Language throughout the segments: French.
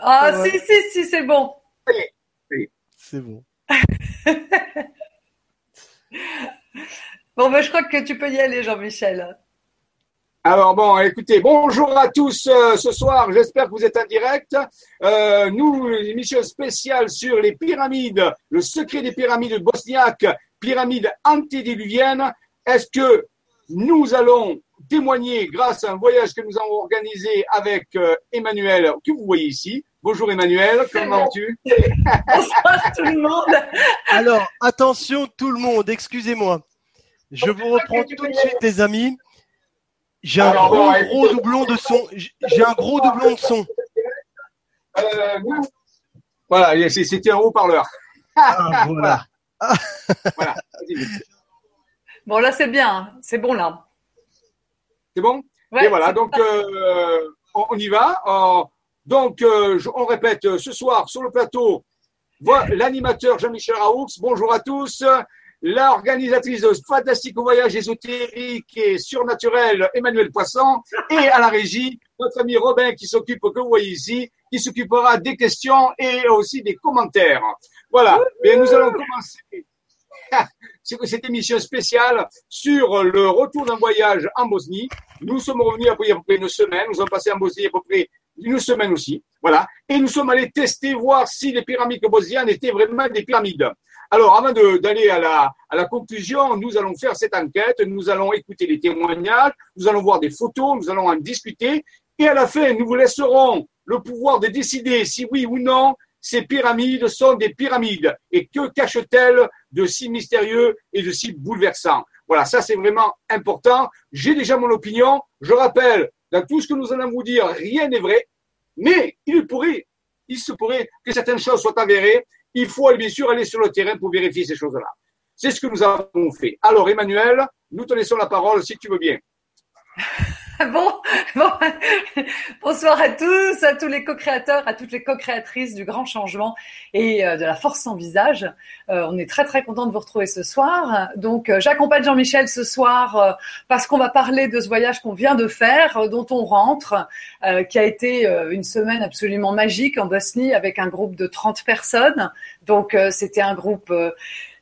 Ah, si, si, si, c'est bon. C'est bon. bon, ben, je crois que tu peux y aller, Jean-Michel. Alors bon, écoutez, bonjour à tous euh, ce soir. J'espère que vous êtes en direct. Euh, nous, une émission spéciale sur les pyramides, le secret des pyramides bosniaques, pyramides antédiluviennes. Est-ce que nous allons témoigner grâce à un voyage que nous avons organisé avec euh, Emmanuel, que vous voyez ici. Bonjour Emmanuel, comment vas-tu? Bonsoir tout le monde. Alors, attention tout le monde, excusez-moi. Je vous reprends tout de suite les amis. J'ai un gros, gros doublon de son. J'ai un gros doublon de son. Euh, voilà, c'était un haut-parleur. Ah, voilà. voilà. Bon, là, c'est bien. C'est bon, là. C'est bon? Et voilà, donc euh, on, y va. Euh, donc, on répète, ce soir, sur le plateau, l'animateur Jean-Michel Raoux. Bonjour à tous l'organisatrice de Fantastique Voyage ésotérique et surnaturel, Emmanuel Poisson, et à la régie, notre ami Robin qui s'occupe, que vous voyez ici, qui s'occupera des questions et aussi des commentaires. Voilà. Mais nous allons commencer cette émission spéciale sur le retour d'un voyage en Bosnie. Nous sommes revenus après à peu près une semaine. Nous sommes passés en Bosnie à peu près une semaine aussi. Voilà. Et nous sommes allés tester, voir si les pyramides bosniennes étaient vraiment des pyramides. Alors, avant d'aller à la conclusion, nous allons faire cette enquête, nous allons écouter les témoignages, nous allons voir des photos, nous allons en discuter, et à la fin, nous vous laisserons le pouvoir de décider si oui ou non ces pyramides sont des pyramides et que cachent-elles de si mystérieux et de si bouleversant? Voilà, ça c'est vraiment important. J'ai déjà mon opinion. Je rappelle, dans tout ce que nous allons vous dire, rien n'est vrai, mais il pourrait, il se pourrait que certaines choses soient avérées il faut bien sûr aller sur le terrain pour vérifier ces choses-là. C'est ce que nous avons fait. Alors, Emmanuel, nous te laissons la parole si tu veux bien. Bon, bon, bonsoir à tous, à tous les co-créateurs, à toutes les co-créatrices du grand changement et euh, de la force sans visage. Euh, on est très très content de vous retrouver ce soir. Donc, euh, j'accompagne Jean-Michel ce soir parce qu'on va parler de ce voyage qu'on vient de faire, dont on rentre, qui a été une semaine absolument magique en Bosnie avec un groupe de 30 personnes. Donc, c'était un groupe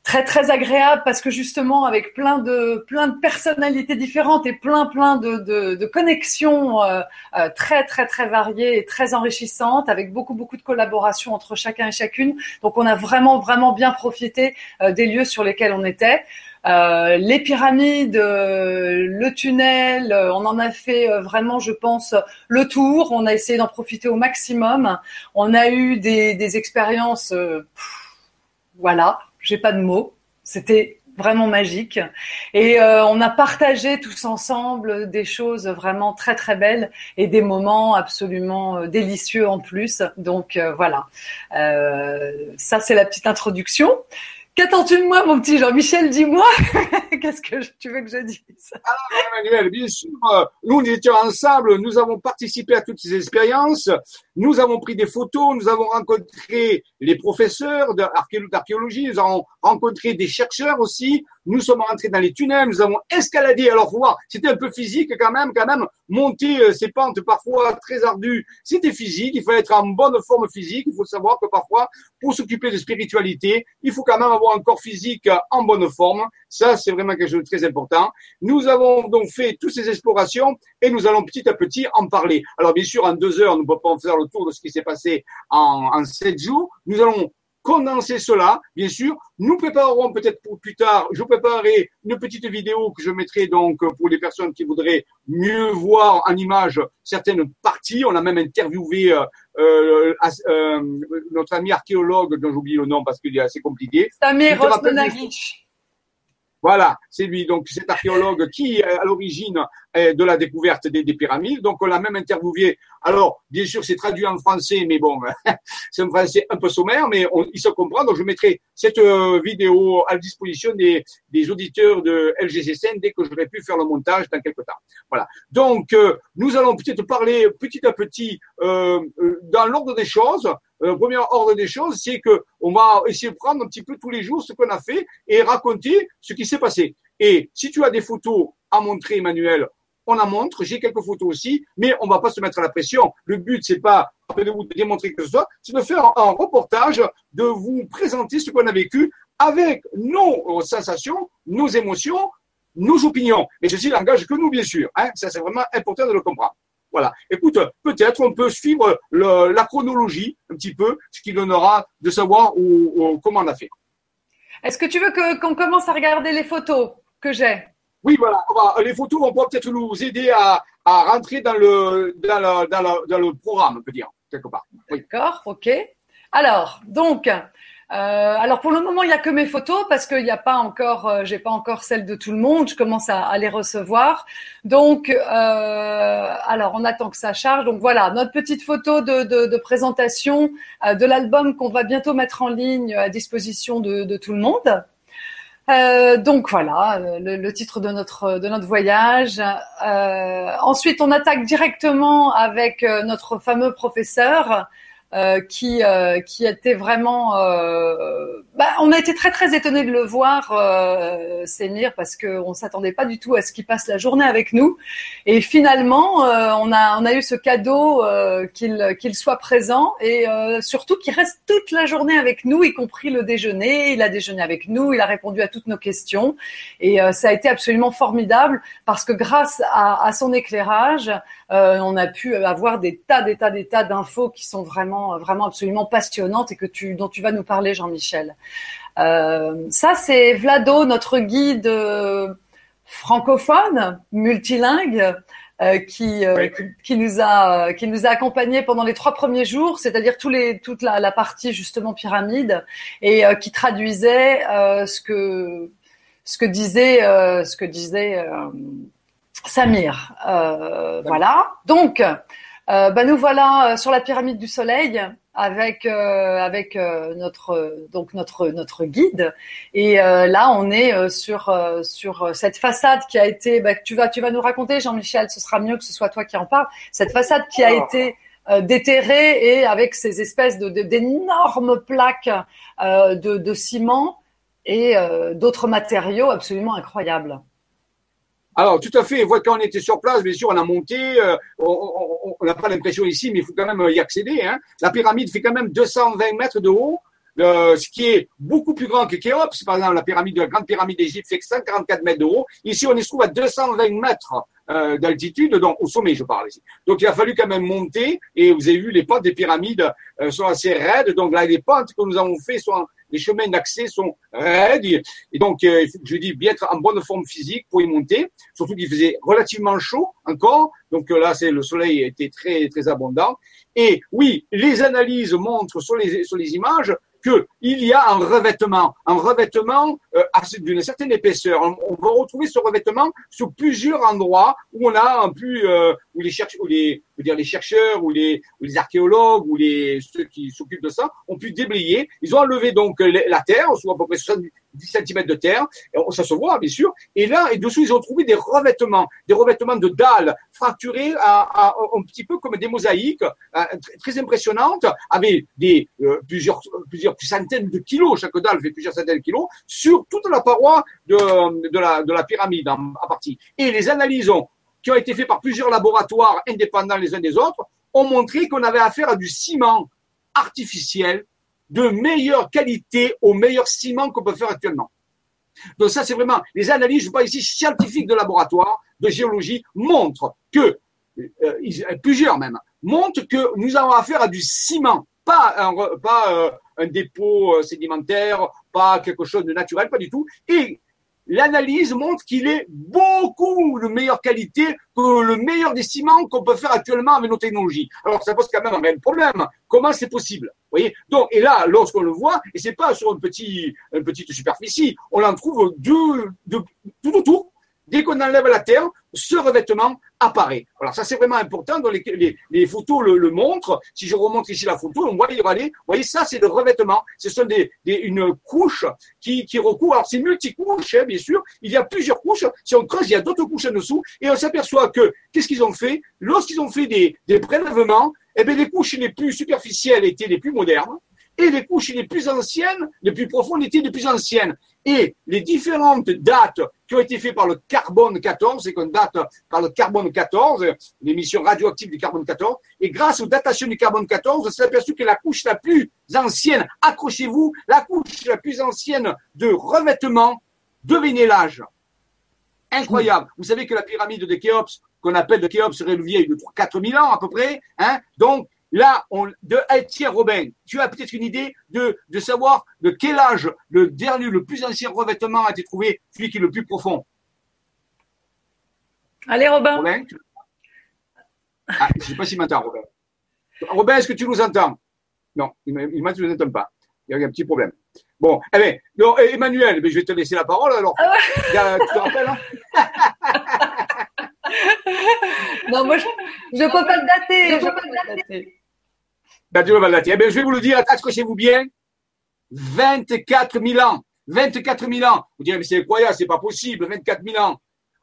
très très agréable parce que justement avec plein de plein de personnalités différentes et plein plein de, de, de connexions euh, euh, très très très variées et très enrichissantes avec beaucoup beaucoup de collaboration entre chacun et chacune donc on a vraiment vraiment bien profité euh, des lieux sur lesquels on était les pyramides, le tunnel, on en a fait vraiment, je pense, le tour. On a essayé d'en profiter au maximum. On a eu des, des expériences, voilà, j'ai pas de mots. C'était vraiment magique. Et euh, on a partagé tous ensemble des choses vraiment très très belles et des moments absolument euh, délicieux en plus. Donc euh, voilà, ça c'est la petite introduction. Qu'attends-tu de moi, mon petit Jean-Michel? Dis-moi, qu'est-ce que tu veux que je dise? Alors, Emmanuel, bien sûr, nous, nous étions ensemble, nous avons participé à toutes ces expériences, nous avons pris des photos, nous avons rencontré les professeurs d'archéologie, nous avons rencontré des chercheurs aussi, nous sommes rentrés dans les tunnels, nous avons escaladé. Alors, faut voir, c'était un peu physique quand même, quand même, monter euh, ces pentes parfois très ardues, c'était physique. Il faut être en bonne forme physique. Il faut savoir que parfois, pour s'occuper de spiritualité, il faut quand même avoir un corps physique en bonne forme. Ça, c'est vraiment quelque chose de très important. Nous avons donc fait toutes ces explorations et nous allons petit à petit en parler. Alors, bien sûr, en deux heures, nous ne pouvons pas faire le tour de ce qui s'est passé en, en sept jours. Nous allons condenser cela, bien sûr. Nous préparerons peut-être pour plus tard, je préparerai une petite vidéo que je mettrai donc pour les personnes qui voudraient mieux voir en image certaines parties. On a même interviewé euh, euh, euh notre ami archéologue, dont j'oublie le nom parce qu'il est assez compliqué. Samir. Voilà, c'est lui, donc cet archéologue qui est à l'origine euh, de la découverte des, pyramides. Donc on l'a même interviewé. Alors, bien sûr, c'est traduit en français, mais bon, c'est un français un peu sommaire, mais il se comprend. Donc je mettrai cette euh, vidéo à disposition des, auditeurs de LGCSN dès que j'aurai pu faire le montage dans quelques temps. Voilà. Donc euh, nous allons peut-être parler petit à petit dans l'ordre des choses euh, premier ordre des choses, c'est que on va essayer de prendre un petit peu tous les jours ce qu'on a fait et raconter ce qui s'est passé. Et si tu as des photos à montrer, Emmanuel, on en montre, j'ai quelques photos aussi, mais on va pas se mettre à la pression. Le but, c'est pas de vous démontrer que ce soit, c'est de faire un reportage, de vous présenter ce qu'on a vécu avec nos sensations, nos émotions, nos opinions. Et ceci n'engage que nous, bien sûr. Hein. Ça, c'est vraiment important de le comprendre. Voilà. Écoute, peut-être on peut suivre la chronologie un petit peu, ce qui donnera de savoir comment on a fait. Est-ce que tu veux qu'on commence à regarder les photos que j'ai? Oui, voilà. les photos vont peut-être nous aider à, rentrer dans le, dans, le, programme, on peut dire, quelque part. D'accord, ok. Alors, donc, alors pour le moment, il n'y a que mes photos parce qu'il n'y a pas encore, euh, j'ai pas encore celles de tout le monde. Je commence à, les recevoir. Donc, euh, alors on attend que ça charge. Donc voilà, notre petite photo de, présentation de l'album qu'on va bientôt mettre en ligne à disposition de, tout le monde. donc voilà, le, titre de notre de notre voyage. ensuite, on attaque directement avec notre fameux professeur euh, qui euh, qui était vraiment euh, bah, on a été très très étonné de le voir euh, parce que on s'attendait pas du tout à ce qu'il passe la journée avec nous. Et finalement on a on a eu ce cadeau qu'il qu'il soit présent et surtout qu'il reste toute la journée avec nous y compris le déjeuner. Il a déjeuné avec nous il a répondu à toutes nos questions. Et ça a été absolument formidable parce que grâce à, à son éclairage on a pu avoir des tas des tas des tas d'infos qui sont vraiment vraiment, absolument passionnante et que tu, dont tu vas nous parler, Jean-Michel. Euh, ça, c'est Vlado, notre guide euh, francophone, multilingue. Euh, qui, qui, nous a qui nous a accompagnés pendant les trois premiers jours, c'est-à-dire tous les toute la, la, partie justement pyramide et qui traduisait ce que ce que disait ce que disait Samir. voilà. Donc euh, bah, nous voilà euh, sur la pyramide du Soleil avec euh, avec notre donc notre notre guide et là on est sur sur cette façade qui a été bah, tu vas tu vas nous raconter Jean-Michel ce sera mieux que ce soit toi qui en parle cette façade qui a été déterrée et avec ces espèces de d'énormes plaques de, de ciment et d'autres matériaux absolument incroyables. Alors, tout à fait. Quand on était sur place, bien sûr, on a monté. Euh, on n'a pas l'impression ici, mais il faut quand même y accéder. Hein. La pyramide fait quand même 220 mètres de haut, euh, ce qui est beaucoup plus grand que Khéops. Par exemple, la pyramide, la grande pyramide d'Égypte fait 144 mètres de haut. Ici, on se trouve à 220 mètres euh, d'altitude, donc au sommet, je parle ici. Donc, il a fallu quand même monter. Et vous avez vu, les pentes des pyramides sont assez raides. Donc là, les pentes que nous avons fait sont les chemins d'accès sont raides. Et donc, euh, je dis bien être en bonne forme physique pour y monter. Surtout qu'il faisait relativement chaud encore. Donc euh, là, c'est le soleil était très très abondant. Et oui, les analyses montrent sur les sur les images qu'il y a un revêtement, un revêtement euh, d'une certaine épaisseur. On, va retrouver ce revêtement sur plusieurs endroits où on a un plus, euh, où les chercheurs, ou les, dire les chercheurs, ou les, les archéologues, ou les ceux qui s'occupent de ça, ont pu déblayer. Ils ont enlevé donc la terre, soit à peu près 70 cm de terre, ça se voit bien sûr. Et là, et dessous, ils ont trouvé des revêtements, des revêtements de dalles fracturées un petit peu comme des mosaïques, euh, très impressionnantes, avec des plusieurs plusieurs centaines de kilos, chaque dalle fait plusieurs centaines de kilos, sur toute la paroi de, la, de la pyramide en, partie. Et les analyses qui ont été faites par plusieurs laboratoires indépendants les uns des autres ont montré qu'on avait affaire à du ciment artificiel de meilleure qualité au meilleur ciment qu'on peut faire actuellement. Donc ça, c'est vraiment les analyses, je parle ici scientifiques de laboratoire, de géologie, montrent que, euh, plusieurs même, montrent que nous avons affaire à du ciment, pas un, euh, un dépôt euh, sédimentaire, pas quelque chose de naturel, pas du tout. Et l'analyse montre qu'il est beaucoup de meilleure qualité que le meilleur des ciments qu'on peut faire actuellement avec nos technologies. Alors ça pose quand même un problème. Comment c'est possible Vous voyez? Donc et là, lorsqu'on le voit, et c'est pas sur une petite, superficie, on en trouve tout autour dès qu'on enlève la terre, ce revêtement apparaît. Alors ça c'est vraiment important, dans les, les, photos le, montrent. Si je remonte ici la photo, on voit, vous voyez ça c'est le revêtement. Ce sont des, une couche qui, qui recouvre. Alors c'est multicouche, hein, bien sûr. Il y a plusieurs couches. Si on creuse, il y a d'autres couches en dessous. Et on s'aperçoit que, qu'est-ce qu'ils ont fait? Lorsqu'ils ont fait des, des prélèvements, eh bien, les couches les plus superficielles étaient les plus modernes et les couches les plus anciennes, les plus profondes étaient les plus anciennes. Et les différentes dates qui ont été faites par le carbone 14, c'est qu'on date par le carbone 14, l'émission radioactive du carbone 14, et grâce aux datations du carbone 14, on s'est aperçu que la couche la plus ancienne, accrochez-vous, la couche la plus ancienne de revêtement, devinez l'âge. Incroyable. Vous savez que la pyramide de Khéops, qu'on appelle de Khéops, serait vieille de 4000 ans à peu près. Hein Donc, là, on, de, tiens, Robin, tu as peut-être une idée de, de savoir de quel âge le dernier, le plus ancien revêtement a été trouvé, celui qui est le plus profond. Allez, Robin. Robin ah, je ne sais pas s'il m'entend, Robin. Robin, est-ce que tu nous entends? Non, il ne nous entend pas. Il y a un petit problème. Bon, eh bien, non, Emmanuel, je vais te laisser la parole alors. Ah tu te rappelles hein? Non, moi, je ne peux pas le dater. Je ne peux pas le dater. Ben, pas le dater. Eh bien, je vais vous le dire, accrochez-vous bien. 24 000 ans. 24 000 ans. Vous direz, mais c'est incroyable, c'est pas possible, 24 000 ans.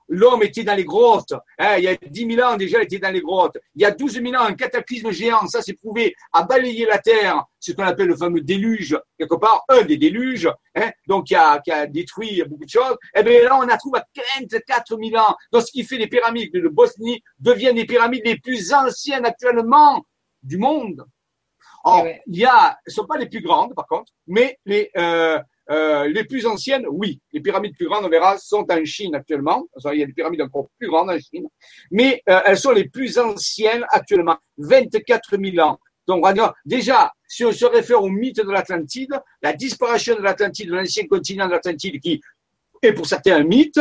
L'homme était dans les grottes. Hein, il y a 10 000 ans déjà, il était dans les grottes. Il y a 12 000 ans, un cataclysme géant, ça s'est prouvé, a balayé la Terre, ce qu'on appelle le fameux déluge, quelque part, un des déluges, hein, donc qui a, qui a détruit beaucoup de choses. Et eh bien là, on a trouvé à 24 000 ans. Donc ce qui fait les pyramides de Bosnie deviennent les pyramides les plus anciennes actuellement du monde. Or, eh il y a, ce ne sont pas les plus grandes par contre, mais les, euh, euh, les plus anciennes, oui. Les pyramides plus grandes, on verra, sont en Chine actuellement. Il y a des pyramides encore plus grandes en Chine. Mais euh, elles sont les plus anciennes actuellement. 24 000 ans. Donc, déjà, si on se réfère au mythe de l'Atlantide, la disparition de l'Atlantide, de l'ancien continent de l'Atlantide, qui est pour certains un mythe,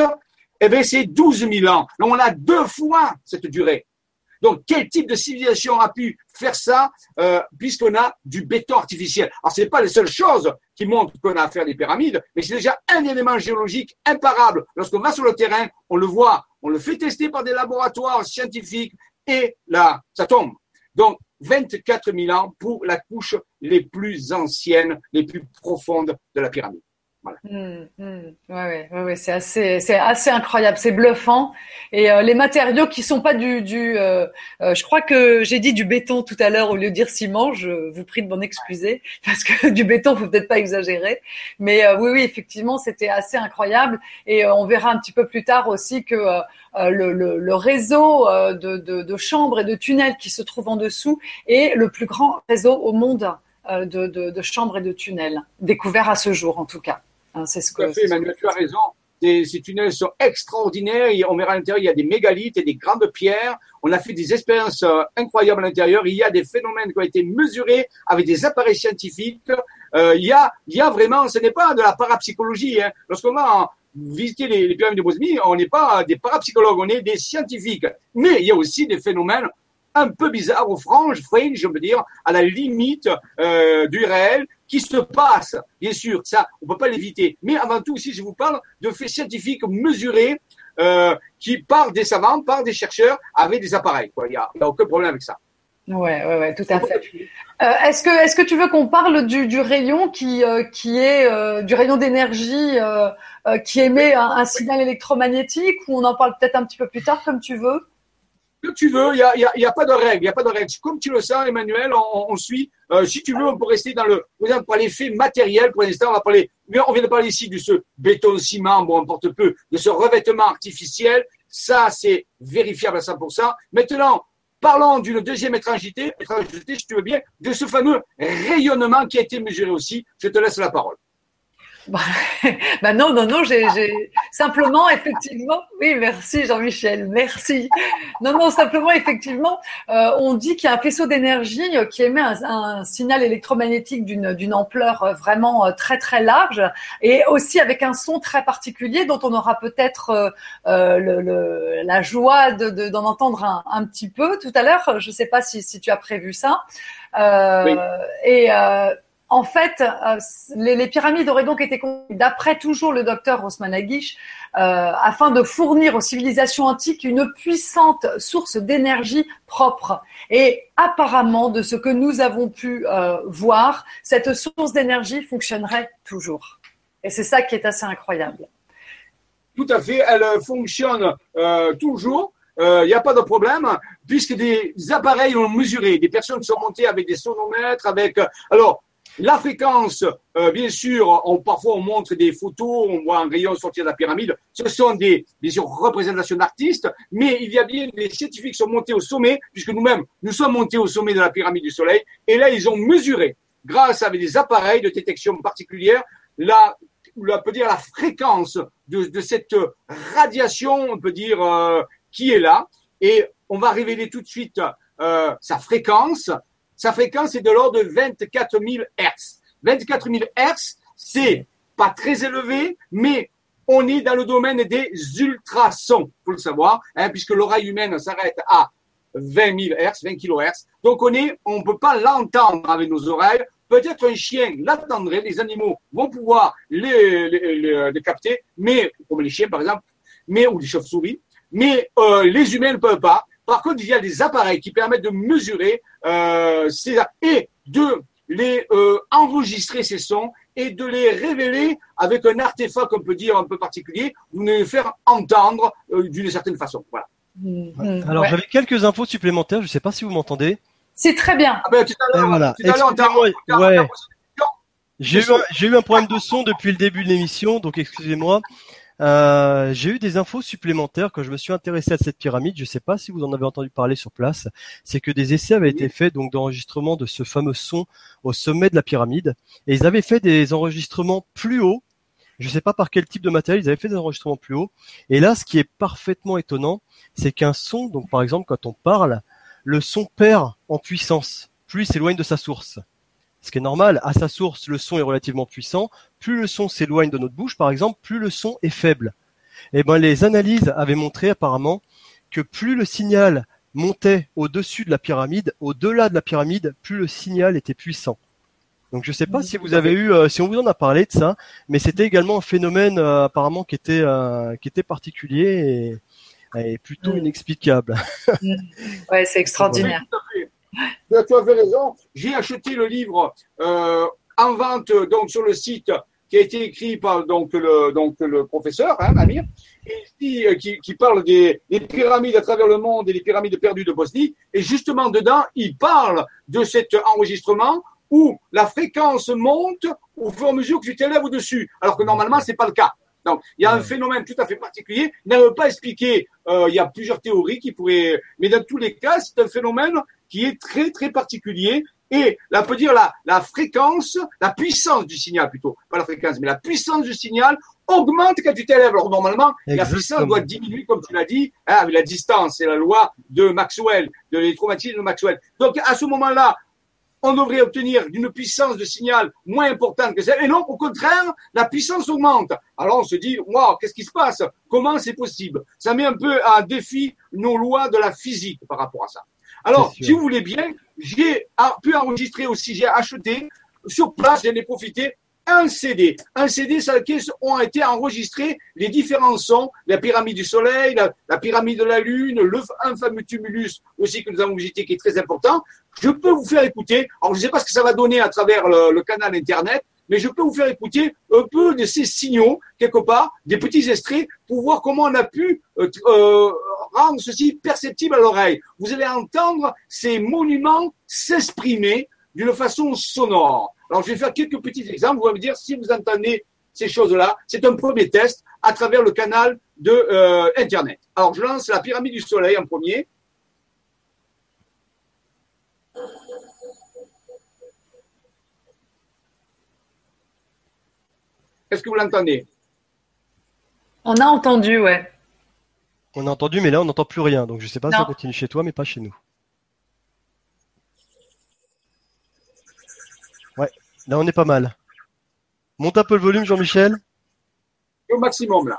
eh bien, c'est 12 000 ans. Donc, on a deux fois cette durée. Donc, quel type de civilisation a pu faire ça euh, puisqu'on a du béton artificiel? Alors, ce n'est pas les seules choses qui montrent qu'on a à faire des pyramides, mais c'est déjà un élément géologique imparable. Lorsqu'on va sur le terrain, on le voit, on le fait tester par des laboratoires scientifiques et là, ça tombe. Donc, 24 000 ans pour la couche les plus anciennes, les plus profondes de la pyramide. Voilà. Mmh. Ouais, ouais, ouais, c'est assez, c'est assez incroyable, c'est bluffant. Et euh, les matériaux qui sont pas du, du, euh, euh, je crois que j'ai dit du béton tout à l'heure au lieu de dire ciment. Je vous prie de m'en excuser parce que du béton, faut peut-être pas exagérer. Mais oui, oui, effectivement, c'était assez incroyable. Et on verra un petit peu plus tard aussi que le, le, réseau de, de, de, chambres et de tunnels qui se trouvent en dessous est le plus grand réseau au monde. De, de, de chambres et de tunnels, découvert à ce jour en tout cas. Hein, c'est ce que. Tout fait, Emmanuel, tu as raison. Ces, tunnels sont extraordinaires. On verra à l'intérieur, il y a des mégalithes et des grandes pierres. On a fait des expériences euh, incroyables à l'intérieur. Il y a des phénomènes qui ont été mesurés avec des appareils scientifiques. Euh, il, y a, il y a vraiment, ce n'est pas de la parapsychologie. Hein. Lorsqu'on va visiter les, les pyramides de Bosnie, on n'est pas des parapsychologues, on est des scientifiques. Mais il y a aussi des phénomènes un peu bizarres, aux franges, fringe, je veux dire, à la limite euh, du réel, qui se passe, bien sûr, ça, on ne peut pas l'éviter. Mais avant tout, si je vous parle de faits scientifiques mesurés, euh, qui par des savants, par des chercheurs, avec des appareils. Il n'y a, aucun problème avec ça. Ouais, ouais, ouais, tout à fait. Euh, est-ce que, est-ce que tu veux qu'on parle du, rayon qui, euh, qui est du rayon d'énergie qui émet un, signal électromagnétique ou on en parle peut-être un petit peu plus tard comme tu veux? Que tu veux, il n'y a, y a, y a, pas de règle, il a pas de règle. Comme tu le sens, Emmanuel, on, on suit. Euh, si tu veux, on peut rester dans le, par exemple, pour l'effet matériel, pour l'instant, on va parler, on vient de parler ici de ce béton ciment, bon, importe peu, de ce revêtement artificiel. Ça, c'est vérifiable à 100%. Maintenant, parlons d'une deuxième étrangeté, étrangeté, si tu veux bien, de ce fameux rayonnement qui a été mesuré aussi. Je te laisse la parole. bah non, non, non, j'ai simplement, effectivement, oui, merci Jean-Michel, merci. Non, non, simplement, effectivement, euh, on dit qu'il y a un faisceau d'énergie euh, qui émet un, signal électromagnétique d'une ampleur euh, vraiment très très large et aussi avec un son très particulier dont on aura peut-être euh, le, la joie d'en de, d'en entendre un, un, petit peu tout à l'heure. Je ne sais pas si, si tu as prévu ça. Euh, oui. Et en fait, euh, les, pyramides auraient donc été construites, d'après toujours le docteur Osman Aguish, euh, afin de fournir aux civilisations antiques une puissante source d'énergie propre. Et apparemment, de ce que nous avons pu euh, voir, cette source d'énergie fonctionnerait toujours. Et c'est ça qui est assez incroyable. Tout à fait, elle fonctionne toujours. Il n'y a pas de problème, puisque des appareils ont mesuré, des personnes sont montées avec des sonomètres, avec... Alors, La fréquence, euh, bien sûr, on, parfois on montre des photos, on voit un rayon sortir de la pyramide. Ce sont des, des représentations d'artistes, mais il y a bien des scientifiques qui sont montés au sommet, puisque nous-mêmes, nous sommes montés au sommet de la pyramide du Soleil, et là, ils ont mesuré, grâce à des appareils de détection particulière, la, on peut dire la fréquence de, de cette radiation, on peut dire, euh, qui est là, et on va révéler tout de suite euh, sa fréquence, sa fréquence est de l'ordre de 24 000 Hertz. 24 000 Hertz, c'est pas très élevé, mais on est dans le domaine des ultrasons, faut le savoir, hein, puisque l'oreille humaine s'arrête à 20 000 Hertz, 20 kHz. Donc on est, on peut pas l'entendre avec nos oreilles. Peut-être un chien l'attendrait, les animaux vont pouvoir les, capter, mais comme les chiens par exemple, mais ou les chauves-souris, mais euh, les humains ne peuvent pas. Par contre, il y a des appareils qui permettent de mesurer euh, ces et de les euh, enregistrer ces sons et de les révéler avec un artefact qu'on peut dire un peu particulier, de les faire entendre euh, d'une certaine façon. Voilà. Mmh, mmh, Alors j'avais quelques infos supplémentaires. Je ne sais pas si vous m'entendez. C'est très bien. Ah ben, tout à l'heure, voilà. ouais. J'ai eu, eu, un problème de son depuis le début de l'émission, donc excusez-moi. Euh, j'ai eu des infos supplémentaires quand je me suis intéressé à cette pyramide. Je ne sais pas si vous en avez entendu parler sur place. C'est que des essais avaient été faits donc d'enregistrement de ce fameux son au sommet de la pyramide, et ils avaient fait des enregistrements plus hauts. Je ne sais pas par quel type de matériel ils avaient fait des enregistrements plus hauts. Et là, ce qui est parfaitement étonnant, c'est qu'un son, donc par exemple quand on parle, le son perd en puissance plus il s'éloigne de sa source ce qui est normal, à sa source, le son est relativement puissant. Plus le son s'éloigne de notre bouche, par exemple, plus le son est faible. Et eh ben, les analyses avaient montré apparemment que plus le signal montait au-dessus de la pyramide, au-delà de la pyramide, plus le signal était puissant. Donc je ne sais pas si vous avez eu, euh, si on vous en a parlé de ça, mais c'était également un phénomène euh, apparemment qui était euh, qui était particulier et, plutôt mm. inexplicable. Ouais, c'est extraordinaire. Tu as fait raison. J'ai acheté le livre euh, en vente donc sur le site qui a été écrit par donc le donc le professeur hein, Amir, euh, qui, qui, parle des, des, pyramides à travers le monde et les pyramides perdues de Bosnie. Et justement dedans, il parle de cet enregistrement où la fréquence monte au fur et à mesure que tu t'élèves au-dessus, alors que normalement c'est pas le cas. Donc, il y a un phénomène tout à fait particulier. Il n'a pas expliqué. Euh, il y a plusieurs théories qui pourraient, mais dans tous les cas, c'est un phénomène qui est très très particulier et là, on peut dire la, la fréquence, la puissance du signal plutôt, pas la fréquence, mais la puissance du signal augmente quand tu t'élèves. Alors normalement, la puissance doit diminuer, comme tu l'as dit, hein, avec la distance. C'est la loi de Maxwell, de l'électromagnétisme de Maxwell. Donc à ce moment-là, on devrait obtenir d'une puissance de signal moins importante que celle. Et non, au contraire, la puissance augmente. Alors on se dit, waouh, qu'est-ce qui se passe? Comment c'est possible? Ça met un peu à défi nos lois de la physique par rapport à ça. Alors, si vous voulez bien, j'ai pu enregistrer aussi, j'ai acheté sur place, j'en ai profité, un CD. Un CD sur lequel ont été enregistrés les différents sons, la pyramide du soleil, la, pyramide de la lune, le, un fameux tumulus aussi que nous avons visité qui est très important. Je peux vous faire écouter. Alors, je ne sais pas ce que ça va donner à travers le canal Internet, mais je peux vous faire écouter un peu de ces signaux, quelque part, des petits extraits, pour voir comment on a pu euh, euh, rendre ceci perceptible à l'oreille. Vous allez entendre ces monuments s'exprimer d'une façon sonore. Alors, je vais faire quelques petits exemples. Vous allez me dire si vous entendez ces choses-là. C'est un premier test à travers le canal de euh, Internet. Alors, je lance la pyramide du soleil en premier. Est-ce que vous l'entendez? On a entendu, ouais. On a entendu, mais là, on n'entend plus rien. Donc, je ne sais pas si ça continue chez toi, mais pas chez nous. Ouais, là, on est pas mal. Monte un peu le volume, Jean-Michel. Au maximum, là.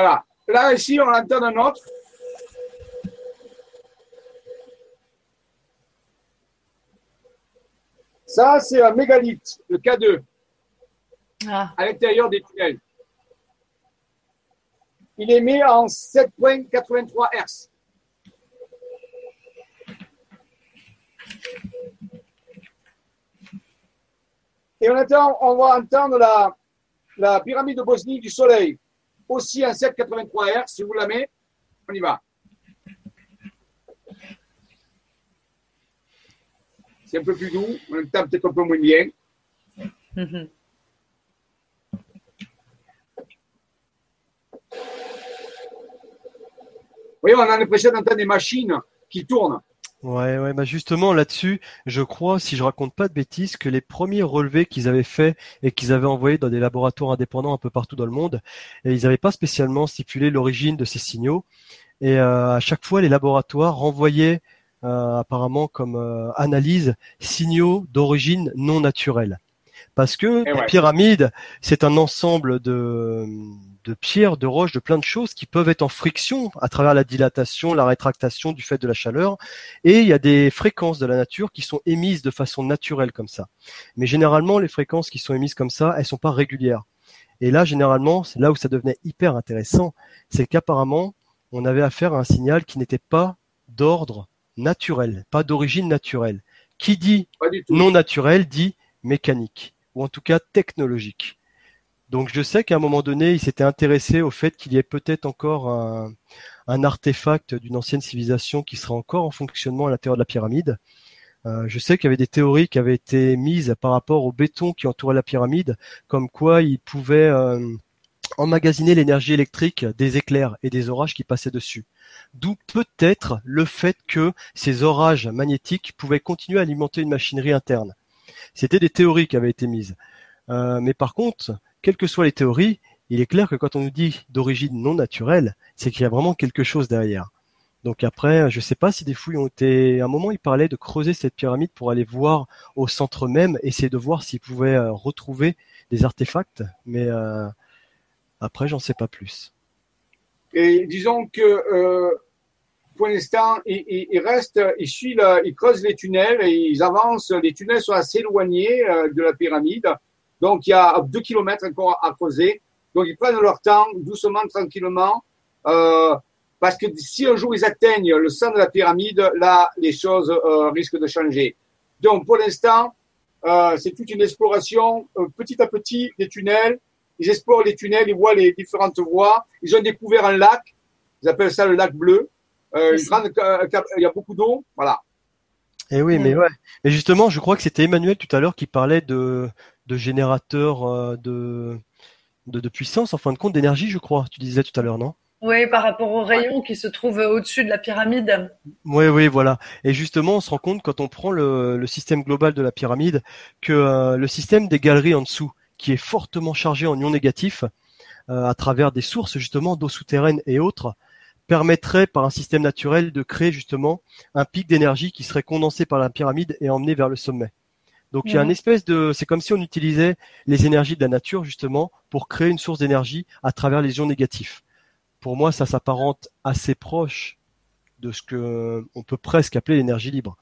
Voilà. Là, ici, on entend un autre. Ça, c'est un mégalithe, le K2. ah. à l'intérieur des tunnels. Il est mis en 7.83 Hz. Et on, attend, on va entendre la, la pyramide de Bosnie du Soleil, aussi en 783 Hz. Si vous la mettez, on y va. C'est un peu plus doux, en même temps peut-être un peu moins bien. Vous voyez, on a l'impression d'entendre des machines qui tournent. Ouais, ouais, bah justement là-dessus, je crois, si je raconte pas de bêtises, que les premiers relevés qu'ils avaient faits et qu'ils avaient envoyés dans des laboratoires indépendants un peu partout dans le monde, et ils n'avaient pas spécialement stipulé l'origine de ces signaux. Et euh, à chaque fois, les laboratoires renvoyaient euh, apparemment comme euh, analyse signaux d'origine non naturelle. Parce que la pyramide, c'est un ensemble de de pierres, de roches, de plein de choses qui peuvent être en friction à travers la dilatation, la rétractation du fait de la chaleur. Et il y a des fréquences de la nature qui sont émises de façon naturelle comme ça. Mais généralement, les fréquences qui sont émises comme ça, elles sont pas régulières. Et là, généralement, c'est là où ça devenait hyper intéressant, c'est qu'apparemment, on avait affaire à un signal qui n'était pas d'ordre naturel, pas d'origine naturelle. Qui dit non naturel dit mécanique, ou en tout cas technologique. Donc je sais qu'à un moment donné, il s'était intéressé au fait qu'il y ait peut-être encore un, artefact d'une ancienne civilisation qui serait encore en fonctionnement à l'intérieur de la pyramide. Euh, je sais qu'il y avait des théories qui avaient été mises par rapport au béton qui entourait la pyramide, comme quoi il pouvait euh, emmagasiner l'énergie électrique des éclairs et des orages qui passaient dessus. D'où peut-être le fait que ces orages magnétiques pouvaient continuer à alimenter une machinerie interne. C'était des théories qui avaient été mises. Euh, mais par contre, quelles que soient les théories, il est clair que quand on nous dit d'origine non naturelle, c'est qu'il y a vraiment quelque chose derrière. Donc après, je ne sais pas si des fouilles ont été. À un moment, il parlait de creuser cette pyramide pour aller voir au centre même, essayer de voir s'ils pouvaient euh, retrouver des artefacts, mais euh, après, j'en sais pas plus. Et disons que euh, pour l'instant, il, reste, il suit, il creuse les tunnels et ils avancent. Les tunnels sont assez éloignés de la pyramide. Donc, il y a deux kilomètres encore à creuser. Donc, ils prennent leur temps, doucement, tranquillement, euh, parce que si un jour ils atteignent le centre de la pyramide, là, les choses euh, risquent de changer. Donc, pour l'instant, euh, c'est toute une exploration euh, petit à petit des tunnels. Ils explorent les tunnels, ils voient les différentes voies. Ils ont découvert un lac, ils appellent ça le lac bleu. Euh, il y a beaucoup d'eau, voilà. Et eh oui, mais ouais. Mais justement, je crois que c'était Emmanuel tout à l'heure qui parlait de de générateurs euh, de, de, puissance, en fin de compte, d'énergie, je crois. Tu disais tout à l'heure, non? Oui, par rapport aux rayons qui se trouvent au-dessus de la pyramide. Oui, oui, voilà. Et justement, on se rend compte quand on prend le, système global de la pyramide que euh, le système des galeries en dessous, qui est fortement chargé en ions négatifs, euh, à travers des sources justement d'eau souterraine et autres, permettrait par un système naturel de créer justement un pic d'énergie qui serait condensé par la pyramide et emmené vers le sommet. Donc il y a une espèce de, c'est comme si on utilisait les énergies de la nature justement pour créer une source d'énergie à travers les ions négatifs. Pour moi, ça s'apparente assez proche de ce que on peut presque appeler l'énergie libre,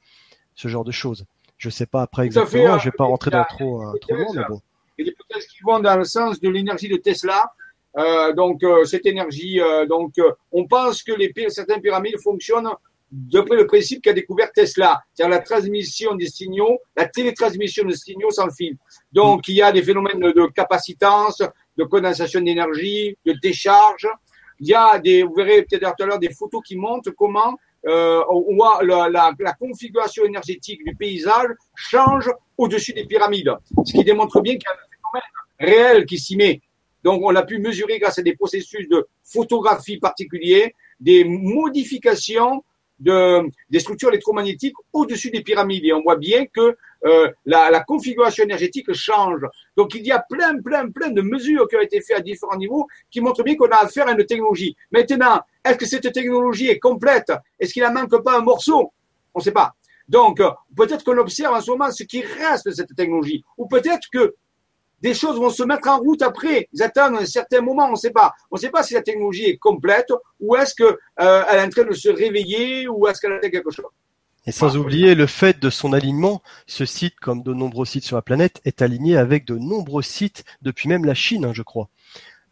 ce genre de choses. Je sais pas après exactement, hein. je vais pas rentrer dans trop euh, trop loin, mais bon. Il y a des hypothèses qui vont dans le sens de l'énergie de Tesla. Euh, donc euh, cette énergie, euh, donc on pense que les certaines pyramides fonctionnent d'après le principe qu'a découvert Tesla, c'est-à-dire la transmission des signaux, la télétransmission de signaux sans fil. Donc, il y a des phénomènes de capacitance, de condensation d'énergie, de décharge. Il y a des, vous verrez peut-être tout à l'heure des photos qui montrent comment euh, on voit la, la, la, configuration énergétique du paysage change au-dessus des pyramides, ce qui démontre bien qu'il y a un phénomène réel qui s'y met. Donc, on a pu mesurer grâce à des processus de photographie particuliers des modifications de, des structures électromagnétiques au-dessus des pyramides. Et on voit bien que euh, la, la, configuration énergétique change. Donc il y a plein, plein, plein de mesures qui ont été faites à différents niveaux qui montrent bien qu'on a affaire à une technologie. Maintenant, est-ce que cette technologie est complète? Est-ce qu'il en manque pas un morceau? On ne sait pas. Donc, peut-être qu'on observe en ce moment ce qui reste de cette technologie. Ou peut-être que des choses vont se mettre en route après. Ils attendent un certain moment, on ne sait pas. On ne sait pas si la technologie est complète ou est-ce qu'elle euh, est en train de se réveiller ou est-ce qu'elle a quelque chose. Et sans oublier le fait de son alignement, ce site, comme de nombreux sites sur la planète, est aligné avec de nombreux sites depuis même la Chine, hein, je crois.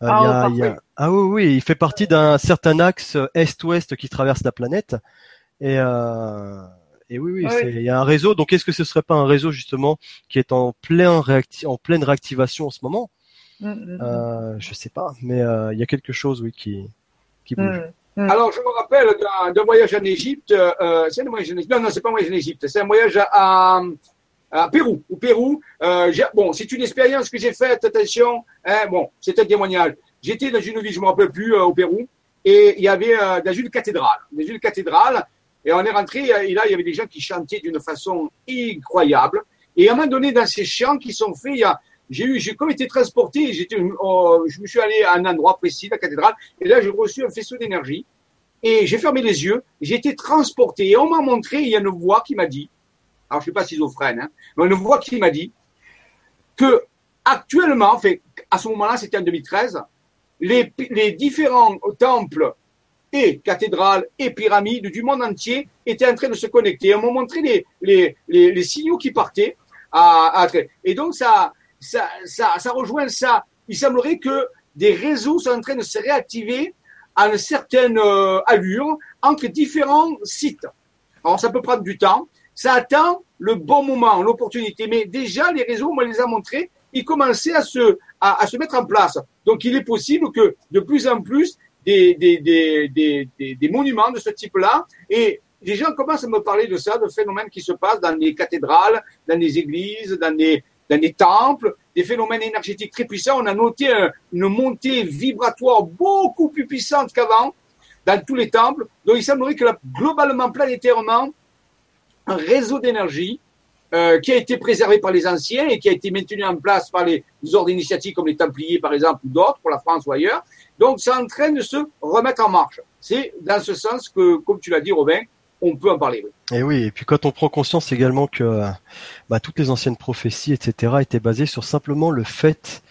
Euh, ah, ah, oui, oui, il fait partie d'un certain axe est-ouest qui traverse la planète. Et, euh... et oui, oui, il y a un réseau. Donc, est-ce que ce serait pas un réseau justement qui est en plein réacti... en pleine réactivation en ce moment? Mm, mm, mm. euh, Je sais pas, mais euh, il y a quelque chose, oui, qui qui bouge. Alors, je me rappelle d'un voyage en Égypte. Euh, c'est un voyage en Égypte. Non, non, c'est pas un voyage en Égypte. C'est un voyage à, à Pérou. Au Pérou, euh, bon, c'est une expérience que j'ai faite. Attention, hein, bon, c'est un témoignage. J'étais dans une ville, je me rappelle plus, euh, au Pérou, et il y avait euh, dans une cathédrale, dans une cathédrale, et on est rentré, et là, il y avait des gens qui chantaient d'une façon incroyable. Et à un moment donné, dans ces chants qui sont faits, j'ai eu, j'ai comme été transporté, j'étais, oh, je me suis allé à un endroit précis, la cathédrale, et là, j'ai reçu un faisceau d'énergie, et j'ai fermé les yeux, j'ai été transporté, et on m'a montré, il y a une voix qui m'a dit, alors je suis pas schizophrène, hein, mais une voix qui m'a dit que actuellement, fait, à ce moment-là, c'était en 2013, les, les différents temples et cathédrales et pyramides du monde entier étaient en train de se connecter. On m'a montré les, les, les, signaux qui partaient. À, et donc, ça, ça, ça, ça rejoint ça. Il semblerait que des réseaux sont en train de se réactiver à une certaine euh, allure entre différents sites. Alors, ça peut prendre du temps. Ça attend le bon moment, l'opportunité. Mais déjà, les réseaux, on les a montrés, ils commençaient à se, à, se mettre en place. Donc, il est possible que de plus en plus, des, des, des, des, monuments de ce type-là, et les gens commencent à me parler de ça, de phénomènes qui se passent dans les cathédrales, dans les églises, dans les, dans les temples, des phénomènes énergétiques très puissants. On a noté une montée vibratoire beaucoup plus puissante qu'avant dans tous les temples. Donc, il semblerait que là, globalement, planétairement, un réseau d'énergie euh, qui a été préservé par les anciens et qui a été maintenu en place par les ordres initiatiques comme les Templiers, par exemple, ou d'autres, pour la France ou ailleurs. Donc, c'est en train de se remettre en marche. C'est dans ce sens que, comme tu l'as dit, Robin, on peut en parler. Et oui, et puis quand on prend conscience également que bah, toutes les anciennes prophéties, etc., étaient basées sur simplement le fait,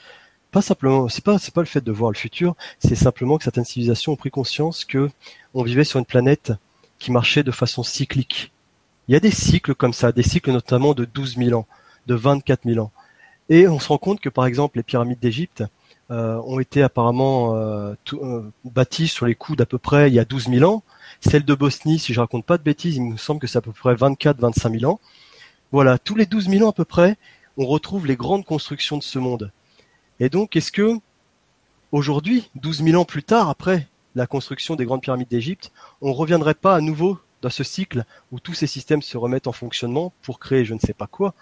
pas simplement, c'est pas, c'est pas le fait de voir le futur, c'est simplement que certaines civilisations ont pris conscience que on vivait sur une planète qui marchait de façon cyclique il y a des cycles comme ça, des cycles notamment de 12 000 ans, de 24 000 ans. Et on se rend compte que par exemple les pyramides d'Égypte ont été apparemment euh, euh, bâties sur les coups d'à peu près il y a 12 000 ans. Celle de Bosnie, si je raconte pas de bêtises, il me semble que c'est à peu près 24-25 000 ans. Voilà, tous les 12 000 ans à peu près, on retrouve les grandes constructions de ce monde. Et donc, est-ce que aujourd'hui, 12 000 ans plus tard, après la construction des grandes pyramides d'Égypte, on ne reviendrait pas à nouveau dans ce cycle où tous ces systèmes se remettent en fonctionnement pour créer je ne sais pas quoi.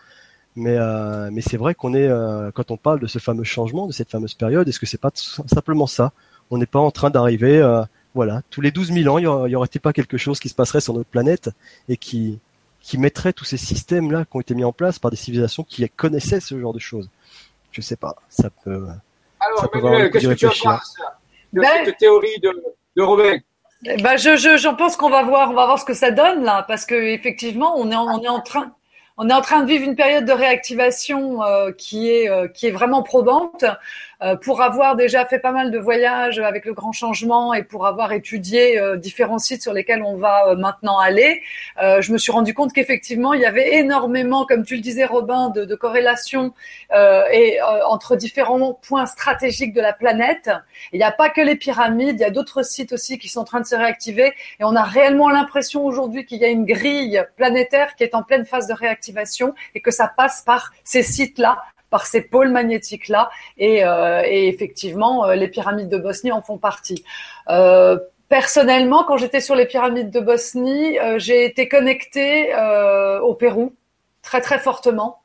Mais, euh, mais c'est vrai qu'on est, euh, quand on parle de ce fameux changement, de cette fameuse période, est-ce que c'est pas simplement ça? On n'est pas en train d'arriver, euh, voilà, tous les 12 000 ans, il y aurait-il pas quelque chose qui se passerait sur notre planète et qui, qui mettrait tous ces systèmes-là qui ont été mis en place par des civilisations qui connaissaient ce genre de choses? Je sais pas, ça peut. Alors, ça peut qu'est-ce que tu en de ben cette théorie de, de Robin bah, je, je, j'en pense qu'on va voir, on va voir ce que ça donne là, parce que effectivement, on est, on est en train, on est en train de vivre une période de réactivation euh, qui est euh, qui est vraiment probante. Euh, pour avoir déjà fait pas mal de voyages avec le grand changement et pour avoir étudié euh, différents sites sur lesquels on va euh, maintenant aller, je me suis rendu compte qu'effectivement il y avait énormément, comme tu le disais Robin, de, de corrélations et entre différents points stratégiques de la planète. Il n'y a pas que les pyramides, il y a d'autres sites aussi qui sont en train de se réactiver et on a réellement l'impression aujourd'hui qu'il y a une grille planétaire qui est en pleine phase de réactivation et que ça passe par ces sites-là par ces pôles magnétiques-là. Et, euh, effectivement, euh, les pyramides de Bosnie en font partie. Euh, personnellement, quand j'étais sur les pyramides de Bosnie, j'ai été connectée au Pérou très très fortement.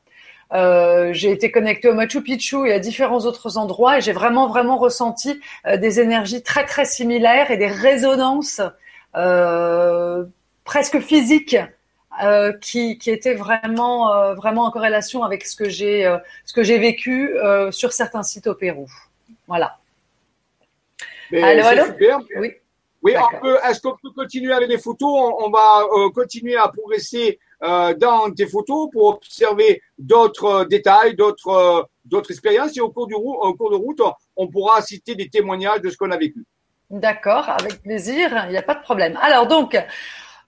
J'ai été connectée au Machu Picchu et à différents autres endroits et j'ai vraiment vraiment ressenti des énergies très très similaires et des résonances presque physiques euh, qui, qui était vraiment euh, vraiment en corrélation avec ce que j'ai euh, ce que j'ai vécu sur certains sites au Pérou. Voilà. allô, allô super. Oui. Oui, est-ce qu'on peut continuer avec les photos? On, va continuer à progresser dans tes photos pour observer d'autres détails, d'autres d'autres expériences et au cours, du, au cours de route, on pourra citer des témoignages de ce qu'on a vécu. D'accord, avec plaisir, il n'y a pas de problème. Alors donc,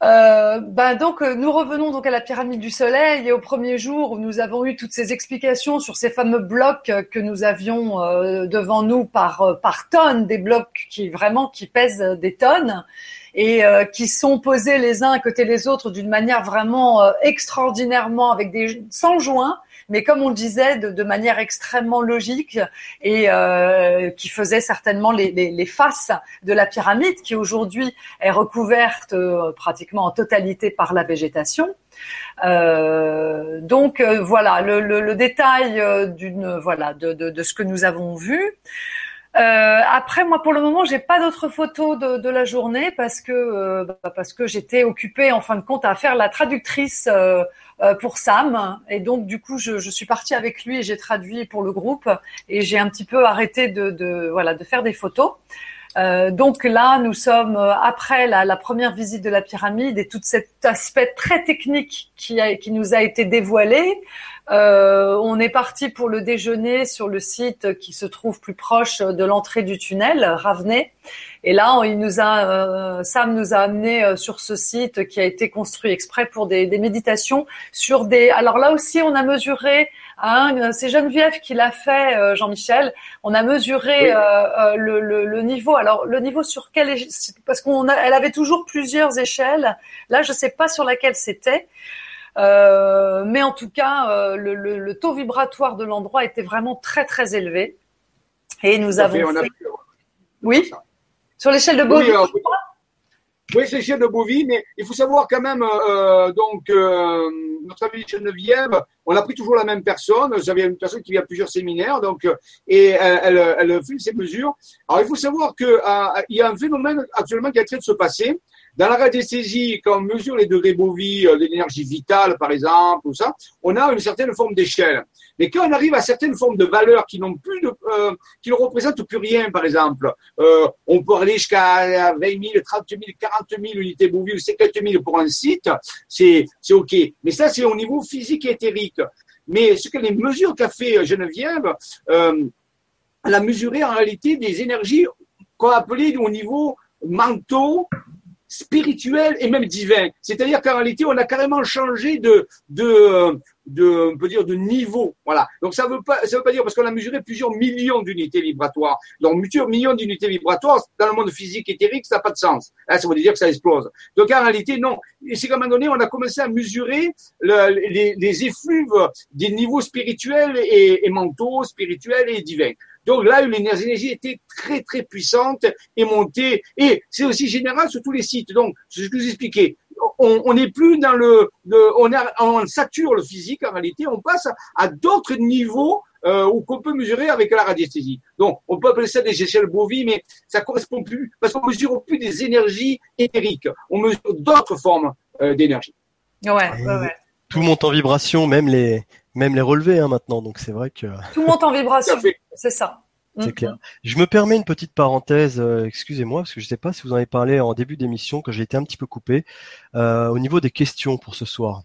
Euh, ben donc nous revenons donc à la pyramide du Soleil et au premier jour où nous avons eu toutes ces explications sur ces fameux blocs que nous avions euh, devant nous par par tonnes, des blocs qui vraiment qui pèsent des tonnes et euh, qui sont posés les uns à côté des autres d'une manière vraiment euh, extraordinairement avec des sans joints mais comme on le disait, de, de manière extrêmement logique et euh, qui faisait certainement les, les, les, faces de la pyramide, qui aujourd'hui est recouverte euh, pratiquement en totalité par la végétation. Euh, donc euh, voilà le, le, le détail euh, d'une voilà de, de, de, ce que nous avons vu. Euh, après, moi, pour le moment, j'ai pas d'autres photos de, de, la journée parce que euh, bah, parce que j'étais occupée en fin de compte à faire la traductrice euh, euh pour Sam et donc du coup, je, je suis partie avec lui et j'ai traduit pour le groupe et j'ai un petit peu arrêté de, de voilà de faire des photos. Euh, donc là, nous sommes après la, la, première visite de la pyramide et tout cet aspect très technique qui, a, qui nous a été dévoilé. Euh, on est parti pour le déjeuner sur le site qui se trouve plus proche de l'entrée du tunnel, Ravenay. Et là, il nous a, euh, Sam nous a amené euh, sur ce site qui a été construit exprès pour des, des méditations sur des. Alors là aussi, on a mesuré. Hein, c'est Geneviève qui l'a fait, euh, Jean-Michel. On a mesuré oui. Euh, le, le, le, niveau. Alors le niveau sur quelle parce qu'on elle avait toujours plusieurs échelles. Là, je sais pas sur laquelle c'était. Euh, mais en tout cas, euh, le, le, le, taux vibratoire de l'endroit était vraiment très très élevé. Et nous avons fait... fait... Oui, sur l'échelle de Bovie. Oui, oui c'est l'échelle de Bovie, mais il faut savoir quand même, euh, donc, euh, notre amie Geneviève, on a pris toujours la même personne. J'avais une personne qui vient à plusieurs séminaires, donc, et elle, elle, elle fait ces mesures. Alors, il faut savoir qu'il euh, y a un phénomène actuellement qui est en train de se passer. Dans la radiesthésie, quand on mesure les degrés Bovie, euh, l'énergie vitale, par exemple, tout ça, on a une certaine forme d'échelle. Mais quand on arrive à certaines formes de valeurs qui n'ont plus euh, qui ne représentent plus rien, par exemple, euh, on peut aller jusqu'à 20 000, 30 000, 40 000 unités Bovie ou 50 000 pour un site, c'est, c'est ok. Mais ça, c'est au niveau physique et éthérique. Mais ce que les mesures qu'a fait Geneviève, elle a mesuré en réalité des énergies qu'on a appelées au niveau mentaux, spirituel et même divin. C'est-à-dire qu'en réalité, on a carrément changé de, de, de, on peut dire, de niveau. Voilà. Donc ça veut pas, ça veut pas dire parce qu'on a mesuré plusieurs millions d'unités vibratoires. Donc plusieurs millions d'unités vibratoires dans le monde physique éthérique, ça n'a pas de sens. Là, ça veut dire que ça explose. Donc en réalité, non. C'est qu'à un moment donné, on a commencé à mesurer le, les, effluves des niveaux spirituels et, et mentaux, spirituels et divins. Donc là, l'énergie était très très puissante et montée. Et c'est aussi général sur tous les sites. Donc, c'est ce que je vous expliquais. On n'est plus dans le, le on, a, on sature le physique en réalité. On passe à, à d'autres niveaux euh, où qu'on peut mesurer avec la radiesthésie. Donc, on peut appeler ça des échelles bovies, mais ça correspond plus parce qu'on mesure plus des énergies éthériques. On mesure d'autres formes euh, d'énergie. Ouais, ouais, ouais. Tout monte en vibration, même les même les relevés hein, maintenant. Donc c'est vrai que tout monte en vibration. c'est ça. C'est clair. Je me permets une petite parenthèse, euh, excusez-moi, parce que je ne sais pas si vous en avez parlé en début d'émission, que j'ai été un petit peu coupé, euh, au niveau des questions pour ce soir.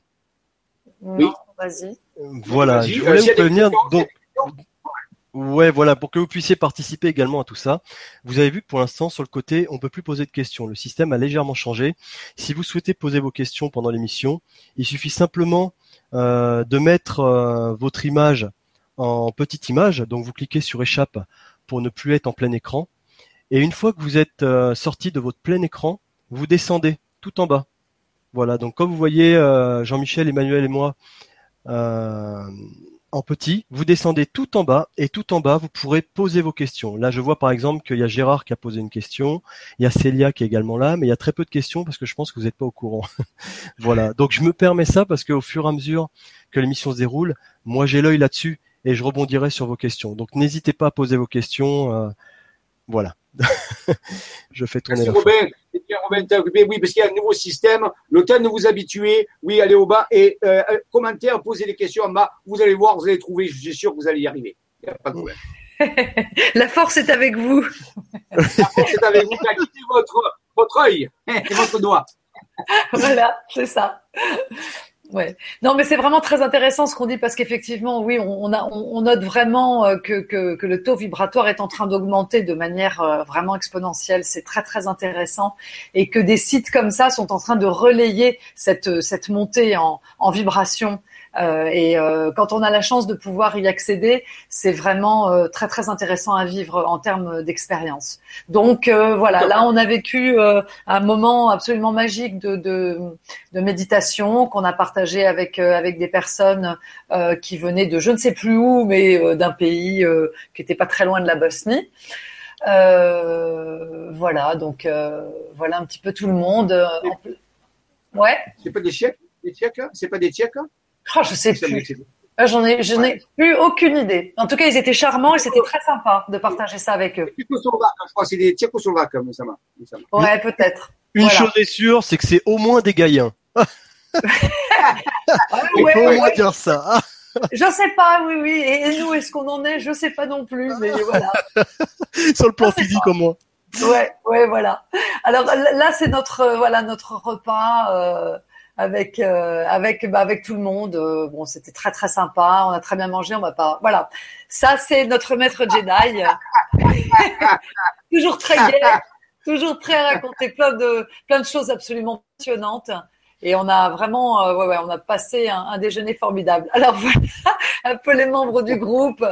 Oui, vas-y. Voilà, je voulais vous prévenir. Donc, ouais, voilà, pour que vous puissiez participer également à tout ça. Vous avez vu que pour l'instant, sur le côté, on peut plus poser de questions. Le système a légèrement changé. Si vous souhaitez poser vos questions pendant l'émission, il suffit simplement euh, de mettre euh, votre image en petite image. Donc vous cliquez sur échappe pour ne plus être en plein écran. Et une fois que vous êtes euh, sorti de votre plein écran, vous descendez tout en bas. Voilà, donc comme vous voyez euh, Jean-Michel, Emmanuel et moi euh, en petit, vous descendez tout en bas et tout en bas, vous pourrez poser vos questions. Là, je vois par exemple qu'il y a Gérard qui a posé une question, il y a Célia qui est également là, mais il y a très peu de questions parce que je pense que vous n'êtes pas au courant. voilà, donc je me permets ça parce qu'au fur et à mesure que l'émission se déroule, moi j'ai l'œil là-dessus et je rebondirai sur vos questions. Donc n'hésitez pas à poser vos questions. Euh, voilà. je fais tourner Merci Bien. Oui, parce qu'il y a un nouveau système. Le temps de vous habituer. Oui, allez au bas et euh, commentaire, posez des questions en bas. Vous allez voir, vous allez trouver. Je suis sûr que vous allez y arriver. Il n'y a pas de problème. La force est avec vous. La force est avec vous. Activez votre, votre œil et votre doigt. voilà, c'est ça. Ouais. Non, mais c'est vraiment très intéressant ce qu'on dit parce qu'effectivement, oui, on, a, on, note vraiment euh, que, le taux vibratoire est en train d'augmenter de manière euh, vraiment exponentielle. C'est très très intéressant et que des sites comme ça sont en train de relayer cette cette montée en, vibration euh, et euh, quand on a la chance de pouvoir y accéder, c'est vraiment euh, très très intéressant à vivre en termes d'expérience. Donc voilà, là on a vécu un moment absolument magique de, de, méditation qu'on a partagé avec avec des personnes qui venaient de je ne sais plus où, mais d'un pays qui était pas très loin de la Bosnie. Euh, voilà, donc voilà un petit peu tout le monde. Ouais. C'est pas des Tchèques, des Tchèques, c'est pas des Tchèques. Oh, je sais plus. Ah, j'en ai, je n'ai plus aucune idée. En tout cas, ils étaient charmants et c'était très sympa de partager ça avec eux. je crois, c'est des Tchécoslovaques, ça Ouais, peut-être. Une chose est sûre, c'est que c'est au moins des gaïens. Il faut au moins dire ça. Je sais pas, oui, oui. Et nous, est-ce qu'on en est? Je sais pas non plus, mais voilà. Sur le plan physique, au moins. Ouais, ouais, voilà. Alors là, c'est notre, euh, voilà, notre repas. Euh, avec euh, avec bah, avec tout le monde. Euh, bon, c'était très très sympa. On a très bien mangé. On va pas. Voilà. Ça, c'est notre maître Jedi. toujours très gai, toujours prêt à raconter plein de plein de choses absolument passionnantes. Et on a vraiment, euh, ouais, ouais, on a passé un, un, déjeuner formidable. Alors voilà, un peu les membres du groupe.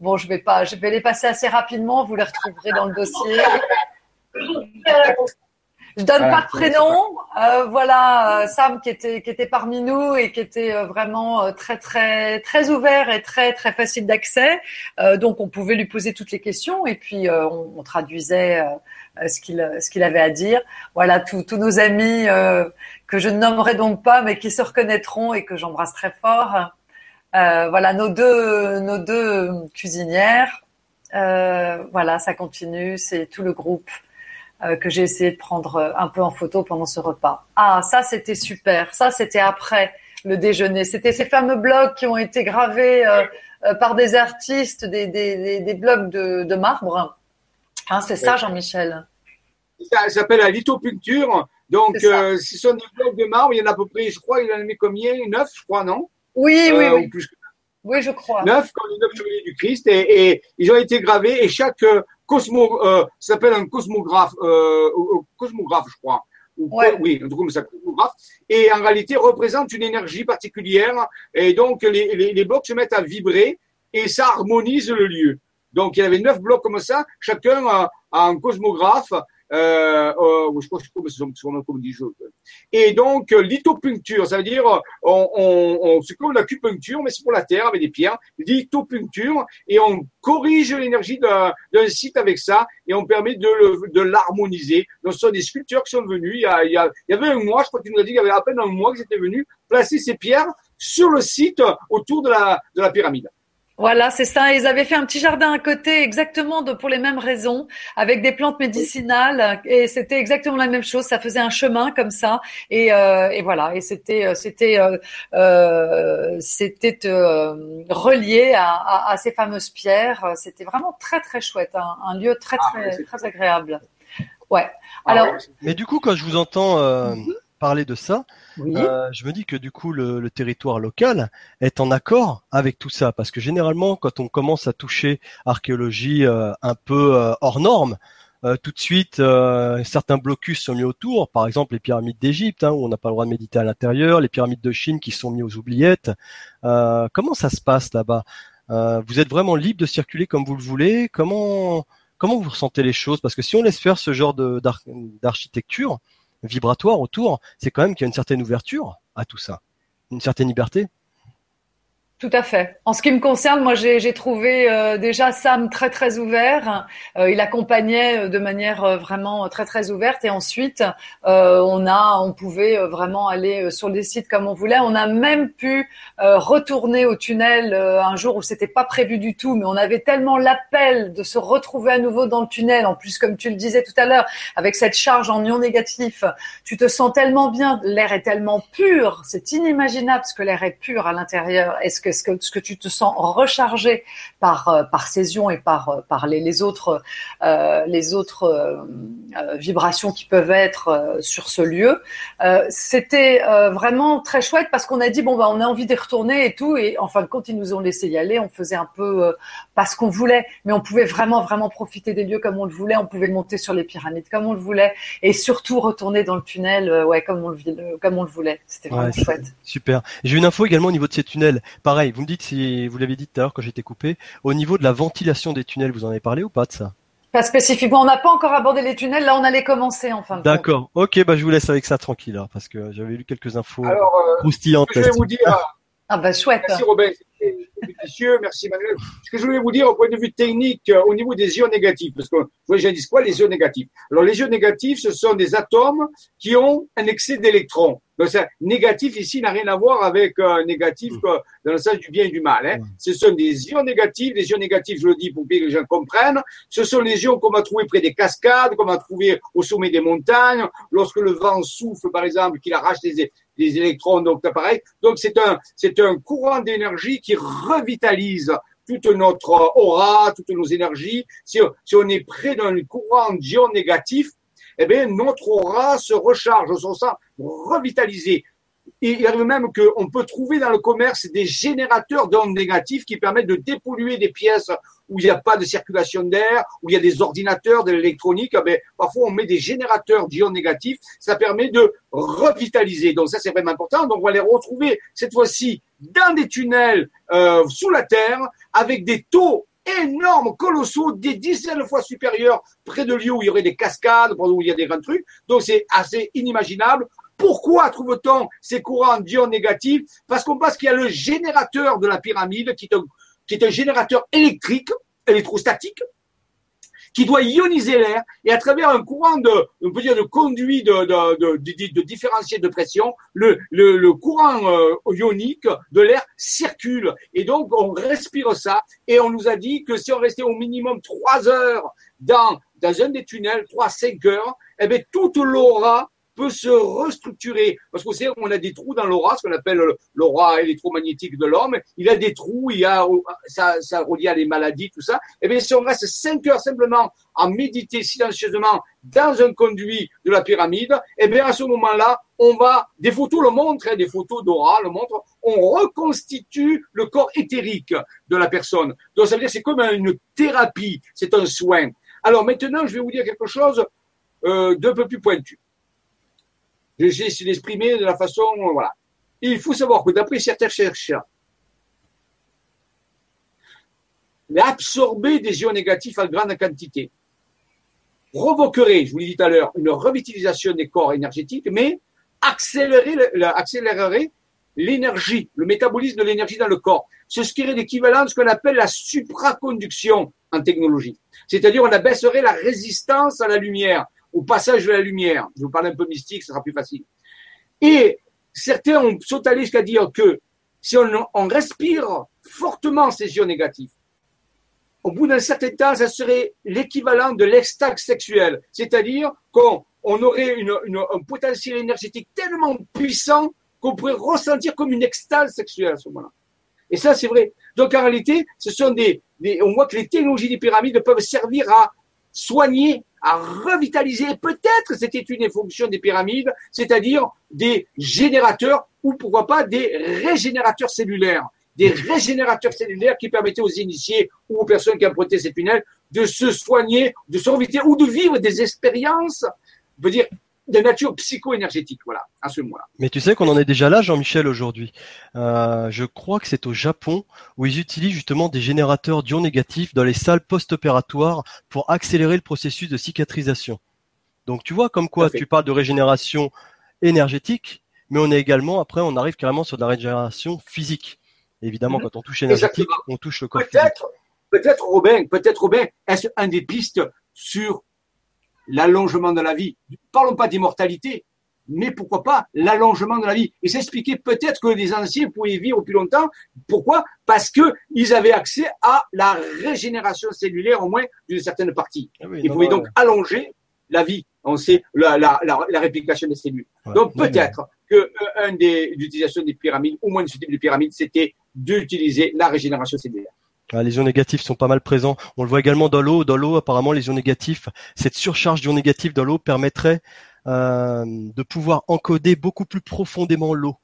Bon, je vais pas, je vais les passer assez rapidement. Vous les retrouverez dans le dossier. Je donne pas de prénom. Euh, voilà, euh, Sam qui était qui était parmi nous et qui était euh, vraiment euh, très très très ouvert et très très facile d'accès. donc on pouvait lui poser toutes les questions et puis on, on, traduisait ce qu'il ce qu'il avait à dire. Voilà, tous tous nos amis que je ne nommerai donc pas mais qui se reconnaîtront et que j'embrasse très fort. voilà, nos deux nos deux cuisinières. voilà, ça continue, c'est tout le groupe. Euh, que j'ai essayé de prendre euh, un peu en photo pendant ce repas. Ah, ça c'était super. Ça c'était après le déjeuner. C'était ces fameux blocs qui ont été gravés euh, par des artistes, des, des, des blocs de, de marbre. Hein, c'est ça, Jean-Michel? Ça, s'appelle la lithopuncture. Donc, ce sont des blocs de marbre. Il y en a à peu près, je crois, il en a mis combien? Neuf, je crois, non? Oui, oui, oui. Oui, je crois. Neuf, comme les neuf chevaliers du Christ. Et, et, ils ont été gravés et chaque cosmo, euh, s'appelle un cosmographe, euh, cosmographe, je crois. Oui, en tout cas, ça cosmographe. Et en réalité, représente une énergie particulière. Et donc, les, les, les blocs se mettent à vibrer et ça harmonise le lieu. Donc, il y avait neuf blocs comme ça, chacun a, a un cosmographe euh, euh, je crois que dit Et donc, euh, lithopuncture, ça veut dire, on, on, c'est comme l'acupuncture, mais c'est pour la terre avec des pierres. Lithopuncture, et on corrige l'énergie d'un site avec ça, et on permet de, de l'harmoniser. Donc, ce sont des sculpteurs qui sont venus. Il y, a, il y, avait un mois, je crois qu'il nous a dit qu'il y avait à peine un mois qu'ils étaient venus placer ces pierres sur le site autour de la, de la pyramide. Voilà, c'est ça. Ils avaient fait un petit jardin à côté, exactement pour les mêmes raisons, avec des plantes médicinales, et c'était exactement la même chose. Ça faisait un chemin comme ça, et, euh, voilà. Et c'était, euh, c'était, euh, c'était relié à, ces fameuses pierres. C'était vraiment très très chouette, un, lieu très ah, très très agréable. Ouais. Ah Alors. Mais du coup, quand je vous entends mhm. parler de ça, euh, je me dis que du coup le, territoire local est en accord avec tout ça parce que généralement quand on commence à toucher archéologie euh, un peu euh, hors norme, tout de suite certains blocus sont mis autour, par exemple les pyramides d'Égypte hein, où on n'a pas le droit de méditer à l'intérieur, les pyramides de Chine qui sont mis aux oubliettes. comment ça se passe là-bas? Vous êtes vraiment libre de circuler comme vous le voulez? Comment comment vous ressentez les choses? Parce que si on laisse faire ce genre d'architecture, vibratoire autour, c'est quand même qu'il y a une certaine ouverture à tout ça, une certaine liberté. Tout à fait. En ce qui me concerne, moi, j'ai trouvé euh, déjà Sam très très ouvert. Euh, il accompagnait euh, de manière vraiment très très ouverte. Et ensuite, on a, on pouvait vraiment aller sur les sites comme on voulait. On a même pu retourner au tunnel un jour où c'était pas prévu du tout, mais on avait tellement l'appel de se retrouver à nouveau dans le tunnel. En plus, comme tu le disais tout à l'heure, avec cette charge en ion négatif, tu te sens tellement bien. L'air est tellement pur, c'est inimaginable ce que l'air est pur à l'intérieur. Est-ce que est-ce que, ce que tu te sens rechargé par euh, par ces ions et par euh, par les, les autres euh, les autres euh, vibrations qui peuvent être sur ce lieu. C'était vraiment très chouette parce qu'on a dit bon bah on a envie d'y retourner et tout et en fin de compte ils nous ont laissé y aller. On faisait un peu pas ce qu'on voulait, mais on pouvait vraiment vraiment profiter des lieux comme on le voulait. On pouvait monter sur les pyramides comme on le voulait et surtout retourner dans le tunnel ouais comme on le comme on le voulait. C'était vraiment chouette. Super. J'ai une info également au niveau de ces tunnels. Pareil, vous me dites si vous l'avez dit tout à l'heure quand j'étais coupé. Au niveau de la ventilation des tunnels, vous en avez parlé ou pas de ça? Pas spécifiquement. On n'a pas encore abordé les tunnels. Là, on allait commencer enfin. D'accord. Ok, bah je vous laisse avec ça tranquille, hein, parce que j'avais lu quelques infos Alors, euh, croustillantes. Je vais vous dire. Ah chouette. Merci Robin, c'était merci Manuel. Ce que je voulais vous dire au point de vue technique, euh, au niveau des ions négatifs, parce que vous j'ai dit quoi les ions négatifs? Alors les ions négatifs, ce sont des atomes qui ont un excès d'électrons. Donc ça, négatif ici n'a rien à voir avec euh, négatif mm. dans le sens du bien et du mal. Hein. Mm. Ce sont des ions négatifs. Les ions négatifs, je le dis pour que les gens comprennent, ce sont les ions qu'on va trouver près des cascades, qu'on va trouver au sommet des montagnes, lorsque le vent souffle par exemple, qu'il arrache des, des électrons, donc pareil. Donc c'est un, c'est un courant d'énergie qui revitalise toute notre aura, toutes nos énergies. Si, on est près d'un courant d'ion négatif, eh bien, notre aura se recharge, on se sent revitalisé. Il arrive même qu'on peut trouver dans le commerce des générateurs d'ondes négatives qui permettent de dépolluer des pièces où il n'y a pas de circulation d'air, où il y a des ordinateurs, de l'électronique. Eh parfois, on met des générateurs d'ions négatifs. Ça permet de revitaliser. Donc ça, c'est vraiment important. Donc on va les retrouver cette fois-ci dans des tunnels euh, sous la terre avec des taux énormes, colossaux, des dizaines de fois supérieurs près de lieux où il y aurait des cascades, où il y a des grands trucs. Donc c'est assez inimaginable. Pourquoi trouve-t-on ces courants d'ions négatifs? Parce qu'on pense qu'il y a le générateur de la pyramide qui est qui est un générateur électrique, électrostatique, qui doit ioniser l'air et à travers un courant de, on de conduit de, de, de, de pression, le courant euh, ionique de l'air circule. Et donc on respire ça et on nous a dit que si on restait au minimum trois heures dans dans un des tunnels, trois cinq heures, eh bien toute l'aura peut se restructurer. Parce qu'on sait, on a des trous dans l'aura, ce qu'on appelle l'aura électromagnétique de l'homme. Il a des trous, il y a, ça, ça relie à les maladies, tout ça. Et eh bien, si on reste cinq heures simplement à méditer silencieusement dans un conduit de la pyramide, et eh bien, à ce moment-là, on va, des photos le montrent, hein, des photos d'aura le montrent, on reconstitue le corps éthérique de la personne. Donc, ça veut dire c'est comme une thérapie, c'est un soin. Alors maintenant, je vais vous dire quelque chose euh, d'un peu plus pointu. J'ai essayé d'exprimer de la façon, voilà. il faut savoir que d'après certains chercheurs, absorber des ions négatifs en grande quantité provoquerait, je vous l'ai dit tout à l'heure, une revitalisation des corps énergétiques, mais accélérerait, l'énergie, le métabolisme de l'énergie dans le corps. Ce qui est l'équivalent de ce qu'on appelle la supraconduction en technologie. C'est-à-dire on abaisserait la résistance à la lumière au passage de la lumière. Je vous parle un peu mystique, ce sera plus facile. Et certains ont sauté jusqu'à dire que si on, respire fortement ces ions négatifs, au bout d'un certain temps, ça serait l'équivalent de l'extase sexuelle. C'est-à-dire qu'on on aurait un potentiel énergétique tellement puissant qu'on pourrait ressentir comme une extase sexuelle à ce moment-là. Et ça, c'est vrai. Donc, en réalité, ce sont des, on voit que les technologies des pyramides peuvent servir à soigner à revitaliser. Peut-être c'était une fonction des pyramides, c'est-à-dire des générateurs ou pourquoi pas des régénérateurs cellulaires. Des régénérateurs cellulaires qui permettaient aux initiés ou aux personnes qui empruntaient ces tunnels de se soigner, de se reviter ou de vivre des expériences, je veux dire, de nature psycho-énergétique, voilà, à ce moment-là. Mais tu sais qu'on en est déjà là, Jean-Michel, aujourd'hui. Euh, je crois que c'est au Japon où ils utilisent justement des générateurs d'ions négatifs dans les salles post-opératoires pour accélérer le processus de cicatrisation. Donc tu vois comme quoi tu parles de régénération énergétique, mais on est également, après on arrive carrément sur de la régénération physique. évidemment, mhm. quand on touche énergétique, on touche le corps peut-être, Peut-être, Robin, peut-être, Robin, est-ce un des pistes sur l'allongement de la vie. Parlons pas d'immortalité, mais pourquoi pas l'allongement de la vie Et s'expliquer peut-être que les anciens pouvaient vivre plus longtemps. Pourquoi? Parce que ils avaient accès à la régénération cellulaire au moins d'une certaine partie. Ah ils pouvaient donc allonger la vie. On sait la, la, la, réplication des cellules. donc peut-être que euh, un des l'utilisation des pyramides, au moins de ce type de pyramide, c'était d'utiliser la régénération cellulaire. Ah, les ions négatifs sont pas mal présents. On le voit également dans l'eau. Dans l'eau, apparemment, les ions négatifs, cette surcharge d'ions négatifs dans l'eau permettrait euh, de pouvoir encoder beaucoup plus profondément l'eau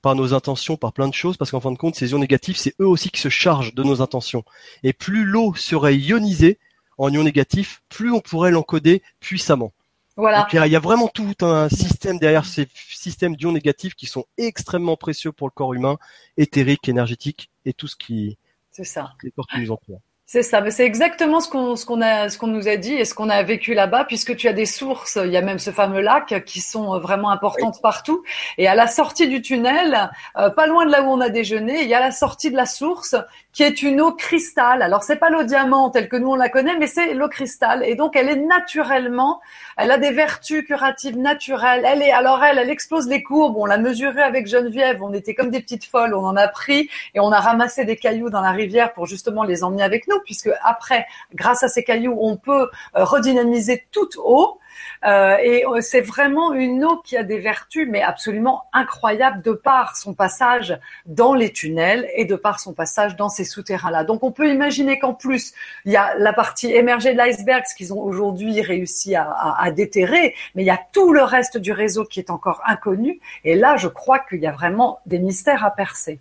par nos intentions, par plein de choses, parce qu'en fin de compte, ces ions négatifs, c'est eux aussi qui se chargent de nos intentions. Et plus l'eau serait ionisée en ions négatifs, plus on pourrait l'encoder puissamment. Voilà. il y a vraiment tout un système derrière ces systèmes d'ions négatifs qui sont extrêmement précieux pour le corps humain, éthérique, énergétique et tout ce qui, c'est ça. les corps qui nous entourent. C'est ça, mais c'est exactement ce qu'on ce qu'on a ce qu'on nous a dit et ce qu'on a vécu là-bas, puisque tu as des sources. Il y a même ce fameux lac qui sont vraiment importantes partout. Et à la sortie du tunnel, euh, pas loin de là où on a déjeuné, il y a la sortie de la source qui est une eau cristal. Alors c'est pas l'eau diamant telle que nous on la connaît, mais c'est l'eau cristal. Et donc elle est naturellement, elle a des vertus curatives naturelles. Elle est alors elle, elle explose les courbes. On l'a mesurée avec Geneviève. On était comme des petites folles. On en a pris et on a ramassé des cailloux dans la rivière pour justement les emmener avec nous puisque après, grâce à ces cailloux, on peut euh, redynamiser toute eau. Euh, et euh, c'est vraiment une eau qui a des vertus, mais absolument incroyables de par son passage dans les tunnels et de par son passage dans ces souterrains-là. Donc on peut imaginer qu'en plus, il y a la partie émergée de l'iceberg, ce qu'ils ont aujourd'hui réussi à, à, déterrer, mais il y a tout le reste du réseau qui est encore inconnu. Et là, je crois qu'il y a vraiment des mystères à percer.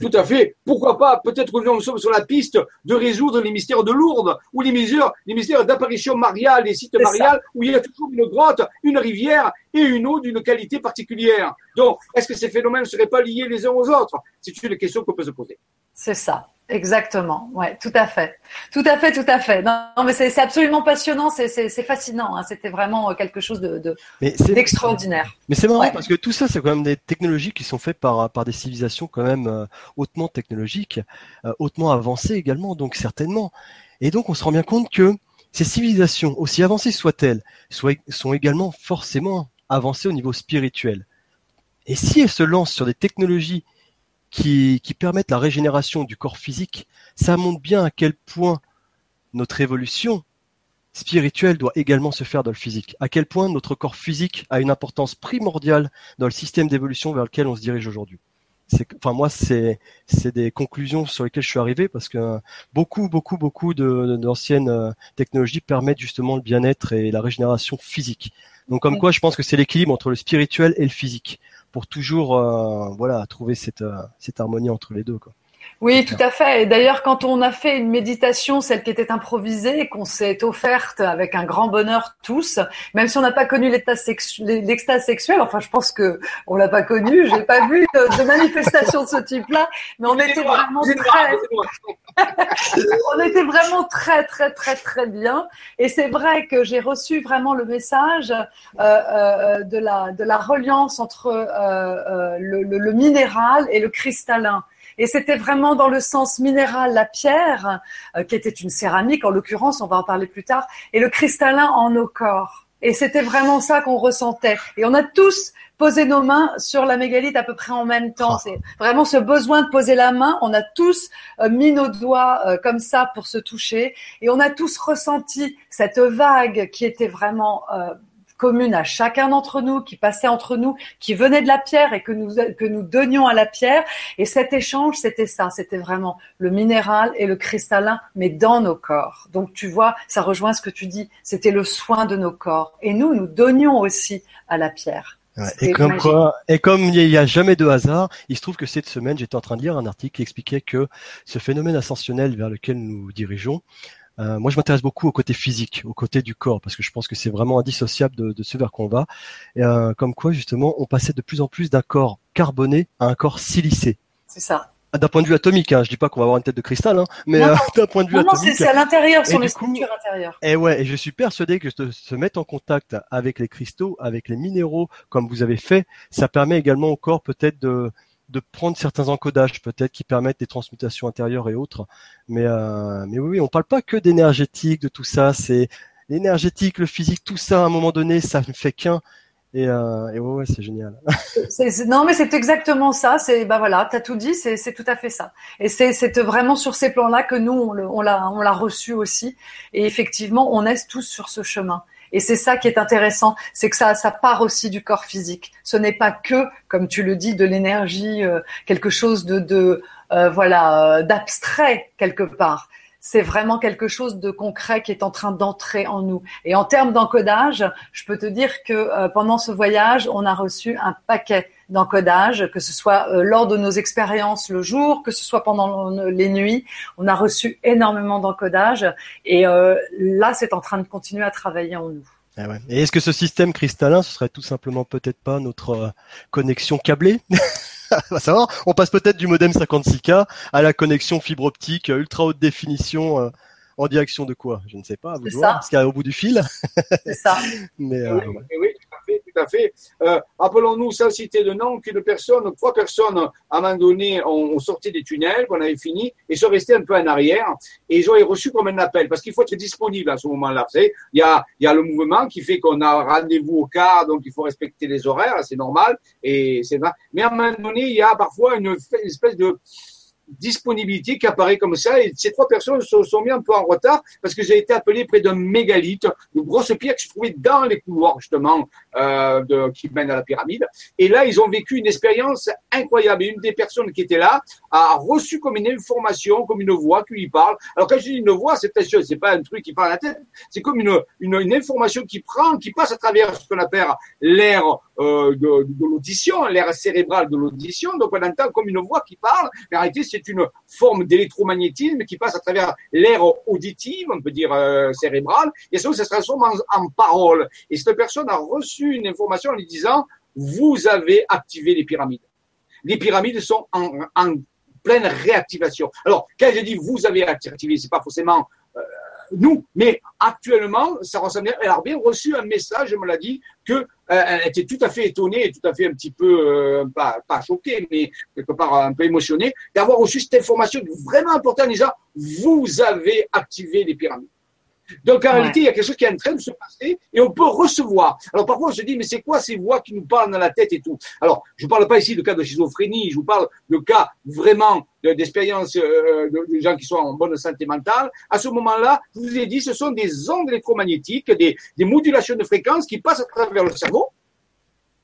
Tout à fait. Pourquoi pas Peut-être que nous sommes sur la piste de résoudre les mystères de Lourdes ou les mystères, les mystères d'apparition mariale, les sites mariales où il y a toujours une grotte, une rivière et une eau d'une qualité particulière. Donc, est-ce que ces phénomènes ne seraient pas liés les uns aux autres? C'est une question qu'on peut se poser. C'est ça. Exactement, ouais, tout à fait, tout à fait, tout à fait. Non, mais c'est absolument passionnant, c'est fascinant. Hein. C'était vraiment euh, quelque chose de d'extraordinaire. mais c'est marrant parce que tout ça, c'est quand même des technologies qui sont faites par par des civilisations quand même euh, hautement technologiques, euh, hautement avancées également, donc certainement. Et donc on se rend bien compte que ces civilisations, aussi avancées soient-elles, sont également forcément avancées au niveau spirituel. Et si elles se lancent sur des technologies qui, permettent la régénération du corps physique, ça montre bien à quel point notre évolution spirituelle doit également se faire dans le physique, à quel point notre corps physique a une importance primordiale dans le système d'évolution vers lequel on se dirige aujourd'hui. enfin moi c'est c'est des conclusions sur lesquelles je suis arrivé parce que beaucoup beaucoup beaucoup d'anciennes euh, technologies permettent justement le bien-être et la régénération physique. Donc comme quoi je pense que c'est l'équilibre entre le spirituel et le physique pour toujours euh, voilà trouver cette, euh, cette harmonie entre les deux quoi. Oui, tout à fait. Et d'ailleurs, quand on a fait une méditation, celle qui était improvisée, qu'on s'est offerte avec un grand bonheur tous, même si on n'a pas connu l'extase sexuelle, enfin, je pense que on l'a pas connu, j'ai pas vu de, manifestation de ce type-là, mais on était vraiment très, on était vraiment très, très, très, très bien. Et c'est vrai que j'ai reçu vraiment le message euh, euh, de la de la reliance entre euh, le, le minéral et le cristallin. Et c'était vraiment dans le sens minéral, la pierre, euh, qui était une céramique en l'occurrence, on va en parler plus tard, et le cristallin en nos corps. Et c'était vraiment ça qu'on ressentait. Et on a tous posé nos mains sur la mégalith à peu près en même temps. C'est vraiment ce besoin de poser la main. On a tous euh, mis nos doigts euh, comme ça pour se toucher. Et on a tous ressenti cette vague qui était vraiment commune à chacun d'entre nous, qui passait entre nous, qui venait de la pierre et que nous, que nous donnions à la pierre. Et cet échange, c'était ça, c'était vraiment le minéral et le cristallin, mais dans nos corps. Donc tu vois, ça rejoint ce que tu dis, c'était le soin de nos corps. Et nous, nous donnions aussi à la pierre. et comme quoi, et comme il n'y a jamais de hasard, il se trouve que cette semaine, j'étais en train de lire un article qui expliquait que ce phénomène ascensionnel vers lequel nous dirigeons, euh, moi, je m'intéresse beaucoup au côté physique, au côté du corps, parce que je pense que c'est vraiment indissociable de, de ce vers qu'on va. Et, euh, comme quoi, justement, on passait de plus en plus d'un corps carboné à un corps silicé. C'est ça. Ah, d'un point de vue atomique, hein, je dis pas qu'on va avoir une tête de cristal, hein, mais euh, d'un point de vue atomique. Non, c'est à l'intérieur, sur les structures intérieures. Et ouais, et je suis persuadé que se, se mettre en contact avec les cristaux, avec les minéraux, comme vous avez fait, ça permet également au corps peut-être de de prendre certains encodages peut-être qui permettent des transmutations intérieures et autres. Mais euh, mais oui, on parle pas que d'énergétique, de tout ça. C'est l'énergétique, le physique, tout ça à un moment donné, ça ne fait qu'un. Et, euh, et ouais, c'est génial. non, mais c'est exactement ça. C'est bah voilà, t'as tout dit. C'est tout à fait ça. Et c'est vraiment sur ces plans-là que nous on l'a on l'a reçu aussi. Et effectivement, on est tous sur ce chemin. Et c'est ça qui est intéressant, c'est que ça, ça part aussi du corps physique. Ce n'est pas que, comme tu le dis, de l'énergie, euh, quelque chose de, de euh, voilà, d'abstrait quelque part c'est vraiment quelque chose de concret qui est en train d'entrer en nous. Et en termes d'encodage, je peux te dire que euh, pendant ce voyage, on a reçu un paquet d'encodage, que ce soit euh, lors de nos expériences le jour, que ce soit pendant les nuits. On a reçu énormément d'encodage et euh, là, c'est en train de continuer à travailler en nous. Ah et est-ce que ce système cristallin, ce serait tout simplement peut-être pas notre connexion câblée? Va savoir. On passe peut-être du modem 56K à la connexion fibre optique ultra haute définition euh, en direction de quoi? Je ne sais pas, à vous de voir, ce qu'il y a au bout du fil. C'est ça. Mais, euh, oui, tout à fait. Euh, Rappelons-nous, sans citer de nom, qu'une personne, trois personnes, à un moment donné, ont, sorti des tunnels, qu'on avait fini, et sont restés un peu en arrière, et ils ont reçu comme un appel, parce qu'il faut être disponible à ce moment-là. Vous savez, il y a, y a le mouvement qui fait qu'on a rendez-vous au quart, donc il faut respecter les horaires, c'est normal, et c'est Mais à un moment donné, il y a parfois une espèce de disponibilité qui apparaît comme ça. Et ces trois personnes se sont mis un peu en retard parce que j'ai été appelé près d'un mégalithe, une grosse pierre qui se trouvait dans les couloirs justement euh, de, qui mènent à la pyramide. Et là, ils ont vécu une expérience incroyable. Et une des personnes qui était là a reçu comme une information, comme une voix qui lui parle. Alors quand je dis une voix, c'est pas un truc qui parle à la tête, c'est comme une, une, une, information qui prend, qui passe à travers ce qu'on appelle l'air euh, de, de l'audition, l'air cérébral de l'audition. Donc on entend comme une voix qui parle, mais en c'est une forme d'électromagnétisme qui passe à travers l'air auditif, on peut dire euh, cérébral, et ça, se transforme en, en parole. Et cette personne a reçu une information en lui disant, vous avez activé les pyramides. Les pyramides sont en, pleine réactivation. Alors, quand je dis vous avez activé, c'est pas forcément nous, mais actuellement, ça ressemble. Elle a reçu un message, elle me l'a dit, que euh, elle était tout à fait étonnée et tout à fait un petit peu euh, pas, pas choquée, mais quelque part un peu émotionnée d'avoir reçu cette information vraiment importante déjà. Vous avez activé les pyramides. Donc en réalité, il y a quelque chose qui est en train de se passer et on peut recevoir. Alors parfois on se dit mais c'est quoi ces voix qui nous parlent dans la tête et tout? Alors je ne parle pas ici de cas de schizophrénie, je vous parle de cas vraiment d'expérience euh, de, gens qui sont en bonne santé mentale. À ce moment-là, je vous ai dit, ce sont des ondes électromagnétiques, des, des modulations de fréquences qui passent à travers le cerveau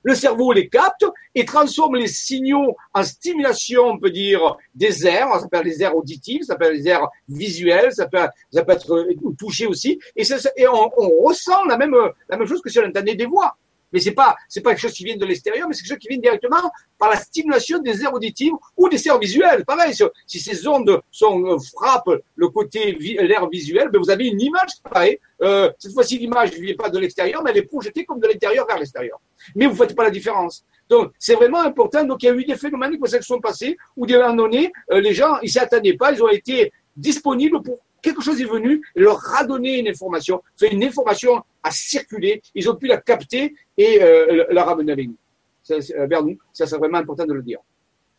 le cerveau les capte et transforme les signaux en stimulation, on peut dire, des airs. Ça s'appelle les airs auditifs, ça s'appelle les airs visuels, ça peut, ça peut être euh, touché aussi. Et, on, on, ressent la même, la même chose que si on entendait des voix mais c'est pas c'est pas quelque chose qui vient de l'extérieur, mais c'est quelque chose qui vient directement par la stimulation des aires auditives ou des aires visuelles. Pareil, si ces ondes sont, euh, frappent le côté l'air visuel, ben vous avez une image pareil. Euh, cette fois-ci, l'image ne vient pas de l'extérieur, mais elle est projetée comme de l'intérieur vers l'extérieur. Mais vous faites pas la différence. Donc, c'est vraiment important. Donc, il y a eu des phénomènes qui se sont passés où, d'un moment donné, euh, les gens, ils s'y attendaient pas, ils ont été disponibles pour quelque chose est venu leur radonner une information, une information à circuler, ils ont pu la capter et euh, la ramener avec nous, euh, vers nous. Ça, c'est vraiment important de le dire.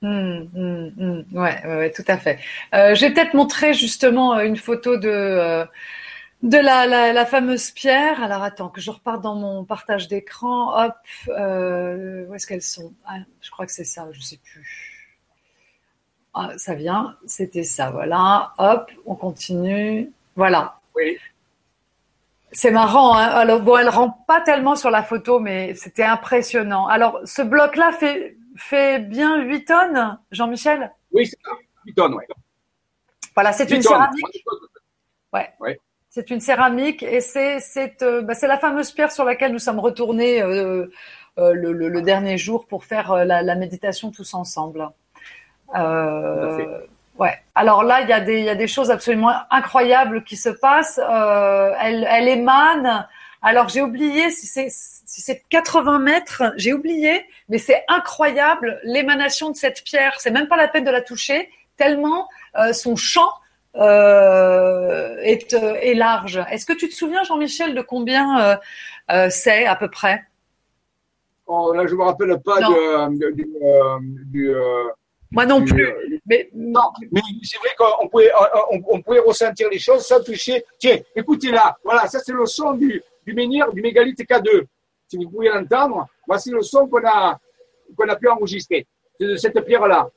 Mmh, mmh, Ouais, tout à fait. Euh, je vais peut-être montrer justement une photo de de la, fameuse pierre. Alors attends, que je reparte dans mon partage d'écran. Hop, où est-ce qu'elles sont? Ah, Je crois que c'est ça, je sais plus. Ah, ça vient, c'était ça, voilà. Hop, on continue. Voilà. Oui. C'est marrant, hein Alors, bon, elle rentre pas tellement sur la photo, mais c'était impressionnant. Alors, ce bloc-là fait, fait bien 8 tonnes, Jean-Michel? Oui, c'est 8 tonnes, oui. Voilà, c'est une céramique. Ouais. C'est une céramique et c'est c'est euh, bah, la fameuse pierre sur laquelle nous sommes retournés euh, euh, le, le, dernier jour pour faire la, la méditation tous ensemble. Euh, ouais. Alors là, il y, a des, il y a des choses absolument incroyables qui se passent. Euh, elle, elle émane. Alors j'ai oublié si c'est si c'est 80 mètres, j'ai oublié, mais c'est incroyable l'émanation de cette pierre. C'est même pas la peine de la toucher tellement euh, son champ euh, est, euh, est, large. Est-ce que tu te souviens, Jean-Michel, de combien euh, c'est à peu près? Oh, Là, je me rappelle pas de, du, du moi non plus. Euh, mais non, mais c'est vrai qu'on pouvait, on, pouvait ressentir les choses sans toucher. Tiens, écoutez là, voilà, ça c'est le son du, du menhir du mégalithe K2. Si vous pouvez l'entendre, voici le son qu'on a, qu'on a pu enregistrer. de cette pierre-là.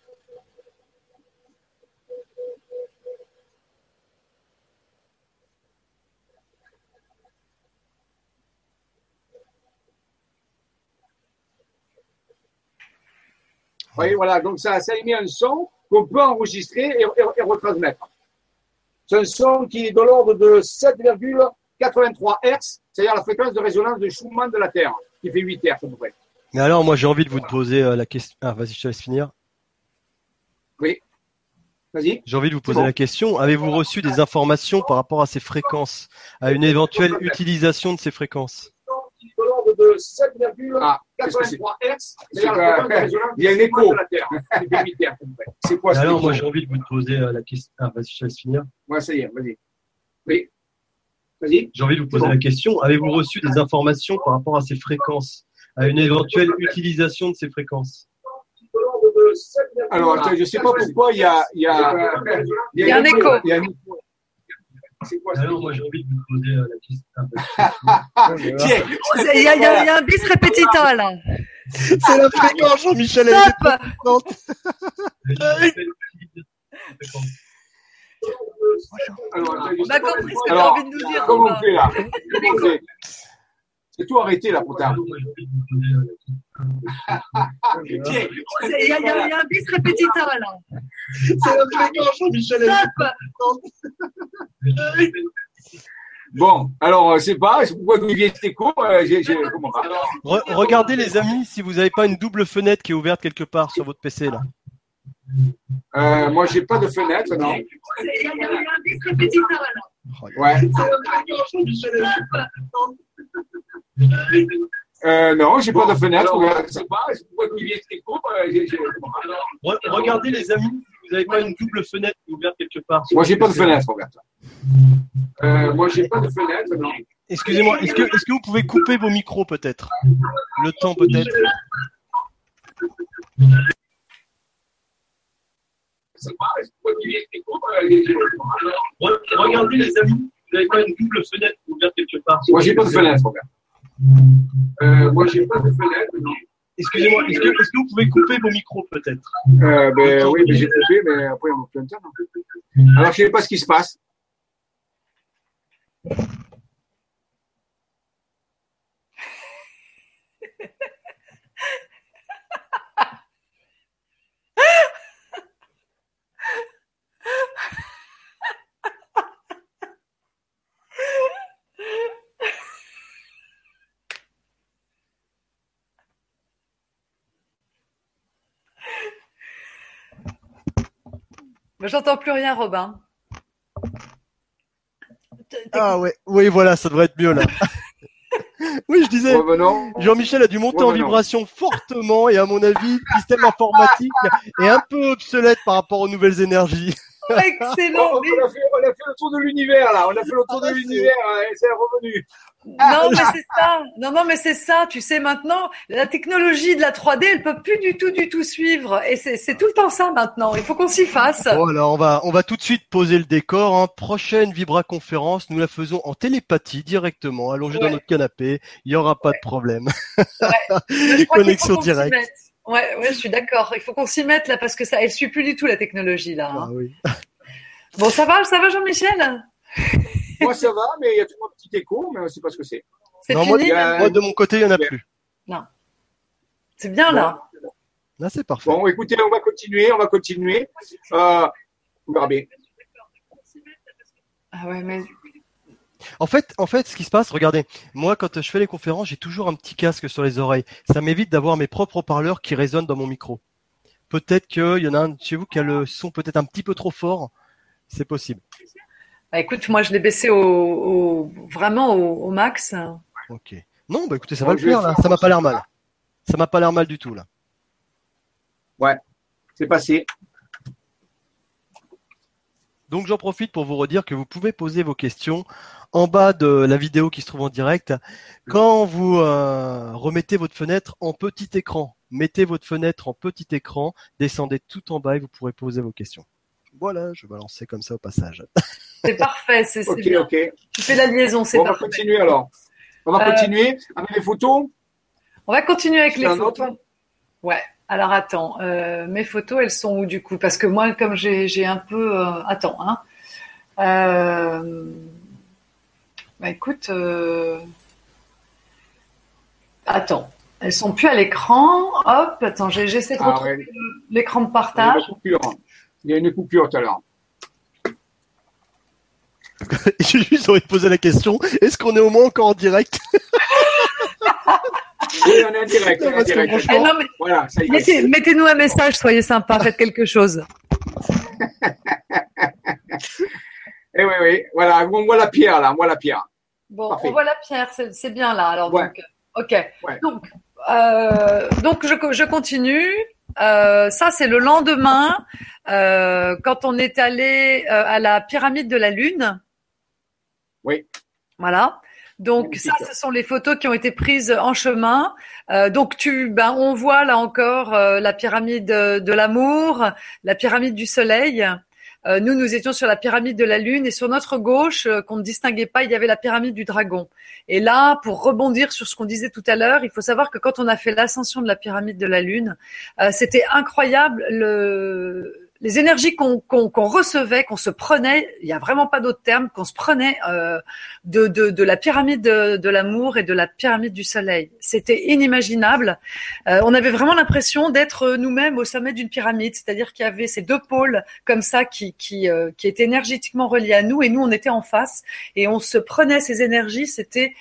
Voyez, voilà, donc ça, ça émet un son qu'on peut enregistrer et, retransmettre. C'est un son qui est de l'ordre de 7,83 Hz, c'est-à-dire la fréquence de résonance de Schumann de la Terre, qui fait 8 Hz à peu près. Mais alors, moi, j'ai envie de vous poser euh, la question. Ah, vas-y, je te laisse finir. Oui. Vas-y. J'ai envie de vous poser la question. Avez-vous reçu des informations par rapport à ces fréquences, à une éventuelle utilisation de ces fréquences? De 7,83 ah, Hz. Il y a un écho. C'est quoi Alors, moi, j'ai envie de vous poser euh, la question. Ah, vas-y, je laisse finir. Ouais, ça y est, vas-y. Oui. Vas-y. J'ai envie de vous poser la question. Avez-vous reçu des informations par rapport à ces fréquences, à une éventuelle utilisation de ces fréquences alors, je ne sais pas pourquoi il y a, il y a, il y a un écho. Il y a un écho. Alors, moi, j'ai envie de vous poser euh, la question. il, y a, il, y a, un bis répétiteur là. C'est la fréquence, Jean-Michel. Stop On a compris ce que tu as envie de nous dire. Comment on fait là? C'est tout arrêté là, putain. Il y, a un bis répétiteur là. C'est fréquence, Jean-Michel. Bon, alors euh, c'est pas, pourquoi vient cet écho Regardez les amis si vous n'avez pas une double fenêtre qui est ouverte quelque part sur votre PC là. Euh, moi j'ai pas de fenêtre, non. Il y a un bis répétiteur là. Ouais. Euh, non, j'ai pas de fenêtre. Regardez les amis, vous n'avez pas une double fenêtre ouverte quelque part. Moi, j'ai pas de fenêtre, regarde. Euh, moi, j'ai pas de fenêtre. Excusez-moi, est-ce que, est que vous pouvez couper vos micros peut-être? Le temps peut-être Regardez les amis, vous n'avez pas une double fenêtre ouverte quelque part. Moi, j'ai pas de fenêtre, regarde. Euh, moi, j'ai pas de fenêtre. Excusez-moi, est-ce que, est que, vous pouvez couper vos micros peut-être? Euh, ben, Oui, mais j'ai coupé, mais après, on a plein de temps. Alors, je ne sais pas ce qui se passe. J'entends plus rien, Robin. Ah ouais, oui, voilà, ça devrait être mieux là. oui, je disais, ben Jean-Michel a dû monter en vibration fortement et à mon avis, le système informatique est un peu obsolète par rapport aux nouvelles énergies. Excellent. on, a fait, on, a fait, le tour de l'univers là, on a fait le tour de ah, l'univers et c'est revenu. Non, mais c'est ça. Non, non, mais c'est ça. Tu sais, maintenant, la technologie de la 3D, elle peut plus du tout, du tout suivre. Et c'est tout le temps ça maintenant. Il faut qu'on s'y fasse. Bon, alors, on va, on va tout de suite poser le décor. Hein. Prochaine Vibra conférence, nous la faisons en télépathie directement, allongée dans notre canapé. Il y aura pas de problème. Ouais. Connexion directe. Ouais, ouais, je suis d'accord. Il faut qu'on s'y mette là parce que ça, elle suit plus du tout la technologie là. Hein. Ah, oui. bon, ça va, ça va, Jean-Michel? Moi, ça va, mais il y a toujours un petit écho, mais on ne sait pas ce que c'est. Moi, de mon côté, il n'y en a plus. Non. C'est bien là. Là, c'est parfait. Bon, écoutez, on va continuer, on va continuer. Euh, Ah ouais, mais en fait, en fait, ce qui se passe, regardez, moi, quand je fais les conférences, j'ai toujours un petit casque sur les oreilles. Ça m'évite d'avoir mes propres parleurs qui résonnent dans mon micro. Peut-être qu'il y en a un chez vous qui a le son peut-être un petit peu trop fort. C'est possible. Bah, écoute, moi je l'ai baissé au, vraiment au, max. Ok. Non, bah écoutez, ça va le faire là. Ça m'a pas l'air mal. Ça m'a pas l'air mal du tout là. Ouais, c'est passé. Donc j'en profite pour vous redire que vous pouvez poser vos questions en bas de la vidéo qui se trouve en direct. Quand vous euh, remettez votre fenêtre en petit écran, mettez votre fenêtre en petit écran, descendez tout en bas et vous pourrez poser vos questions. Voilà, je vais lancer comme ça au passage. C'est parfait, c'est bien. Ok, Tu fais la liaison, c'est parfait. On va continuer alors. On va euh, continuer avec les photos. On va continuer avec les photos. Ouais. Alors attends, euh, mes photos, elles sont où du coup? Parce que moi, comme j'ai un peu, euh, attends, hein. bah écoute, attends, Elles sont plus à l'écran. Hop, attends, j'essaie de ah retrouver l'écran de partage. Il y a une coupure tout à l'heure. J'ai juste envie de poser la question est-ce qu'on est au moins encore en direct? Oui, on est en direct. mettez-nous un message, soyez sympa, faites quelque chose. Eh oui, oui, voilà, on voit la pierre là, on voit la pierre. Bon, on voit la pierre, c'est bien là. Alors, donc, ok. Donc, euh, donc je, je continue. Euh, ça, c'est le lendemain, euh, quand on est allé euh, à la pyramide de la Lune. Oui. Voilà. Donc ça, ce sont les photos qui ont été prises en chemin. Euh, donc tu, ben, on voit là encore euh, la pyramide de l'amour, la pyramide du soleil. Euh, nous, nous étions sur la pyramide de la Lune et sur notre gauche, euh, qu'on ne distinguait pas, il y avait la pyramide du dragon. Et là, pour rebondir sur ce qu'on disait tout à l'heure, il faut savoir que quand on a fait l'ascension de la pyramide de la Lune, euh, c'était incroyable le les énergies qu'on recevait, qu'on se prenait, il n'y a vraiment pas d'autre terme, qu'on se prenait euh, de, la pyramide de, l'amour et de la pyramide du soleil. C'était inimaginable. Euh, on avait vraiment l'impression d'être nous-mêmes au sommet d'une pyramide, c'est-à-dire qu'il y avait ces deux pôles comme ça qui, euh, étaient énergétiquement reliés à nous et nous, on était en face et on se prenait ces énergies. C'était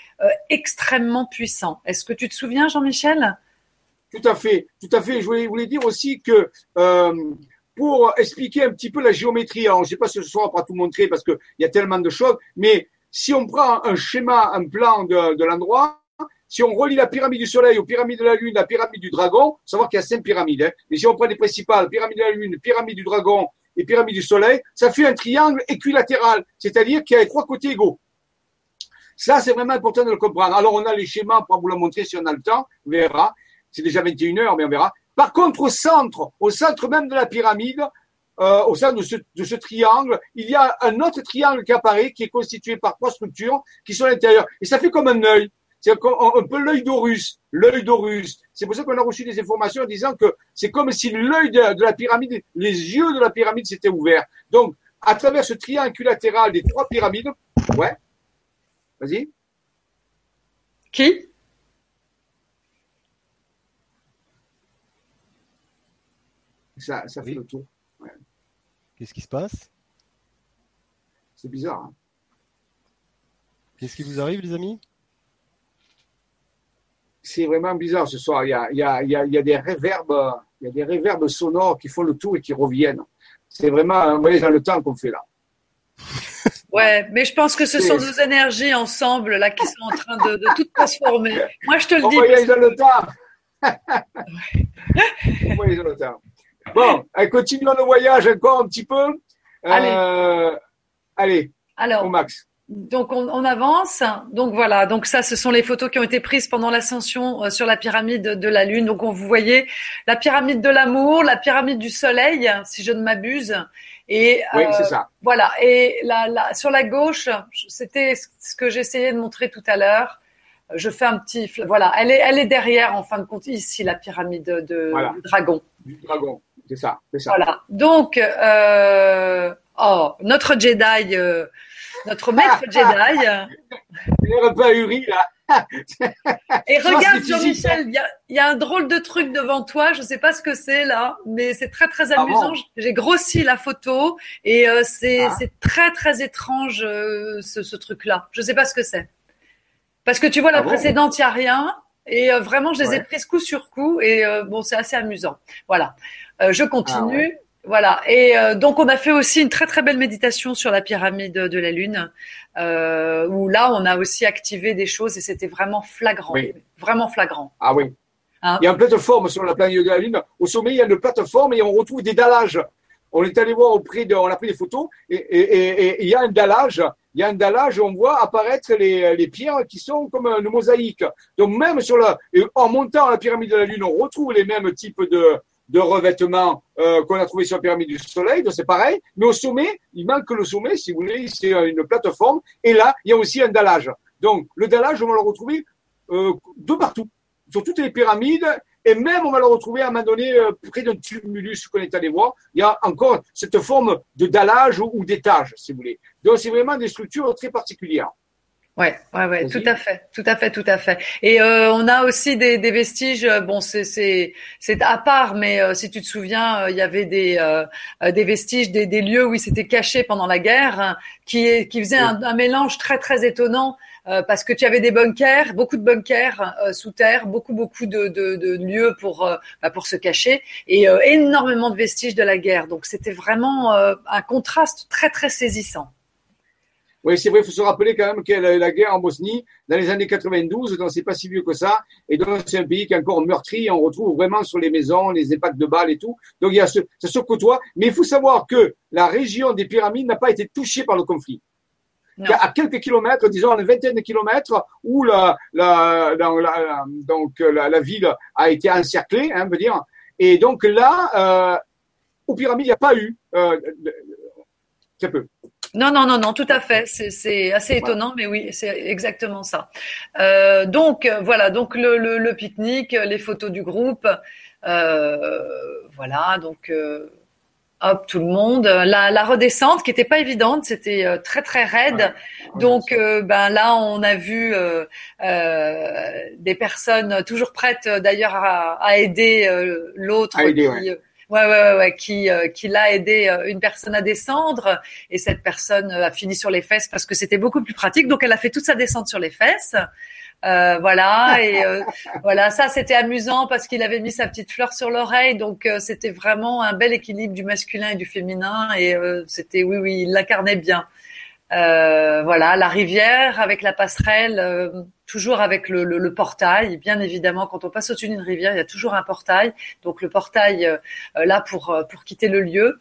extrêmement puissant. Est-ce que tu te souviens, Jean-Michel? Tout à fait, tout à fait. Je voulais, dire aussi que pour expliquer un petit peu la géométrie. Alors, je ne sais pas si ce soir on va tout montrer parce qu'il y a tellement de choses, mais si on prend un schéma, un plan de, de l'endroit, si on relie la pyramide du Soleil aux pyramides de la Lune, la pyramide du Dragon, savoir qu'il y a cinq pyramides. Hein, mais si on prend les principales, pyramide de la Lune, pyramide du Dragon et pyramide du Soleil, ça fait un triangle équilatéral, c'est-à-dire qu'il y a trois côtés égaux. Ça, c'est vraiment important de le comprendre. Alors, on a les schémas pour vous le montrer si on a le temps, on verra. C'est déjà 21 heures, mais on verra. Par contre, au centre, au centre même de la pyramide, euh, au centre de ce, de ce, triangle, il y a un autre triangle qui apparaît, qui est constitué par trois structures qui sont à l'intérieur. Et ça fait comme un œil. C'est un peu l'œil d'Horus, l'œil d'Horus. C'est pour ça qu'on a reçu des informations en disant que c'est comme si l'œil de, de, la pyramide, les yeux de la pyramide s'étaient ouverts. Donc, à travers ce triangle latéral des trois pyramides, ouais, vas-y. Qui? Ça, ça fait le tour. Qu'est-ce qui se passe? C'est bizarre. Hein. Qu'est-ce qui vous arrive, les amis? C'est vraiment bizarre ce soir. Il y a, il y a, il y a, des réverbes, il y a des réverbes sonores qui font le tour et qui reviennent. C'est vraiment un voyage dans le temps qu'on fait là. Ouais, mais je pense que ce sont deux énergies ensemble là qui sont en train de, de tout transformer. Moi, je te le dis. Voyage dans le temps. voyage dans le temps. Bon, continuons le voyage encore un petit peu. Allez. Euh, allez, Alors, au max. Donc on, avance. Donc voilà. Donc ça, ce sont les photos qui ont été prises pendant l'ascension euh, sur la pyramide de la Lune. Donc on vous voyez la pyramide de l'amour, la pyramide du Soleil, si je ne m'abuse. Et oui, c'est ça. Voilà. Et là, sur la gauche, c'était ce que j'essayais de montrer tout à l'heure. Je fais un petit. Voilà. Elle est, elle est derrière en fin de compte ici la pyramide de, du dragon. Du dragon. C'est ça, c'est ça. Voilà. Donc, euh, oh, notre Jedi, euh, notre maître Jedi. Est pas ahuri, là. Et regarde, Jean-Michel, il y, y, a un drôle de truc devant toi. Je ne sais pas ce que c'est là, mais c'est très très ah amusant. J'ai grossi la photo et euh, c'est ah. très très étrange euh, ce, ce truc-là. Je ne sais pas ce que c'est. Parce que tu vois, la ah précédente, il n'y a rien. Et euh, vraiment, je les ai prises coup sur coup. Et bon, c'est assez amusant. Voilà. Euh, je continue. Ah voilà. Et euh, donc on a fait aussi une très très belle méditation sur la pyramide de la Lune, euh, où là on a aussi activé des choses et c'était vraiment flagrant, vraiment flagrant. Ah oui. Hein? il y a une plateforme sur la planète de la Lune. Au sommet, il y a une plateforme et on retrouve des dallages. On est allé voir auprès de, on a pris des photos et, et, et, il y a un dallage. Il y a un dallage, on voit apparaître les, les pierres qui sont comme une mosaïque. Donc même sur la, en montant la pyramide de la Lune, on retrouve les mêmes types de, de revêtement euh, qu'on a trouvé sur la pyramide du Soleil, donc c'est pareil. Mais au sommet, il manque le sommet, si vous voulez, c'est une plateforme. Et là, il y a aussi un dallage. Donc le dallage, on va le retrouver euh, de partout, sur toutes les pyramides. Et même, on va le retrouver à un moment donné euh, près d'un tumulus qu'on est allé voir. Il y a encore cette forme de dallage ou, d'étage, si vous voulez. Donc c'est vraiment des structures très particulières. Ouais, ouais, ouais, tout à fait, tout à fait, tout à fait. Et euh, on a aussi des, des vestiges. Euh, bon, c'est c'est c'est à part, mais euh, si tu te souviens, il y avait des des vestiges, des, des lieux où ils s'étaient cachés pendant la guerre, hein, qui qui faisaient un, un, mélange très très étonnant. Parce que tu avais des bunkers, beaucoup de bunkers sous terre, beaucoup beaucoup de, de, lieux pour bah, pour se cacher et énormément de vestiges de la guerre. Donc c'était vraiment un contraste très très saisissant. Oui, c'est vrai, il faut se rappeler quand même que la, guerre en Bosnie, dans les années 92, donc c'est pas si vieux que ça, et donc c'est un pays qui est encore meurtri, on retrouve vraiment sur les maisons les impacts de balles et tout. Donc il y a ça se côtoie, mais il faut savoir que la région des pyramides n'a pas été touchée par le conflit. À quelques kilomètres, disons une vingtaine de kilomètres, où la, la, la, donc la, ville a été encerclée, hein, dire. Et donc là, euh, aux pyramides, il n'y a pas eu euh, très peu. Non, non, non, non, tout à fait. C'est assez étonnant, mais oui, c'est exactement ça. Euh, donc voilà, donc le, le, le pique-nique, les photos du groupe, euh, voilà, donc euh, hop, tout le monde. La, la redescente qui était pas évidente, c'était euh, très très raide. donc euh, ben là, on a vu euh, des personnes toujours prêtes d'ailleurs à, à, aider l'autre qui ouais, ouais, ouais, qui, euh, qui l'a aidé euh, une personne à descendre et cette personne euh, a fini sur les fesses parce que c'était beaucoup plus pratique. Donc elle a fait toute sa descente sur les fesses. Euh, voilà et voilà ça c'était amusant parce qu'il avait mis sa petite fleur sur l'oreille donc c'était vraiment un bel équilibre du masculin et du féminin et c'était oui oui il l'incarnait bien euh, voilà, la rivière avec la passerelle, euh, toujours avec le, le, le, portail. Bien évidemment, quand on passe au-dessus d'une rivière, il y a toujours un portail. Donc le portail euh, là pour pour quitter le lieu.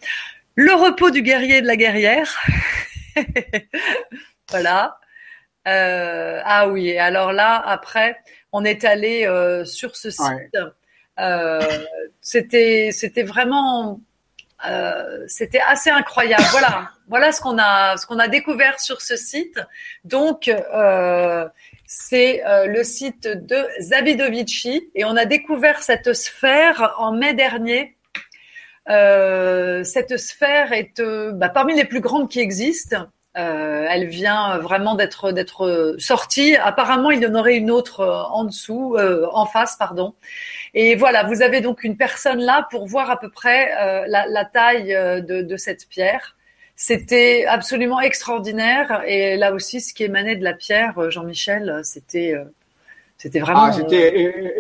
Le repos du guerrier et de la guerrière. voilà. Ah oui. alors là, après, on est allé sur ce site. c'était c'était vraiment euh, c'était assez incroyable. Voilà, voilà ce qu'on a, ce qu'on a découvert sur ce site. Donc, euh, c'est euh, le site de Zabidovici et on a découvert cette sphère en mai dernier. cette sphère est bah, parmi les plus grandes qui existent. Elle vient vraiment d'être d'être sortie. Apparemment, il y en aurait une autre en dessous, en face, pardon. Et voilà, vous avez donc une personne là pour voir à peu près euh, la, la, taille euh, de, de, cette pierre. C'était absolument extraordinaire. Et là aussi, ce qui émanait de la pierre, euh, Jean-Michel, c'était c'était vraiment. Ah, c'était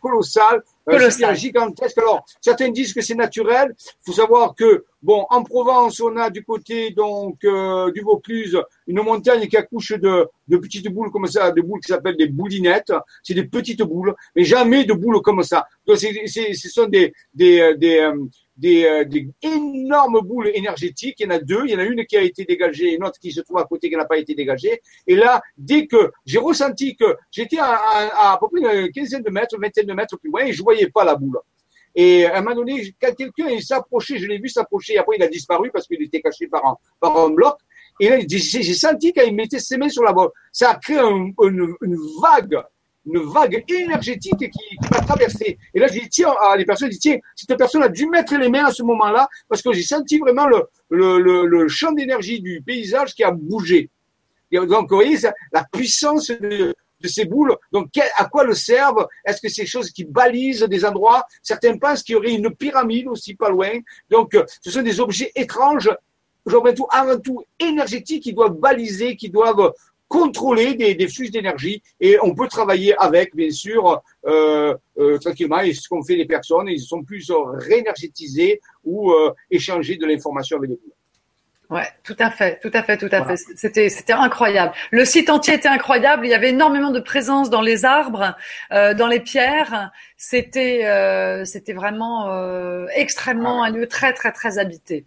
colossal. Colossal. gigantesque. Alors, certains disent que c'est naturel. Il faut savoir que, bon, en Provence, on a du côté donc du Vaucluse une montagne qui accouche de, de petites boules comme ça, des boules qui s'appellent des boulinettes. C'est des petites boules, mais jamais de boules comme ça. Donc, c'est, c'est, ce sont des, des, des, des, des, énormes boules énergétiques. Il y en a deux. Il y en a une qui a été dégagée, une autre qui se trouve à côté qui n'a pas été dégagée. Et là, dès que j'ai ressenti que j'étais à, à, à, peu près une quinzaine de mètres, une vingtaine de mètres plus loin, et je voyais pas la boule. Et à un moment donné, quand quelqu'un s'approchait, je l'ai vu s'approcher, après il a disparu parce qu'il était caché par un, par un bloc. Et là, j'ai senti quand il mettait ses mains sur la boule, ça a créé une, une, vague, une vague énergétique qui, qui m'a traversé. Et là, j'ai dit, tiens, à les personnes, j'ai dit, tiens, cette personne a dû mettre les mains à ce moment-là parce que j'ai senti vraiment le, le, le, le champ d'énergie du paysage qui a bougé. Et donc, vous voyez, la puissance de, de ces boules. Donc, à quoi le servent? Est-ce que c'est des choses qui balisent des endroits? Certains pensent qu'il y aurait une pyramide aussi pas loin. Donc, ce sont des objets étranges, avant tout, avant tout énergétiques, qui doivent baliser, qui doivent contrôler des, des flux d'énergie et on peut travailler avec, bien sûr, euh, euh, tranquillement. Et ce qu'ont fait les personnes, ils sont plus réénergétisés ou euh, échanger de l'information avec les boules. Ouais, tout à fait, tout à fait, tout à fait. C'était, c'était incroyable. Le site entier était incroyable. Il y avait énormément de présence dans les arbres, euh, dans les pierres. C'était, euh, c'était vraiment euh, extrêmement un lieu très, très, très habité.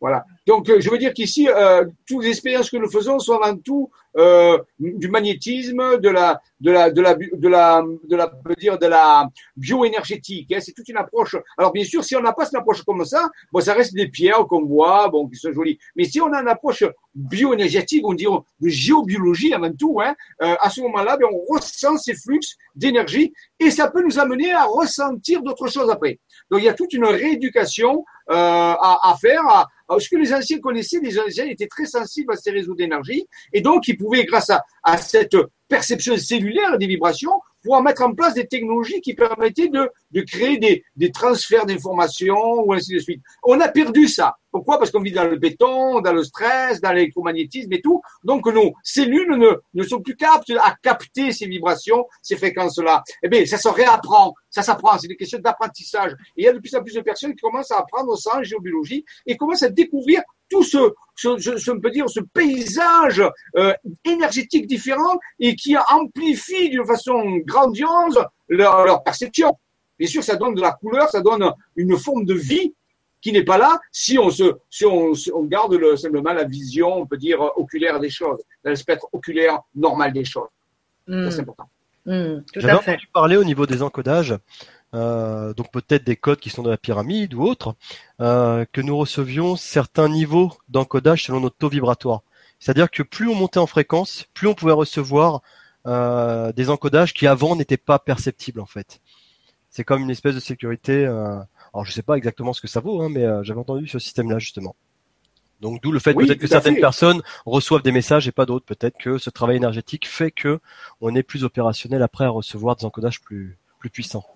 Voilà. Donc, euh, je veux dire qu'ici, euh, toutes les expériences que nous faisons sont avant tout euh, du magnétisme, de la, de la, de la, de la, de la, dire de la bioénergétique. Hein. C'est toute une approche. Alors, bien sûr, si on n'a pas cette approche comme ça, bon, ça reste des pierres qu'on voit, bon, qui sont jolies. Mais si on a une approche bioénergétique, on dirait de géobiologie avant tout, hein, euh, à ce moment-là, ben, on ressent ces flux d'énergie et ça peut nous amener à ressentir d'autres choses après. Donc, il y a toute une rééducation euh, à, à, faire. À, ce que les les anciens connaissaient, les anciens étaient très sensibles à ces réseaux d'énergie, et donc ils pouvaient, grâce à, cette perception cellulaire des vibrations, pouvoir mettre en place des technologies qui permettaient de, créer des transferts d'informations ou ainsi de suite. On a perdu ça. Pourquoi? Parce qu'on vit dans le béton, dans le stress, dans l'électromagnétisme et tout. Donc nos cellules ne, ne sont plus captes à capter ces vibrations, ces fréquences-là. Eh bien, ça se réapprend, ça s'apprend. C'est des questions d'apprentissage. Et il y a de plus en plus de personnes qui commencent à apprendre ça en géobiologie et commencent à découvrir tout ce, ce, ce, peut dire, ce paysage euh, énergétique différent et qui amplifie d'une façon grandiose leur, leur perception. Bien sûr, ça donne de la couleur, ça donne une forme de vie qui n'est pas là si on se, si on, on garde le, simplement la vision, on peut dire, oculaire des choses, le spectre oculaire normal des choses. c'est hmm. important. Mmh, J'avais entendu parler au niveau des encodages, euh, donc peut-être des codes qui sont dans la pyramide ou autres, euh, que nous recevions certains niveaux d'encodage selon notre taux vibratoire. C'est-à-dire que plus on montait en fréquence, plus on pouvait recevoir euh, des encodages qui avant n'étaient pas perceptibles en fait. C'est comme une espèce de sécurité euh, alors je sais pas exactement ce que ça vaut, hein, mais euh, j'avais entendu ce système-là justement. Donc d'où le fait peut-être que certaines personnes reçoivent des messages et pas d'autres. Peut-être que ce travail énergétique fait que on est plus opérationnel après à recevoir des encodages plus plus puissants.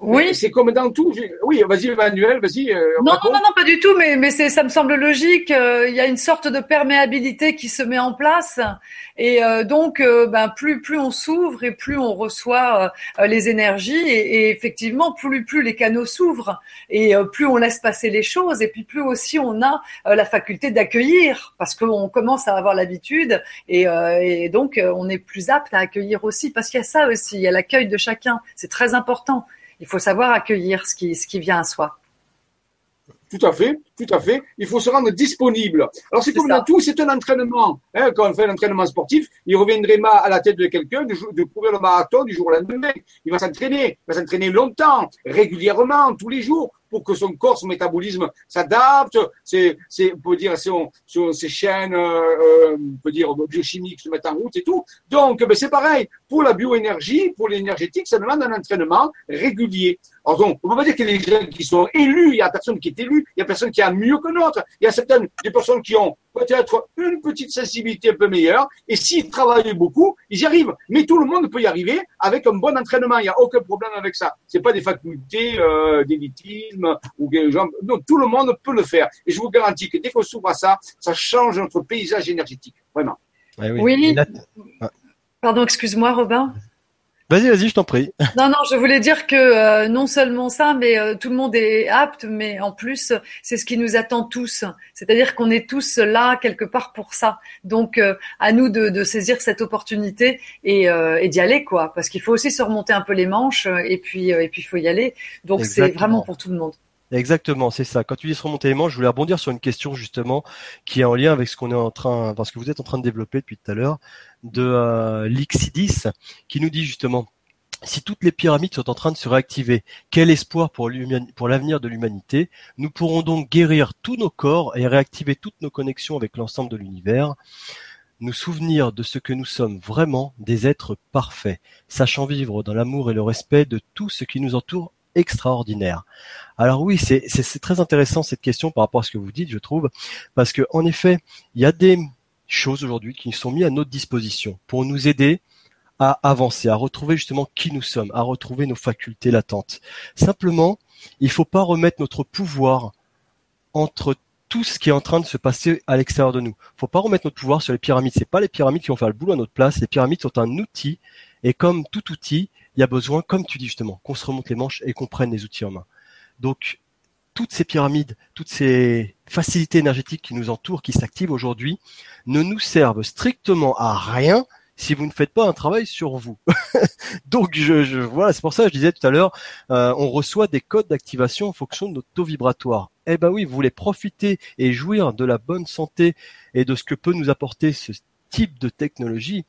Oui, c'est comme dans tout. Oui, vas-y, Emmanuel, vas-y. Euh, non, non, non, pas du tout, mais, mais c'est, ça me semble logique. Euh, il y a une sorte de perméabilité qui se met en place, et euh, donc, ben plus plus on s'ouvre et plus on reçoit les énergies, et, et, effectivement, plus plus les canaux s'ouvrent et plus on laisse passer les choses, et puis plus aussi on a la faculté d'accueillir, parce qu'on commence à avoir l'habitude, et, et donc on est plus apte à accueillir aussi, parce qu'il y a ça aussi, il y a l'accueil de chacun. C'est très important il faut savoir accueillir ce qui, ce qui vient à soi. Tout à fait, tout à fait. Il faut se rendre disponible. Alors c'est comme dans tout, c'est un entraînement. Hein, quand on fait un entraînement sportif, il reviendrait à la tête de quelqu'un de, de courir le marathon du jour au lendemain. Il va s'entraîner, il va s'entraîner longtemps, régulièrement, tous les jours pour que son corps, son métabolisme s'adapte, c'est, c'est, on peut dire, son, ses chaînes, euh, euh, on peut dire, biochimiques se mettent en route et tout. Donc, ben, c'est pareil. Pour la bioénergie, pour l'énergétique, ça demande un entraînement régulier. Alors donc, on peut pas dire qu'il y a des gens qui sont élus, il y a personne qui est élu, il y a personne qui a mieux que d'autres. Il y a certaines des personnes qui ont peut-être une petite sensibilité un peu meilleure, et s'ils travaillent beaucoup, ils y arrivent. Mais tout le monde peut y arriver avec un bon entraînement. Il n'y a aucun problème avec ça. C'est pas des facultés euh, d'élitisme ou des gens. Non, tout le monde peut le faire. Et je vous garantis que dès qu'on s'ouvre à ça, ça change notre paysage énergétique. Vraiment. Eh oui. Pardon, excuse-moi, Robin. Vas-y, vas-y, je t'en prie. Non, non, je voulais dire que euh, non seulement ça, mais euh, tout le monde est apte, mais en plus, c'est ce qui nous attend tous. C'est-à-dire qu'on est tous là quelque part pour ça. Donc, euh, à nous de, de, saisir cette opportunité et, et d'y aller, quoi. Parce qu'il faut aussi se remonter un peu les manches et puis et puis il faut y aller. Donc, c'est vraiment pour tout le monde. Exactement, c'est ça. Quand tu dis se remonter les manches, je voulais rebondir sur une question justement qui est en lien avec ce qu'on est en train, parce que vous êtes en train de développer depuis tout à l'heure, de euh, Lixidis, qui nous dit justement si toutes les pyramides sont en train de se réactiver, quel espoir pour l'avenir de l'humanité? Nous pourrons donc guérir tous nos corps et réactiver toutes nos connexions avec l'ensemble de l'univers nous souvenir de ce que nous sommes vraiment des êtres parfaits, sachant vivre dans l'amour et le respect de tout ce qui nous entoure extraordinaire. Alors oui, c'est très intéressant cette question par rapport à ce que vous dites, je trouve, parce que en effet, il y a des choses aujourd'hui qui sont mises à notre disposition pour nous aider à avancer, à retrouver justement qui nous sommes, à retrouver nos facultés latentes. Simplement, il faut pas remettre notre pouvoir entre tout ce qui est en train de se passer à l'extérieur de nous. Faut pas remettre notre pouvoir sur les pyramides. C'est pas les pyramides qui vont faire le boulot à notre place. Les pyramides sont un outil, et comme tout outil, il y a besoin, comme tu dis justement, qu'on se remonte les manches et qu'on prenne les outils en main. Donc, toutes ces pyramides, toutes ces facilités énergétiques qui nous entourent, qui s'activent aujourd'hui, ne nous servent strictement à rien si vous ne faites pas un travail sur vous. Donc je, je voilà, c'est pour ça que je disais tout à l'heure, euh, on reçoit des codes d'activation en fonction de notre taux vibratoire. Eh ben oui, vous voulez profiter et jouir de la bonne santé et de ce que peut nous apporter ce type de technologie.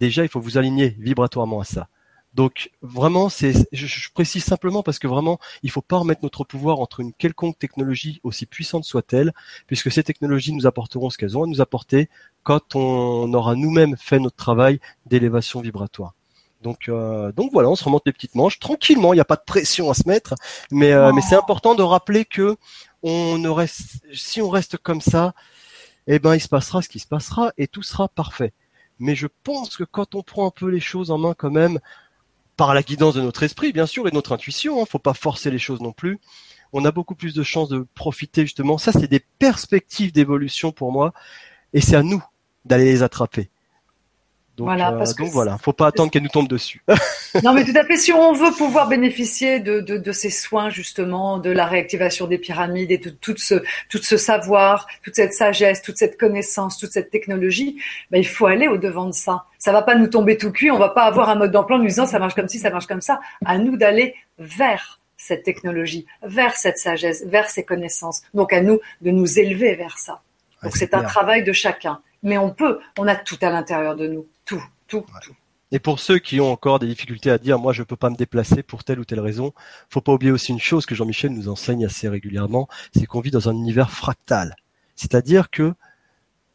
Déjà, il faut vous aligner vibratoirement à ça. Donc vraiment, c'est, je, précise simplement parce que vraiment, il faut pas remettre notre pouvoir entre une quelconque technologie aussi puissante soit-elle, puisque ces technologies nous apporteront ce qu'elles ont à nous apporter quand on aura nous-mêmes fait notre travail d'élévation vibratoire. Donc, euh, donc voilà, on se remonte les petites manches tranquillement. Il n'y a pas de pression à se mettre, mais, euh, mais c'est important de rappeler que on ne reste, si on reste comme ça, eh ben il se passera ce qui se passera et tout sera parfait. Mais je pense que quand on prend un peu les choses en main quand même, par la guidance de notre esprit bien sûr et de notre intuition, hein, faut pas forcer les choses non plus. On a beaucoup plus de chances de profiter justement. Ça c'est des perspectives d'évolution pour moi et c'est à nous d'aller les attraper. Donc voilà, parce donc voilà, faut pas attendre qu'elle nous tombe dessus. non, mais tout à fait. Si on veut pouvoir bénéficier de, de, de, ces soins justement, de la réactivation des pyramides et de tout ce, tout ce savoir, toute cette sagesse, toute cette connaissance, toute cette technologie, ben, il faut aller au devant de ça. Ça va pas nous tomber tout cuit. On va pas avoir un mode d'emploi nous disant ça marche comme ci, ça marche comme ça. À nous d'aller vers cette technologie, vers cette sagesse, vers ces connaissances. Donc à nous de nous élever vers ça. Donc c'est un travail de chacun. Mais on peut, on a tout à l'intérieur de nous. Tout, tout, tout. Et pour ceux qui ont encore des difficultés à dire, moi, je peux pas me déplacer pour telle ou telle raison, faut pas oublier aussi une chose que Jean-Michel nous enseigne assez régulièrement, c'est qu'on vit dans un univers fractal. C'est-à-dire que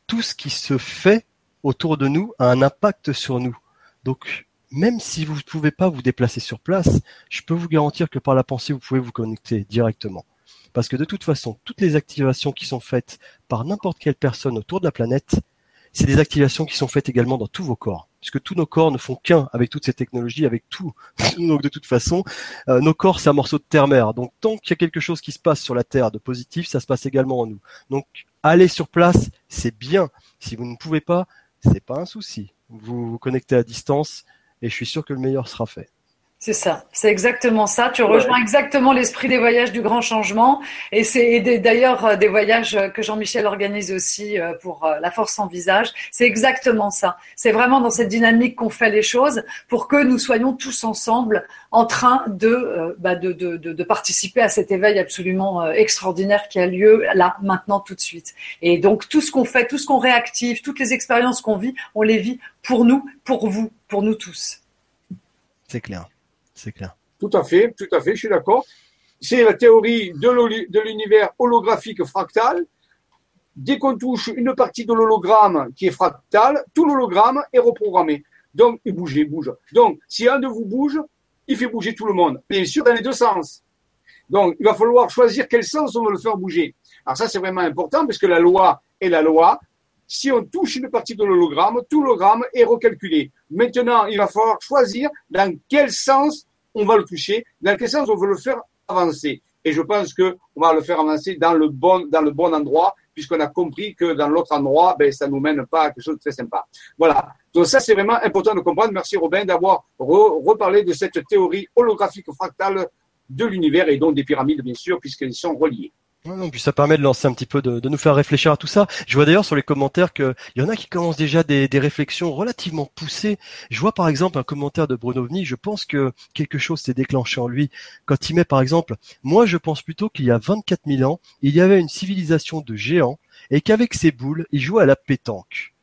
tout ce qui se fait autour de nous a un impact sur nous. Donc, même si vous ne pouvez pas vous déplacer sur place, je peux vous garantir que par la pensée, vous pouvez vous connecter directement. Parce que de toute façon, toutes les activations qui sont faites par n'importe quelle personne autour de la planète, c'est des activations qui sont faites également dans tous vos corps, puisque tous nos corps ne font qu'un avec toutes ces technologies, avec tout. Donc de toute façon, euh, nos corps c'est un morceau de terre-mer. Donc tant qu'il y a quelque chose qui se passe sur la Terre de positif, ça se passe également en nous. Donc aller sur place, c'est bien. Si vous ne pouvez pas, c'est pas un souci. Vous vous connectez à distance et je suis sûr que le meilleur sera fait. C'est ça, c'est exactement ça. Tu rejoins exactement l'esprit des voyages du grand changement. Et c'est d'ailleurs euh, des voyages que Jean-Michel organise aussi euh, pour euh, la force en visage. C'est exactement ça. C'est vraiment dans cette dynamique qu'on fait les choses pour que nous soyons tous ensemble en train de, bah de, de, de, participer à cet éveil absolument extraordinaire qui a lieu là, maintenant, tout de suite. Et donc tout ce qu'on fait, tout ce qu'on réactive, toutes les expériences qu'on vit, on les vit pour nous, pour vous, pour nous tous. C'est clair c'est clair. Tout à fait, tout à fait, je suis d'accord. C'est la théorie de l'univers holographique fractal. Dès qu'on touche une partie de l'hologramme qui est fractal, tout l'hologramme est reprogrammé. Donc, il bouge, il bouge. Donc, si un de vous bouge, il fait bouger tout le monde. Bien sûr, dans les deux sens. Donc, il va falloir choisir quel sens on veut le faire bouger. Alors ça, c'est vraiment important parce que la loi est la loi. Si on touche une partie de l'hologramme, tout l'hologramme est recalculé. Maintenant, il va falloir choisir dans quel sens on va le toucher, dans quel sens on veut le faire avancer. Et je pense que on va le faire avancer dans le bon, dans le bon endroit, puisqu'on a compris que dans l'autre endroit, ben, ça nous mène pas à quelque chose de très sympa. Voilà. Donc ça, c'est vraiment important de comprendre. Merci Robin d'avoir reparlé de cette théorie holographique fractale de l'univers et donc des pyramides, bien sûr, puisqu'elles sont reliées. Non, ça permet de lancer un petit peu, de, nous faire réfléchir à tout ça. Je vois d'ailleurs sur les commentaires qu'il y en a qui commencent déjà des, réflexions relativement poussées. Je vois par exemple un commentaire de Bruno Vni, je pense que quelque chose s'est déclenché en lui quand il met par exemple, moi je pense plutôt qu'il y a 24 000 ans, il y avait une civilisation de géants et qu'avec ses boules, ils jouaient à la pétanque.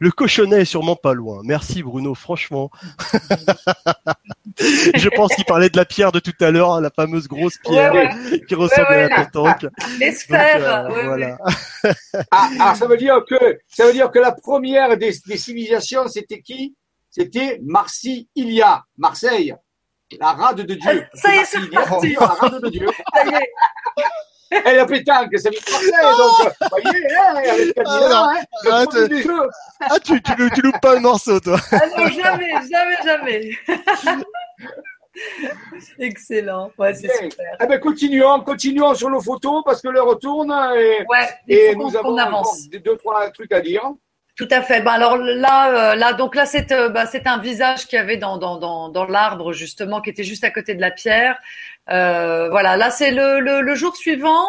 Le cochonnet est sûrement pas loin. Merci Bruno, franchement. je pense qu'il parlait de la pierre de tout à l'heure, hein, la fameuse grosse pierre qui ressemblait à la pétanque. Les sphères. voilà. ah, alors ça veut dire que ça veut dire que la première des, civilisations, c'était qui? C'était Marcy Ilia, Marseille, la rade de Dieu. Ça y est, c'est parti. La rade de Dieu. Et la pétanque, ça vient de donc, vous voyez, hein, avec Camilla, hein, le ah, du jeu. Ah, tu, tu, tu, loupes pas un morceau, toi. Ah non, jamais, jamais, jamais. Excellent, ouais, c'est super. Eh ben, continuons, continuons sur nos photos parce que l'heure tourne et, ouais, et nous avons avance. deux, trois trucs à dire. Tout à fait. Ben alors là, euh, là, donc là, c'est euh, bah, c'est un visage qu'il y avait dans dans dans, dans l'arbre justement, qui était juste à côté de la pierre. Euh, voilà. Là, c'est le, le, le jour suivant.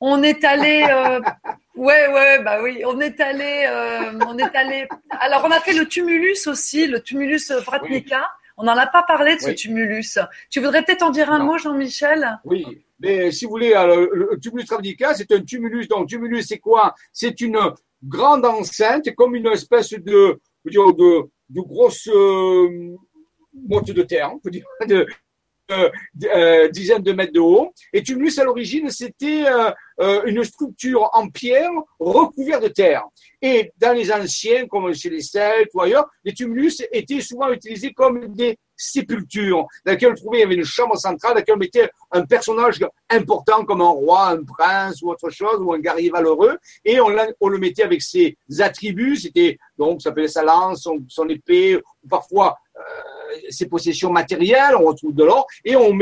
On est allé. Euh, ouais, ouais, bah oui. On est allé. Euh, on est allé. Alors, on a fait le tumulus aussi, le tumulus Vratnika. On n'en a pas parlé de ce tumulus. Tu voudrais peut-être en dire un mot, Jean-Michel? Oui. Mais si vous voulez, le tumulus Vratnika, c'est un tumulus. Donc, tumulus, c'est quoi? C'est une grande enceinte, comme une espèce de, de, de grosse euh, motte de terre, de, euh, dizaines de mètres de haut. Et tumulus, à l'origine, c'était euh, euh, une structure en pierre recouverte de terre. Et dans les anciens, comme chez les Celtes ou ailleurs, les tumulus étaient souvent utilisés comme des sépulture dans laquelle on trouvait, il y avait une chambre centrale dans laquelle on mettait un personnage important comme un roi, un prince ou autre chose, ou un guerrier valeureux, et on, le mettait avec ses attributs, c'était donc ça s'appelait sa lance, son, son épée, ou parfois euh, ses possessions matérielles, on retrouve de l'or, et on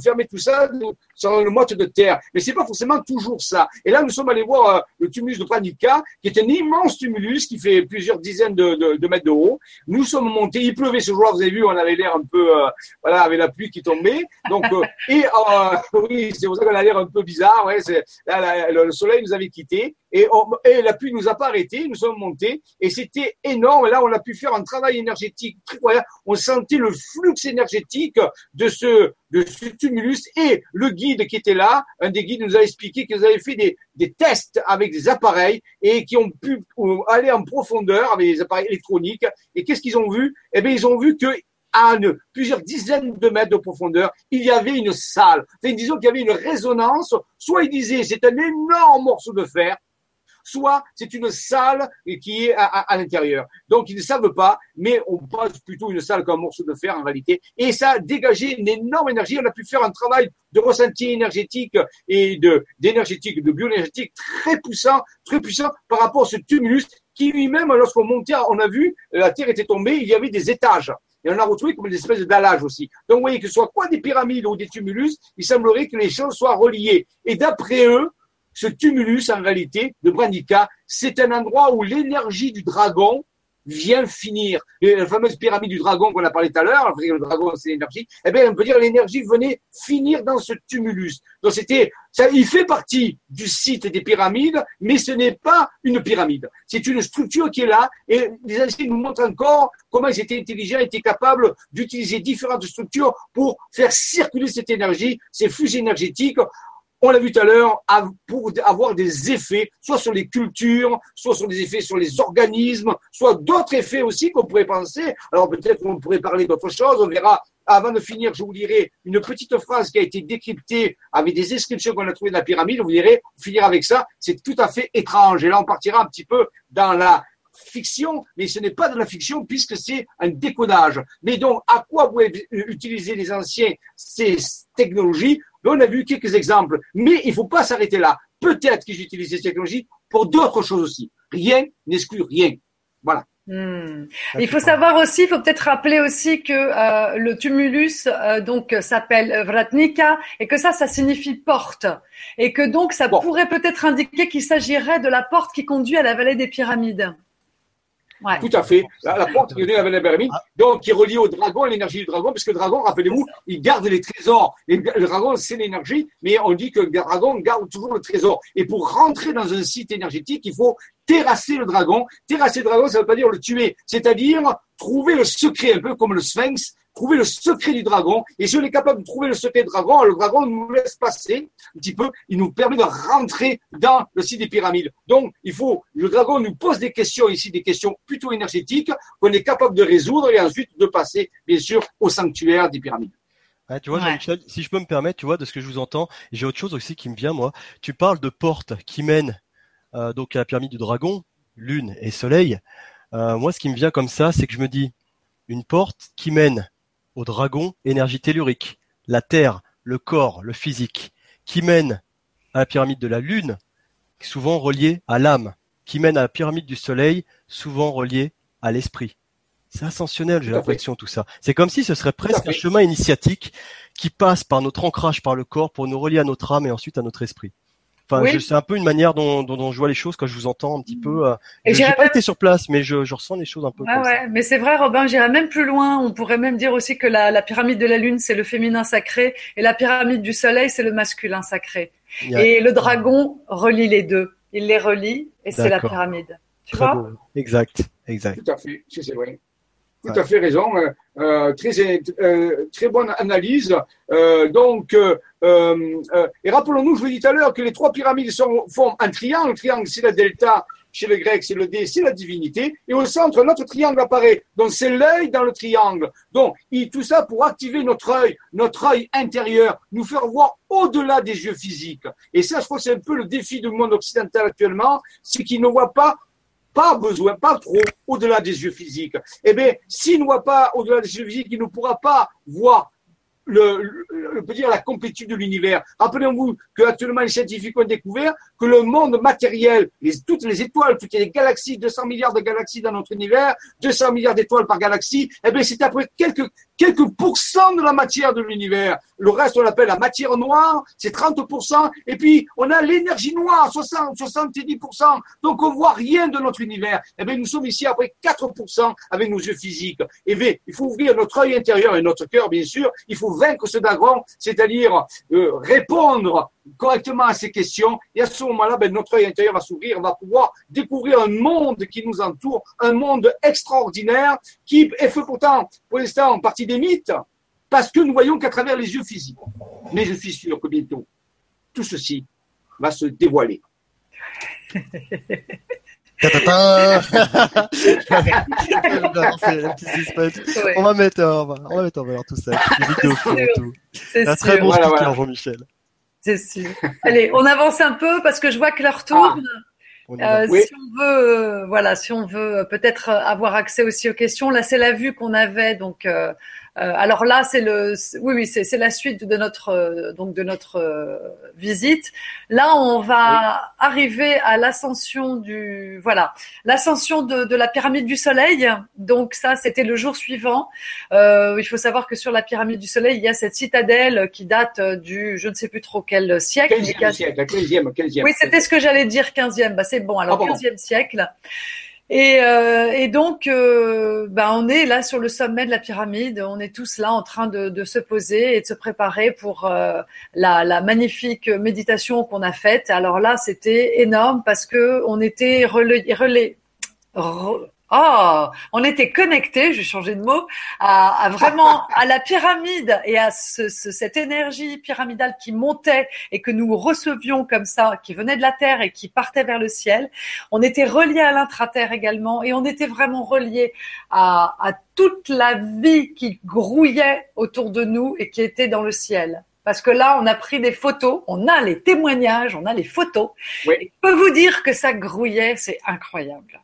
fermait tout ça sur une motte de terre. Mais c'est pas forcément toujours ça. Et là, nous sommes allés voir euh, le tumulus de Pranica, qui est un immense tumulus qui fait plusieurs dizaines de, mètres de haut. Nous sommes montés, il pleuvait ce jour-là, vous avez vu, on avait l'air un peu, euh, voilà, avec la pluie qui tombait. Donc, et oui, c'est pour ça qu'on a l'air un peu bizarre. Ouais, là, le soleil nous avait quittés. Et, et, la pluie nous a pas arrêté, nous sommes montés et c'était énorme. Là, on a pu faire un travail énergétique très On sentait le flux énergétique de ce de ce tumulus et le guide qui était là, un des guides nous a expliqué qu'ils avaient fait des, des tests avec des appareils et qui ont pu aller en profondeur avec des appareils électroniques. Et qu'est-ce qu'ils ont vu? Eh bien, ils ont vu que à plusieurs dizaines de mètres de profondeur, il y avait une salle. Enfin, disons qu'il y avait une résonance. Soit ils disaient c'est un énorme morceau de fer, soit c'est une salle qui est à, l'intérieur. Donc ils ne savent pas, mais on pense plutôt une salle qu'un morceau de fer en réalité. Et ça a dégagé une énorme énergie. On a pu faire un travail de ressenti énergétique et de d'énergétique, de bioénergétique très puissant, très puissant par rapport à ce tumulus qui lui-même, lorsqu'on montait, on a vu, la terre était tombée, il y avait des étages. Et on a retrouvé comme des espèces d'allage aussi. Donc, vous voyez que ce soit quoi des pyramides ou des tumulus, il semblerait que les choses soient reliées. Et d'après eux, ce tumulus, en réalité, de Branica, c'est un endroit où l'énergie du dragon vient finir. la fameuse pyramide du dragon qu'on a parlé tout à l'heure, le dragon c'est l'énergie, eh bien on peut dire l'énergie venait finir dans ce tumulus. Donc c'était, ça, il fait partie du site des pyramides, mais ce n'est pas une pyramide. C'est une structure qui est là et les anciens nous montrent encore comment ils étaient intelligents, étaient capables d'utiliser différentes structures pour faire circuler cette énergie, ces flux énergétiques on l'a vu tout à l'heure, pour avoir des effets, soit sur les cultures, soit sur des effets sur les organismes, soit d'autres effets aussi qu'on pourrait penser. Alors peut-être qu'on pourrait parler d'autre chose, on verra. Avant de finir, je vous lirai une petite phrase qui a été décryptée avec des inscriptions qu'on a trouvées dans la pyramide. Vous verrez, finir avec ça, c'est tout à fait étrange. Et là, on partira un petit peu dans la fiction, mais ce n'est pas de la fiction puisque c'est un décodage. Mais donc, à quoi vous utiliser les anciens ces technologies? On a vu quelques exemples, mais il ne faut pas s'arrêter là. Peut-être qu'ils utilisent ces technologies pour d'autres choses aussi. Rien n'exclut rien. Voilà. Hmm. Il faut savoir aussi, il faut peut-être rappeler aussi que euh, le tumulus euh, donc s'appelle Vratnika et que ça, ça signifie porte et que donc ça pourrait peut-être indiquer qu'il s'agirait de la porte qui conduit à la vallée des pyramides. Tout à fait. La, porte qui est la pyramide, ah. donc qui est reliée au dragon, à l'énergie du dragon, parce que le dragon, rappelez-vous, il garde les trésors. le dragon, c'est l'énergie, mais on dit que le dragon garde toujours le trésor. Et pour rentrer dans un site énergétique, il faut terrasser le dragon. Terrasser le dragon, ça ne veut pas dire le tuer, c'est-à-dire trouver le secret, un peu comme le sphinx, trouver le secret du dragon. Et si on est capable de trouver le secret du dragon, le dragon nous laisse passer un petit peu, il nous permet de rentrer dans le site des pyramides. Donc, il faut, le dragon nous pose des questions ici, des questions plutôt énergétiques, qu'on est capable de résoudre et ensuite de passer, bien sûr, au sanctuaire des pyramides. tu vois, si je peux me permettre, tu vois, de ce que je vous entends, j'ai autre chose aussi qui me vient, moi. Tu parles de portes qui mènent euh, donc à la pyramide du dragon, lune et soleil. Euh, moi, ce qui me vient comme ça, c'est que je me dis une porte qui mène au dragon, énergie tellurique, la terre, le corps, le physique, qui mène à la pyramide de la lune, souvent reliée à l'âme, qui mène à la pyramide du soleil, souvent reliée à l'esprit. C'est ascensionnel, j'ai l'impression, tout ça. C'est comme si ce serait presque un chemin initiatique qui passe par notre ancrage par le corps pour nous relier à notre âme et ensuite à notre esprit. Enfin, c'est un peu une manière dont, dont, je vois les choses quand je vous entends un petit peu. Euh, je n'ai pas été sur place, mais je, je, ressens les choses un peu. comme ouais, mais c'est vrai, Robin. J'irais même plus loin. On pourrait même dire aussi que la, la pyramide de la lune, c'est le féminin sacré, et la pyramide du soleil, c'est le masculin sacré. Et le dragon relie les deux. Il les relie, et c'est la pyramide. Tu Très vois? beau. Exact, exact. Tout à fait, c'est vrai. Tout à fait raison. Euh, euh, très, euh, très bonne analyse. Euh, donc, et rappelons-nous, je vous dis tout à l'heure que les trois pyramides sont, forment un triangle. Le triangle, c'est la delta. Chez le grec, c'est le D, c'est la divinité. Et au centre, notre triangle apparaît. Donc, c'est l'œil dans le triangle. Donc, tout ça pour activer notre œil, notre œil intérieur, nous faire voir au-delà des yeux physiques. Et ça, je crois que c'est un peu le défi du monde occidental actuellement, c'est qu'il ne voit pas pas besoin, pas trop au-delà des yeux physiques. Eh bien, s'il ne voit pas au-delà des yeux physiques, il ne pourra pas voir le, dire la complétude de l'univers. Rappelez-vous que actuellement les scientifiques ont découvert que le monde matériel, toutes les étoiles, toutes les galaxies, 200 milliards de galaxies dans notre univers, 200 milliards d'étoiles par galaxie, eh bien c'est après quelques quelques pourcents de la matière de l'univers. Le reste on l'appelle la matière noire, c'est 30%, et puis on a l'énergie noire, 60, 70%. Donc on voit rien de notre univers. Eh bien nous sommes ici après 4% avec nos yeux physiques. Eh bien il faut ouvrir notre œil intérieur et notre cœur bien sûr. Il faut vaincre ce dragon, c'est-à-dire euh, répondre correctement à ces questions. Et à ce moment-là, ben, notre œil intérieur va s'ouvrir, on va pouvoir découvrir un monde qui nous entoure, un monde extraordinaire qui est fait pourtant, pour l'instant, en partie des mythes, parce que nous voyons qu'à travers les yeux physiques. Mais je suis sûr que bientôt, tout ceci va se dévoiler. on va mettre, on va, on va mettre en valeur tout ça. C'est très bon voilà, Jean-Michel. Allez, on avance un peu parce que je vois que l'heure tourne. Ah, euh, Si on veut, euh, voilà, si on veut peut-être avoir accès aussi aux questions, là c'est la vue qu'on avait donc euh, euh, alors là, c'est le, oui, oui, c'est la suite de notre euh, donc de notre euh, visite. Là, on va arriver à l'ascension du, voilà, l'ascension de, de, la pyramide du Soleil. Donc ça, c'était le jour suivant. il faut savoir que sur la pyramide du Soleil, il y a cette citadelle qui date du, je ne sais plus trop quel siècle. 15e siècle, 15e, 15e. Oui, c'était ce que j'allais dire, 15e. Bah c'est bon. Alors 15e ah, siècle. Et, euh, et donc, euh, bah, on est là sur le sommet de la pyramide. On est tous là en train de, de se poser et de se préparer pour euh, la, la, magnifique méditation qu'on a faite. Alors là, c'était énorme parce que on était relais, Oh, on était connectés, je vais changer de mot, à, à vraiment à la pyramide et à ce, cette énergie pyramidale qui montait et que nous recevions comme ça, qui venait de la terre et qui partait vers le ciel. On était reliés à l'intraterre également et on était vraiment reliés à, à toute la vie qui grouillait autour de nous et qui était dans le ciel parce que là, on a pris des photos, on a les témoignages, on a les photos. Oui. je peux vous dire que ça grouillait, c'est incroyable.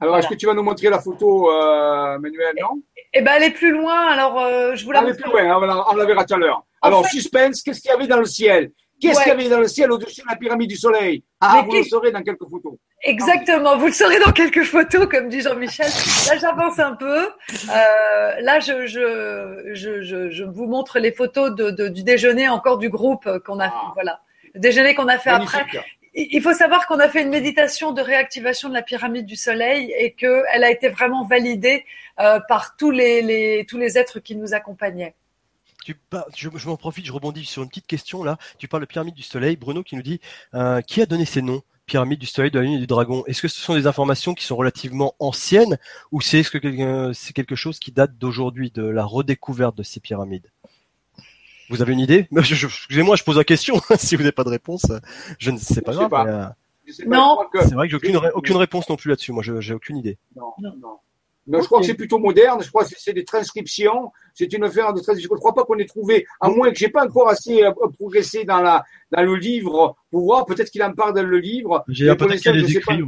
Alors, est-ce que tu vas nous montrer la photo, euh, Manuel, non? Eh ben, elle est plus loin. Alors, euh, je vous la Elle est plus loin. Hein, on la verra tout à l'heure. Alors, suspense. Qu'est-ce qu'il y avait dans le ciel? Qu'est-ce qu'il y avait dans le ciel au-dessus de la pyramide du Soleil? Ah, vous le saurez dans quelques photos. Exactement, vous le saurez dans quelques photos, comme dit Jean-Michel. Là, j'avance un peu. Euh, là, je, je, je, je, vous montre les photos de, de, du déjeuner encore du groupe qu'on a. Ah. Voilà, le déjeuner qu'on a fait après il faut savoir qu'on a fait une méditation de réactivation de la pyramide du soleil et qu'elle a été vraiment validée euh, par tous les, tous les êtres qui nous accompagnaient. Je m'en profite, je rebondis sur une petite question là. Tu parles de pyramide du soleil. Bruno qui nous dit euh, qui a donné ces noms Pyramide du soleil, de la lune et du dragon? Est-ce que ce sont des informations qui sont relativement anciennes ou c'est -ce que c'est quelque chose qui date d'aujourd'hui, de la redécouverte de ces pyramides? Vous avez une idée? Excusez-moi, je pose la question. si vous n'avez pas de réponse, je ne sais pas. grave, euh, non. C'est vrai que j'ai aucune, aucune réponse non plus là-dessus. Moi, j'ai aucune idée. Non, non. non. je crois que c'est plutôt moderne. Je crois que c'est des transcriptions. C'est une affaire de transcription. Je ne crois pas qu'on ait trouvé, à moins que j'ai pas encore assez euh, progressé dans la dans le livre pour voir. Peut-être qu'il en parle dans le livre. J'ai l'impression qu'il les écrits.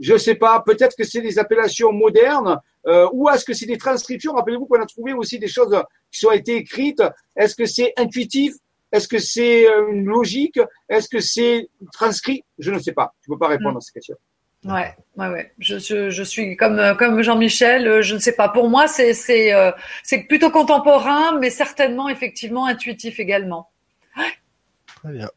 Je sais pas. Peut-être que c'est des appellations modernes euh, ou est-ce que c'est des transcriptions? Rappelez-vous qu'on a trouvé aussi des choses qui ont été écrites. Est-ce que c'est intuitif? Est-ce que c'est euh, une logique? Est-ce que c'est transcrit? Je ne sais pas. Je ne peux pas répondre mm. à ces questions. Ouais, ouais, ouais. Je, je, je suis comme euh, comme Jean-Michel. Je ne sais pas. Pour moi, c'est c'est c'est plutôt contemporain, mais certainement effectivement intuitif également. Très bien.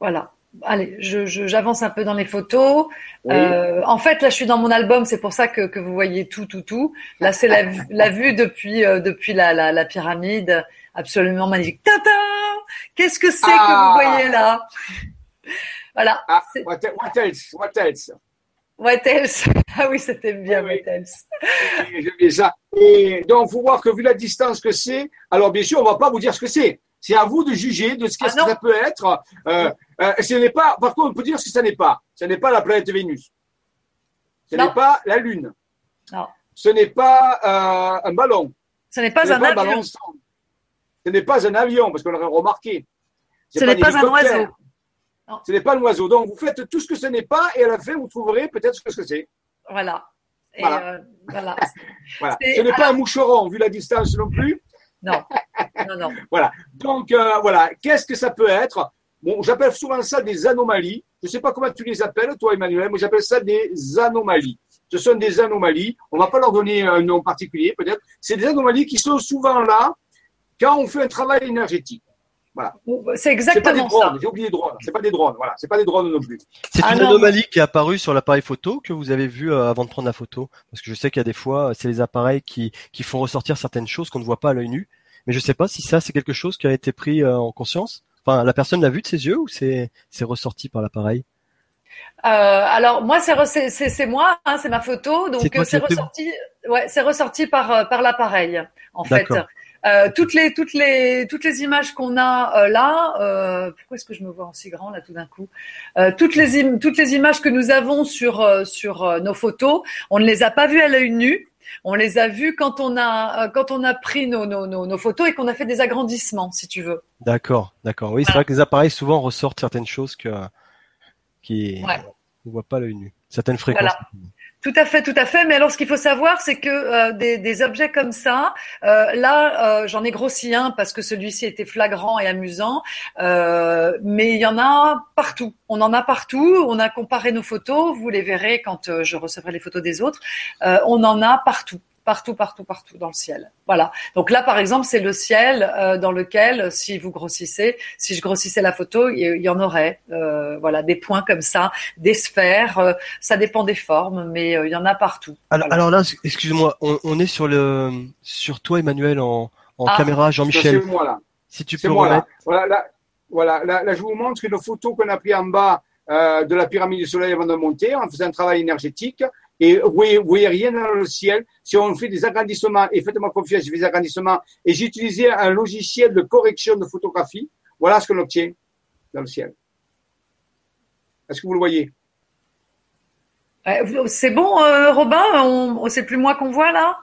Voilà. Allez, j'avance je, un peu dans les photos. Euh, en fait, là, je suis dans mon album, c'est pour ça que, que, vous voyez tout, tout, tout. Là, c'est la, la, vue depuis, euh, depuis la, la, la, pyramide, absolument magnifique. Tata Qu'est-ce que c'est que vous ah. voyez là? Voilà. Ah, what, what, else What else? What else? Ah oui, c'était bien, what else? J'aime ça. Et donc, faut voir que vu la distance que c'est, alors bien sûr, on va pas vous dire ce que c'est. C'est à vous de juger de ce que, ah ça peut être. Euh, euh, ce n'est pas, par contre, on peut dire ce que ça n'est pas. Ce n'est pas la planète Vénus. Ce n'est pas la Lune. Non. Ce n'est pas euh, un ballon. Ce n'est pas, un, avion. Ce n'est pas un avion, parce qu'on l'aurait remarqué. Ce n'est pas, un oiseau. Ce n'est pas un oiseau. Donc, vous faites tout ce que ce n'est pas et à la fin, vous trouverez peut-être ce que c'est. Voilà. voilà. voilà. Ce n'est pas un moucheron, vu la distance non plus. Non. non, non. voilà. Donc, euh, voilà. Qu'est-ce que ça peut être? Bon, j'appelle souvent ça des anomalies. Je ne sais pas comment tu les appelles, toi, Emmanuel, mais j'appelle ça des anomalies. Ce sont des anomalies. On ne va pas leur donner un nom particulier, peut-être. C'est des anomalies qui sont souvent là quand on fait un travail énergétique. Voilà. C'est exactement ça. J'ai oublié les drones. C'est pas des drones. Voilà. C'est pas des drones non plus. C'est ah une anomalie qui est apparue sur l'appareil photo que vous avez vu euh, avant de prendre la photo. Parce que je sais qu'il y a des fois, c'est les appareils qui, qui font ressortir certaines choses qu'on ne voit pas à l'œil nu. Mais je sais pas si ça, c'est quelque chose qui a été pris euh, en conscience. Enfin, la personne l'a vu de ses yeux ou c'est ressorti par l'appareil? Euh, alors moi c'est c'est moi, hein, c'est ma photo, donc c'est ressorti, ouais, c'est ressorti par par l'appareil en fait. Euh, toutes les toutes les toutes les images qu'on a euh, là, euh, pourquoi est-ce que je me vois en si grand là tout d'un coup? Euh, Toutes les toutes les images que nous avons sur sur nos photos, on ne les a pas vues à l'œil nu. On les a vues quand on a quand on a pris nos nos, nos, photos et qu'on a fait des agrandissements, si tu veux. D'accord, d'accord. Oui, c'est vrai que les appareils souvent ressortent certaines choses que qui on voit pas à l'œil nu, certaines fréquences. Tout à fait, tout à fait. Mais alors, ce qu'il faut savoir, c'est que euh, des, objets comme ça, euh, là, euh, j'en ai grossi un parce que celui-ci était flagrant et amusant, mais il y en a partout. On en a partout. On a comparé nos photos. Vous les verrez quand je recevrai les photos des autres. on en a partout partout, partout, partout dans le ciel. Voilà. Donc là, par exemple, c'est le ciel euh, dans lequel, si vous grossissez, si je grossissais la photo, il y, en aurait. Euh, voilà, des points comme ça, des sphères. Euh, ça dépend des formes, mais il y en a partout. Alors, alors là, excuse-moi, on, est sur le sur toi, Emmanuel, en, en ah. caméra, Jean-Michel. C'est moi là. Si tu peux moi là. Voilà, là, voilà là, je vous montre une photo qu'on a prise en bas de la pyramide du Soleil avant de monter, en faisant un travail énergétique. Et vous voyez, voyez rien dans le ciel. Si on fait des agrandissements, et faites-moi confiance, je fais des agrandissements, et j'ai utilisé un logiciel de correction de photographie, voilà ce qu'on obtient dans le ciel. Est-ce que vous le voyez? C'est bon, euh, Robin? On, C'est plus moi qu'on voit là?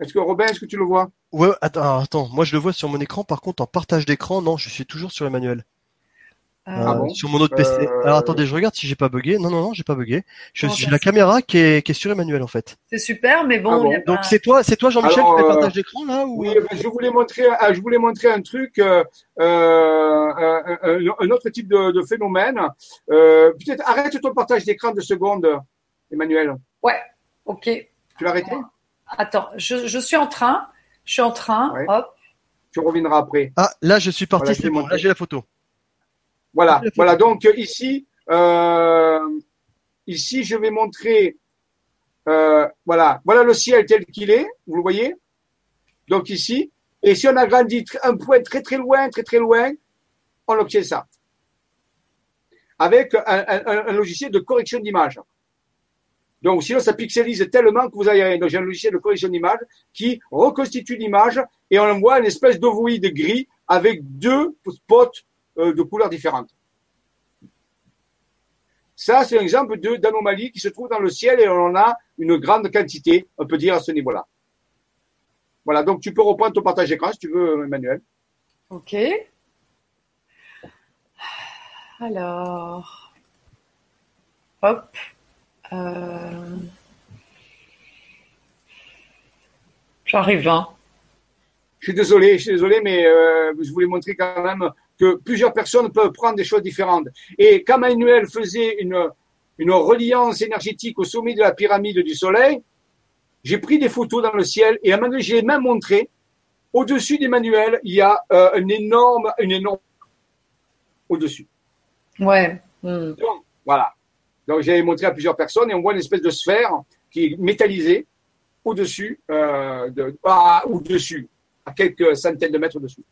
Est-ce que Robin, est-ce que tu le vois? Ouais, attends, attends, moi je le vois sur mon écran, par contre en partage d'écran, non, je suis toujours sur Emmanuel. Ah euh, sur mon autre PC. Euh, Alors attendez, je regarde si j'ai pas bugué. Non, non, non, j'ai pas bugué. Je suis la caméra qui est, qui est sur Emmanuel en fait. C'est super, mais bon. Ah Donc c'est toi, c'est toi Jean-Michel qui fait euh, partage d'écran là ou... Oui, je voulais montrer, je voulais montrer un truc, euh, un, un, autre type de, de phénomène. Peut-être arrête ton partage d'écran de secondes, Emmanuel. Ouais, ok. Tu l'as arrêté Attends, je, je suis en train. Je suis en train. Hop. Tu reviendras après. Ah, là je suis parti, c'est bon. Là j'ai la photo. Voilà, voilà. Donc ici, euh, ici, je vais montrer, euh, voilà, voilà le ciel tel qu'il est. Vous le voyez? Donc ici, et si on agrandit un point très très loin, très très loin, on obtient ça avec un, logiciel de correction d'image. Donc sinon, ça pixelise tellement que vous avez rien. Donc j'ai un logiciel de correction d'image qui reconstitue l'image et on voit une espèce d'ovoïde gris avec deux spots euh, de couleurs différentes. Ça, c'est un exemple d'anomalie qui se trouve dans le ciel et on en a une grande quantité, on peut dire, à ce niveau-là. Voilà, donc tu peux reprendre ton partage d'écran si tu veux, Emmanuel. Ok. Alors, hop. Euh... J'arrive, hein. Je suis désolé, je suis désolé, mais euh, je voulais montrer quand même que plusieurs personnes peuvent prendre des choses différentes. Et quand Manuel faisait une, une reliance énergétique au sommet de la pyramide du Soleil, j'ai pris des photos dans le ciel et à un moment donné, j'ai même montré, au-dessus d'Emmanuel, il y a euh, un énorme, une énorme, au-dessus. Ouais. Donc, voilà. Donc, j'ai montré à plusieurs personnes et on voit une espèce de sphère qui est métallisée au-dessus, euh, de, ah, au-dessus, à quelques centaines de mètres au-dessus.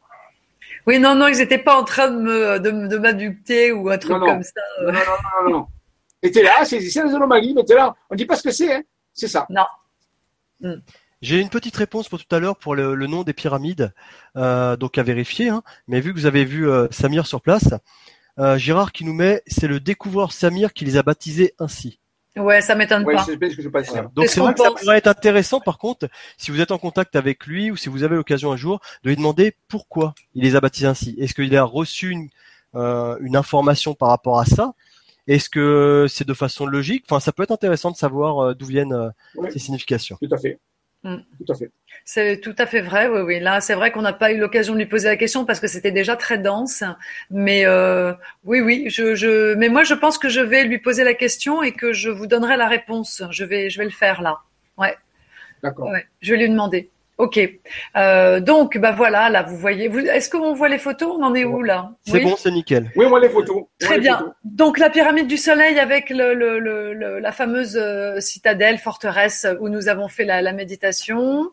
Oui, non, non, ils n'étaient pas en train de me de, ou un truc comme ça. Non, non, non, non. non. T'es là, c'est des anomalies, mais t'es là. On ne dit pas ce que c'est, hein. C'est ça. Non. Hmm. J'ai une petite réponse pour tout à l'heure pour le, nom des pyramides, euh, donc à vérifier. Hein. Mais vu que vous avez vu euh, Samir sur place, euh, Gérard qui nous met, c'est le découvreur Samir qui les a baptisés ainsi. Ouais, ça m'étonne pas. Donc c'est vrai que ça pourrait être intéressant par contre, si vous êtes en contact avec lui ou si vous avez l'occasion un jour, de lui demander pourquoi il les a baptisés ainsi. Est-ce qu'il a reçu une, une information par rapport à ça? Est-ce que c'est de façon logique? Enfin, ça peut être intéressant de savoir d'où viennent ces significations. Tout à fait. Mm. Tout à fait. C'est tout à fait vrai, oui, oui. Là, c'est vrai qu'on n'a pas eu l'occasion de lui poser la question parce que c'était déjà très dense. Mais euh, oui, oui, je, je, mais moi, je pense que je vais lui poser la question et que je vous donnerai la réponse. Je vais, je vais le faire là. Ouais. D'accord. Ouais, je vais lui demander. Ok. Euh, donc, bah voilà, là, vous voyez. Vous, est-ce qu'on voit les photos? On en est où là? C'est bon, c'est nickel. Oui, on voit les photos. Très bien. Donc, la pyramide du Soleil avec le, le, le, la fameuse euh, citadelle, forteresse où nous avons fait la, la méditation.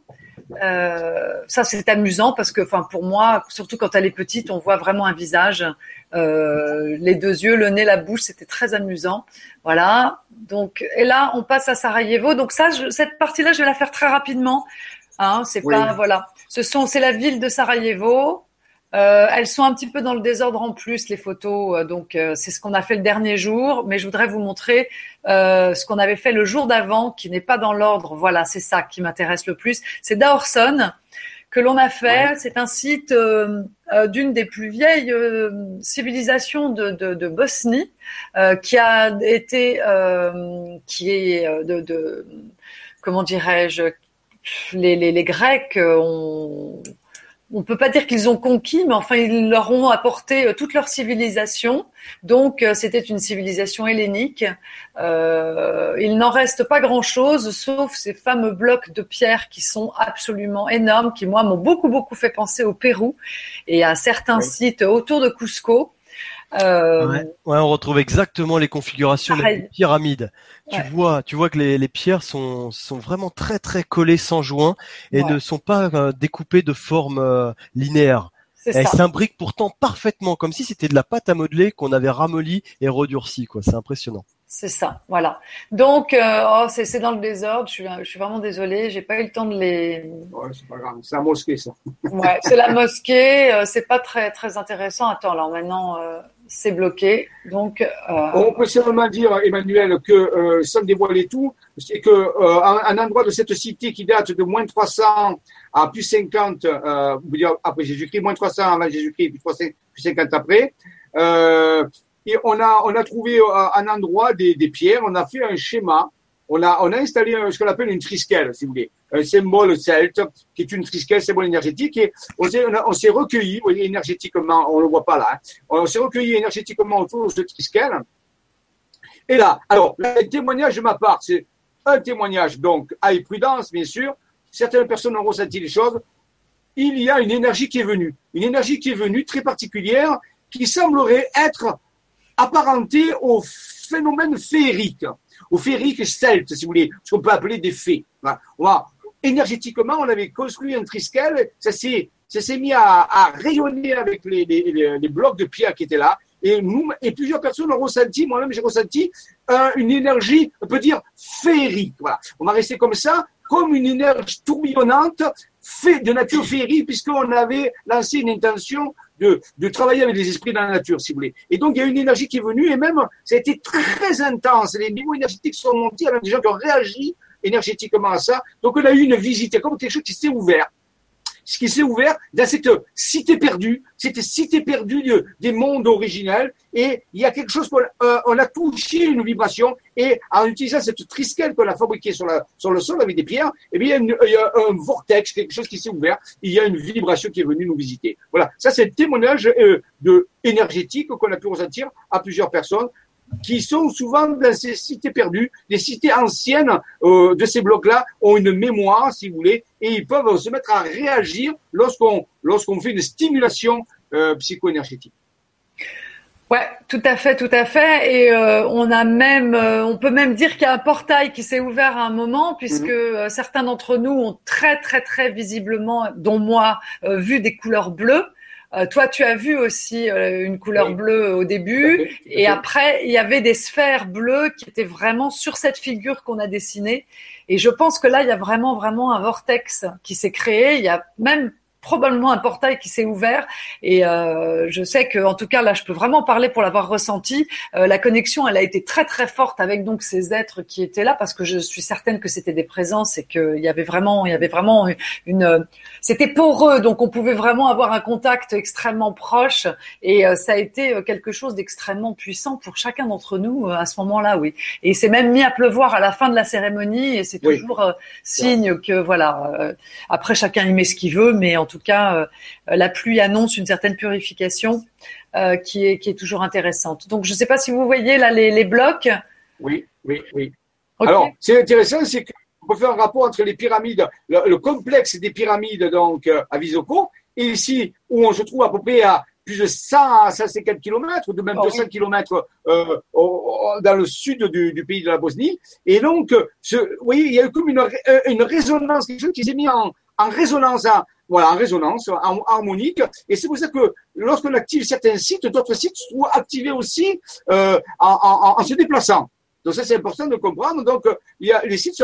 Euh, ça, c'est amusant parce que, enfin, pour moi, surtout quand elle est petite, on voit vraiment un visage, euh, les deux yeux, le nez, la bouche. C'était très amusant. Voilà. Donc, et là, on passe à Sarajevo. Donc ça, je, cette partie-là, je vais la faire très rapidement Hein, c'est pas voilà. Ce sont c'est la ville de Sarajevo. Euh, elles sont un petit peu dans le désordre en plus les photos, euh, donc euh, c'est ce qu'on a fait le dernier jour. Mais je voudrais vous montrer ce qu'on avait fait le jour d'avant, qui n'est pas dans l'ordre. Voilà, c'est ça qui m'intéresse le plus. C'est Daorson que l'on a fait. C'est un site d'une des plus vieilles civilisations de, de, de Bosnie, qui a été, qui est de, de comment dirais-je, les, les, les Grecs euh, ont on peut pas dire qu'ils ont conquis, mais enfin ils leur ont apporté euh, toute leur civilisation. Donc euh, c'était une civilisation hellénique. Euh, il n'en reste pas grand-chose, sauf ces fameux blocs de pierre qui sont absolument énormes, qui moi m'ont beaucoup beaucoup fait penser au Pérou et à certains sites autour de Cusco. Euh, ouais. on retrouve exactement les configurations des pyramides. Tu vois, tu vois que les, les, pierres sont, sont vraiment très très collées sans joint et ne sont pas euh, découpées de forme euh, linéaire. Elles s'imbriquent pourtant parfaitement, comme si c'était de la pâte à modeler qu'on avait ramollie et redurcie. Quoi, c'est impressionnant. C'est ça, voilà. Donc, euh, oh, c'est dans le désordre. Je suis, je suis vraiment désolée. J'ai pas eu le temps de les. Ouais, c'est pas grave. C'est la mosquée, ça. ouais, c'est la mosquée. Euh, c'est pas très très intéressant. Attends, alors maintenant. Euh, c'est bloqué. Donc, euh, on peut seulement dire, Emmanuel, que euh, sans dévoiler tout, c'est que euh, un, endroit de cette cité qui date de moins 300 à plus 50, euh, dire après Jésus-Christ, moins 300 avant Jésus-Christ, plus, 300, plus 50 après. Euh, et on a on a trouvé un endroit des, des pierres, on a fait un schéma on a, on a installé ce qu'on appelle une trisquelle, si vous voulez, un symbole celte, qui est une trisquelle, symbole énergétique, et on s'est, on, recueilli, vous voyez, énergétiquement, on le voit pas là, hein. on s'est recueilli énergétiquement autour de ce trisquelle. Et là, alors, le témoignage de ma part, c'est un témoignage, donc, avec prudence, bien sûr. Certaines personnes ont ressenti les choses. Il y a une énergie qui est venue, une énergie qui est venue très particulière, qui semblerait être apparentée au phénomène féerique au féerique celte, si vous voulez, ce qu'on peut appeler des fées. Voilà. Énergétiquement, on avait construit un triskel, ça s'est, mis à, rayonner avec les, blocs de pierre qui étaient là. Et plusieurs personnes ont ressenti, moi-même j'ai ressenti une énergie, on peut dire féerique. Voilà. On va rester comme ça, comme une énergie tourbillonnante, de nature féerique, puisqu'on avait lancé une intention de, travailler avec les esprits dans la nature, si vous voulez. Et donc, il y a une énergie qui est venue, et même, ça a été très intense. Les niveaux énergétiques sont montés, il y a des gens qui ont réagi énergétiquement à ça. Donc, on a eu une visite, comme quelque chose qui s'est ouvert ce qui s'est ouvert dans cette cité perdue, cette cité perdue des mondes originels. Et il y a quelque chose qu'on euh, on a touché une vibration. Et en utilisant cette trisquelle qu'on a fabriquée sur le sol avec des pierres, eh bien, il y a, un vortex, quelque chose qui s'est ouvert. Il y a une vibration qui est venue nous visiter. Voilà. Ça, c'est le témoignage euh, de énergétique qu'on a pu ressentir à plusieurs personnes qui sont souvent dans ces cités perdues. Les cités anciennes euh, de ces blocs-là ont une mémoire, si vous voulez, et ils peuvent se mettre à réagir lorsqu'on lorsqu'on fait une stimulation euh, psycho-énergétique. Ouais, tout à fait, tout à fait. Et euh, on a même, euh, on peut même dire qu'il y a un portail qui s'est ouvert à un moment, puisque mhm. euh, certains d'entre nous ont très, très, très visiblement, dont moi, vu des couleurs bleues. Euh, toi, tu as vu aussi euh, une couleur bleue au début, et après, il y avait des sphères bleues qui étaient vraiment sur cette figure qu'on a dessinée. Et je pense que là, il y a vraiment, vraiment un vortex qui s'est créé. Il y a même probablement un portail qui s'est ouvert. Et euh, je sais que, en tout cas, là, je peux vraiment parler pour l'avoir ressenti. Euh, la connexion, elle a été très très forte avec donc ces êtres qui étaient là, parce que je suis certaine que c'était des présences et qu'il y avait vraiment, il y avait vraiment une, c'était pour eux, donc on pouvait vraiment avoir un contact extrêmement proche. Et euh, ça a été quelque chose d'extrêmement puissant pour chacun d'entre nous à ce moment-là, oui. Et c'est même mis à pleuvoir à la fin de la cérémonie, et c'est toujours signe que voilà. après, chacun y met ce qu'il veut, mais en tout cas, euh, la pluie annonce une certaine purification euh, qui, est, qui est toujours intéressante. Donc, je ne sais pas si vous voyez là les, blocs. Oui, oui, oui. Alors, c'est intéressant, c'est qu'on peut faire un rapport entre les pyramides, le, complexe des pyramides donc euh, à Visoko, et ici où on se trouve à peu près à plus de 100 150 km, ou de même 200 km dans le sud du, pays de la Bosnie. Et donc, ce, oui, il y a eu comme une, une résonance, quelque chose qui s'est mis en, en résonance, voilà, en résonance, en harmonique. Et c'est pour ça que lorsqu'on active certains sites, d'autres sites sont activés aussi euh, en, en, se déplaçant. Donc ça, c'est important de comprendre. Donc, il y a les sites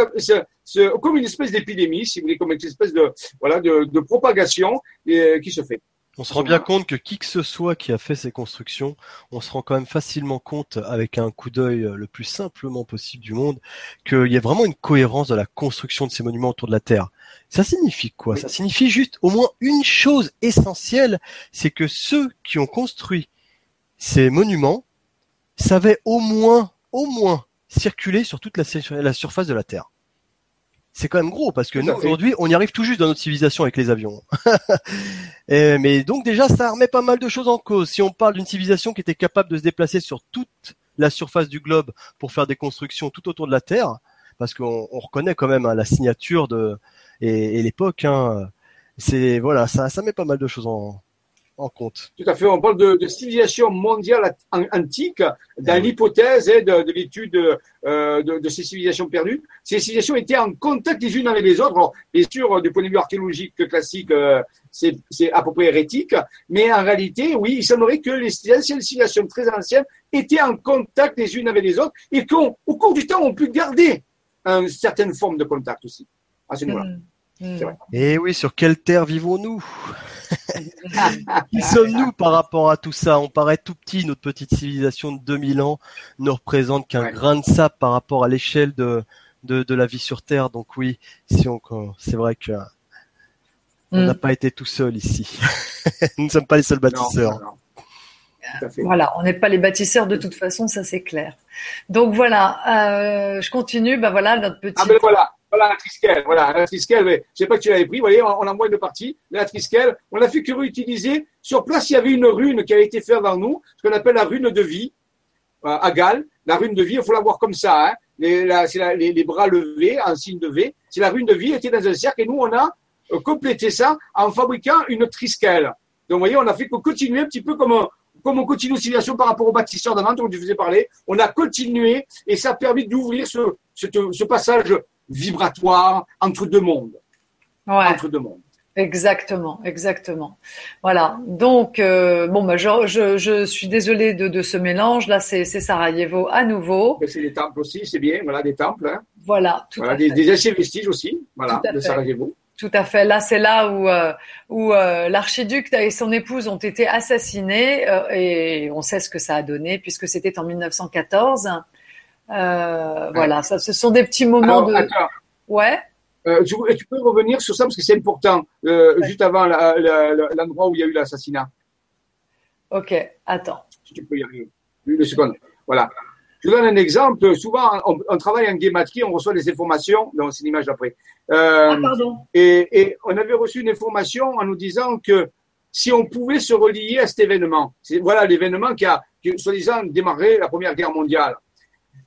c'est comme une espèce d'épidémie, si vous voulez, comme une espèce de voilà de, de propagation euh, qui se fait. On se rend bien compte que qui que ce soit qui a fait ces constructions, on se rend quand même facilement compte, avec un coup d'œil euh, le plus simplement possible du monde, qu'il y a vraiment une cohérence de la construction de ces monuments autour de la Terre. Ça signifie quoi? Ça signifie juste au moins une chose essentielle, c'est que ceux qui ont construit ces monuments savaient au moins, au moins, circuler sur toute la, la surface de la Terre c'est quand même gros parce que nous aujourd'hui on y arrive tout juste dans notre civilisation avec les avions. mais donc déjà ça remet pas mal de choses en cause. Si on parle d'une civilisation qui était capable de se déplacer sur toute la surface du globe pour faire des constructions tout autour de la Terre, parce qu'on reconnaît quand même hein, la signature de et, l'époque. Hein, c'est voilà ça ça met pas mal de choses en, en compte. Tout à fait. On parle de, de civilisation mondiale antique dans l'hypothèse hein, de, de l'étude euh, de, de, ces civilisations perdues. Ces civilisations étaient en contact les unes avec les autres. Alors, bien sûr, du point de vue archéologique classique, euh, c'est à peu près hérétique, mais en réalité, oui, il semblerait que les anciennes civilisations très anciennes étaient en contact les unes avec les autres et qu'au cours du temps, ont pu garder une certaine forme de contact aussi à ce niveau-là. Mmh. Et oui, sur quelle terre vivons-nous? Qui sommes-nous par rapport à tout ça? On paraît tout petit, notre petite civilisation de 2000 ans ne représente qu'un grain de sable par rapport à l'échelle de, de, la vie sur Terre. Donc oui, si on, c'est vrai que on n'a mm. pas été tout seul ici. Nous ne sommes pas les seuls bâtisseurs. Voilà, on n'est pas les bâtisseurs de toute façon, ça c'est clair. Donc voilà, euh, je continue. Ben voilà notre petit. Ah ben voilà. Voilà la trisquelle, voilà, la trisquelle, je sais pas que tu l'avais pris, vous voyez, on, on envoie une partie, la trisquelle, on a fait que réutiliser. Sur place, il y avait une rune qui a été faite dans nous, ce qu'on appelle la rune de vie, euh, à Galles. La rune de vie, il faut la voir comme ça, hein. Les, les, bras levés en signe de V. C'est la rune de vie, elle était dans un cercle, et nous, on a euh, complété ça en fabriquant une trisquelle. Donc, vous voyez, on a fait que continuer un petit peu comme, comme on continue civilisation par rapport au bâtisseur d'avant, dont je vous ai parlé. On a continué, et ça a permis d'ouvrir ce passage vibratoire entre deux mondes. Entre deux mondes. Exactement, exactement. Voilà. Donc, euh, bon, bah, je, je, je, suis désolée de, de ce mélange. Là, c'est Sarajevo à nouveau. C'est des temples aussi, c'est bien. Voilà, des temples. Hein. Voilà. Tout voilà, des, des anciens vestiges aussi. Voilà, de Sarajevo. Tout à fait. Là, c'est là où, euh, où euh, l'archiduc et son épouse ont été assassinés et on sait ce que ça a donné puisque c'était en 1914. Euh, voilà, ça, ce sont des petits moments de. Ouais. Euh, tu, tu, peux revenir sur ça parce que c'est important, euh, juste avant l'endroit où il y a eu l'assassinat. Ok, attends. Si tu peux y arriver. Une seconde. Voilà. Je vous donne un exemple. Souvent, on, travaille en guématrie, on reçoit des informations. Non, c'est l'image d'après. Ah, pardon. Et, et, on avait reçu une information en nous disant que si on pouvait se relier à cet événement, c'est voilà l'événement qui a, qui, soi-disant, démarré la Première Guerre mondiale.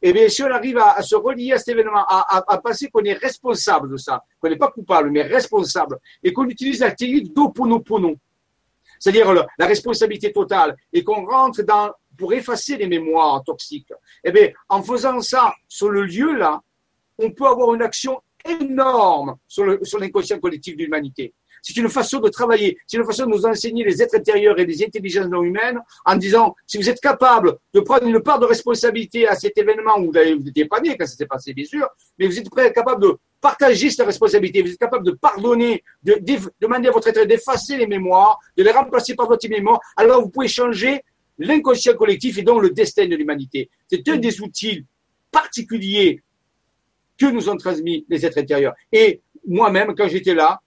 Et eh bien, si on arrive à, se relier à cet événement, à, penser qu'on est responsable de ça, qu'on n'est pas coupable, mais responsable, et qu'on utilise la technique d'Oponopono, c'est-à-dire la responsabilité totale, et qu'on rentre dans, pour effacer les mémoires toxiques, eh bien, en faisant ça sur le lieu là, on peut avoir une action énorme sur l'inconscient collectif de l'humanité. C'est une façon de travailler, c'est une façon de nous enseigner les êtres intérieurs et les intelligences non humaines en disant, si vous êtes capable de prendre une part de responsabilité à cet événement où vous n'étiez pas né quand ça s'est passé, bien sûr, mais vous êtes capable de partagez cette responsabilité. Vous êtes capable de pardonner, de demander à votre être d'effacer les mémoires, de les remplacer par votre mémoire. Alors vous pouvez changer l'inconscient collectif et donc le destin de l'humanité. C'est un des outils particuliers que nous ont transmis les êtres intérieurs. Et moi-même, quand j'étais là,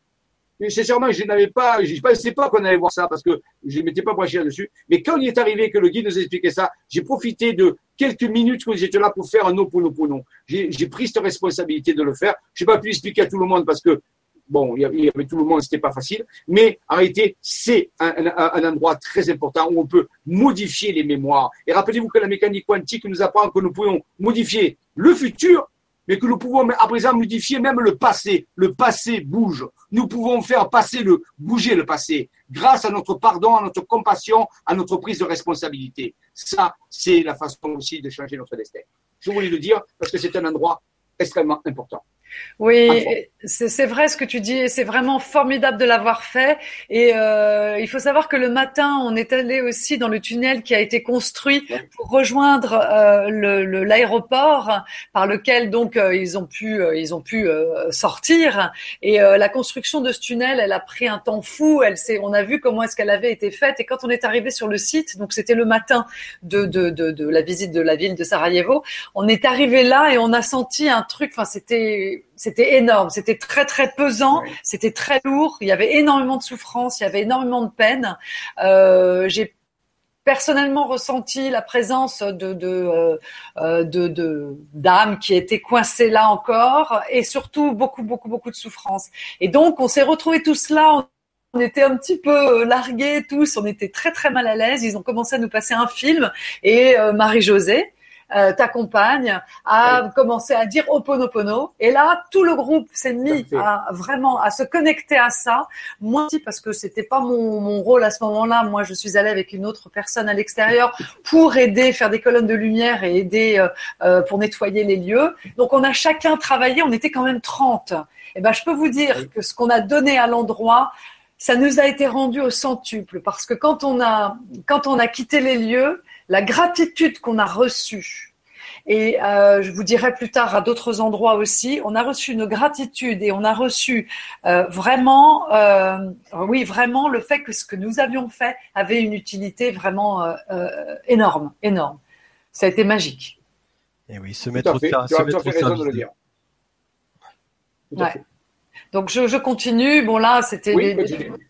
sincèrement, je n'avais pas, je ne pensais pas qu'on allait voir ça parce que je ne m'étais pas branché là-dessus. Mais quand il est arrivé que le guide nous expliquait ça, j'ai profité de quelques minutes que j'étais là pour faire un oponopono. J'ai, pris cette responsabilité de le faire. Je n'ai pas pu l'expliquer à tout le monde parce que bon, il y avait, tout le monde, c'était pas facile. Mais en réalité, c'est un, endroit très important où on peut modifier les mémoires. Et rappelez-vous que la mécanique quantique nous apprend que nous pouvons modifier le futur mais que nous pouvons à présent modifier même le passé. Le passé bouge. Nous pouvons faire passer le, bouger le passé grâce à notre pardon, à notre compassion, à notre prise de responsabilité. Ça, c'est la façon aussi de changer notre destin. Je voulais le dire parce que c'est un endroit extrêmement important. Oui, c'est vrai ce que tu dis, c'est vraiment formidable de l'avoir fait. Et euh, il faut savoir que le matin, on est allé aussi dans le tunnel qui a été construit pour rejoindre euh, l'aéroport par lequel donc euh, ils ont pu euh, ils ont pu euh, sortir. Et euh, la construction de ce tunnel, elle a pris un temps fou. Elle on a vu comment est-ce qu'elle avait été faite. Et quand on est arrivé sur le site, donc c'était le matin de, de, de, de la visite de la ville de Sarajevo, on est arrivé là et on a senti un truc. Enfin, c'était c'était énorme, c'était très très pesant, c'était très lourd, il y avait énormément de souffrance, il y avait énormément de peine. Euh, j'ai personnellement ressenti la présence de de, euh, de, d'âmes qui étaient coincées là encore et surtout beaucoup beaucoup beaucoup de souffrance. Et donc on s'est retrouvés tous là. On était un petit peu largués tous, on était très très mal à l'aise. Ils ont commencé à nous passer un film et euh, Marie-Josée, euh, ta compagne, a commencé à dire Oponopono. Et là, tout le groupe s'est mis à vraiment à se connecter à ça. Moi aussi, parce que c'était pas mon, mon rôle à ce moment-là. Moi, je suis allée avec une autre personne à l'extérieur pour aider, faire des colonnes de lumière et aider euh, euh, pour nettoyer les lieux. Donc, on a chacun travaillé. On était quand même 30. Et eh ben, je peux vous dire que ce qu'on a donné à l'endroit, ça nous a été rendu au centuple parce que quand on a quand on a quitté les lieux, la gratitude qu'on a reçue. Et euh, je vous dirai plus tard à d'autres endroits aussi, on a reçu une gratitude et on a reçu euh, vraiment, euh, oui, vraiment le fait que ce que nous avions fait avait une utilité vraiment énorme, énorme. Ça a été magique. Et oui, se mettre au, service. Ouais. Donc je, je, continue. Bon là, c'était des,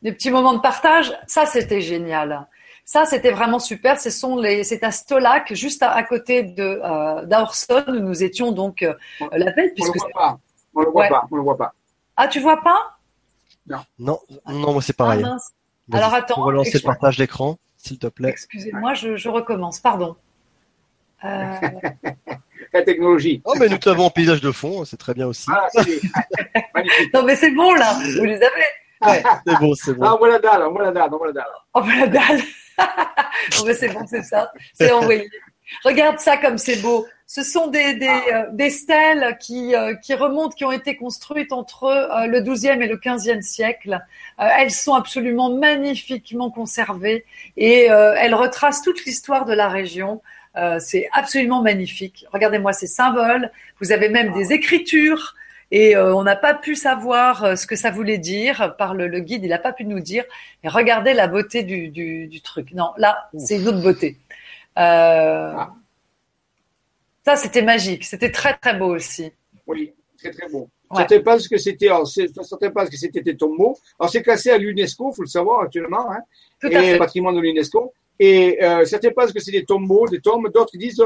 des, petits moments de partage. Ça, c'était génial. Ça, c'était vraiment super. Ce sont les, c'est à Stolac, juste à, côté de euh, d'Aorson, où nous étions donc euh, la veille. Puisque on le voit pas. On le voit pas. On le voit pas. Ah, tu vois pas? Non. Non, non, moi c'est pareil. Ah, Alors attends. Pour relancer le partage d'écran, s'il te plaît. Excusez-moi, je, je, recommence. Pardon. Euh... La technologie. Oh, mais nous avons un paysage de fond, c'est très bien aussi. Ah, non, mais c'est bon là, vous les avez. Ouais. c'est bon, c'est bon. Ah, on voit la dalle, on voit la dalle, on voit la dalle. On voit la dalle. c'est bon, c'est ça. C'est envoyé. Regarde ça comme c'est beau. Ce sont des, des, ah. euh, des stèles qui, euh, qui remontent, qui ont été construites entre euh, le 12e et le 15e siècle. elles sont absolument magnifiquement conservées et elles retracent toute l'histoire de la région. c'est absolument magnifique. Regardez-moi ces symboles. Vous avez même des écritures et euh, on n'a pas pu savoir euh, ce que ça voulait dire par le, guide. Il n'a pas pu nous dire. Mais regardez la beauté du, du, du truc. Non, là, c'est une autre beauté. Euh, ah. Ça, c'était magique. C'était très très beau aussi. Oui, très très beau. Ouais. Certains pensent que c'était, certains pensent que c'était des tombeaux. Alors c'est classé à l'UNESCO, faut le savoir actuellement, hein, Tout à et fait. patrimoine de l'UNESCO. Et euh, certains pensent que c'est des tombeaux, des tombes. D'autres disent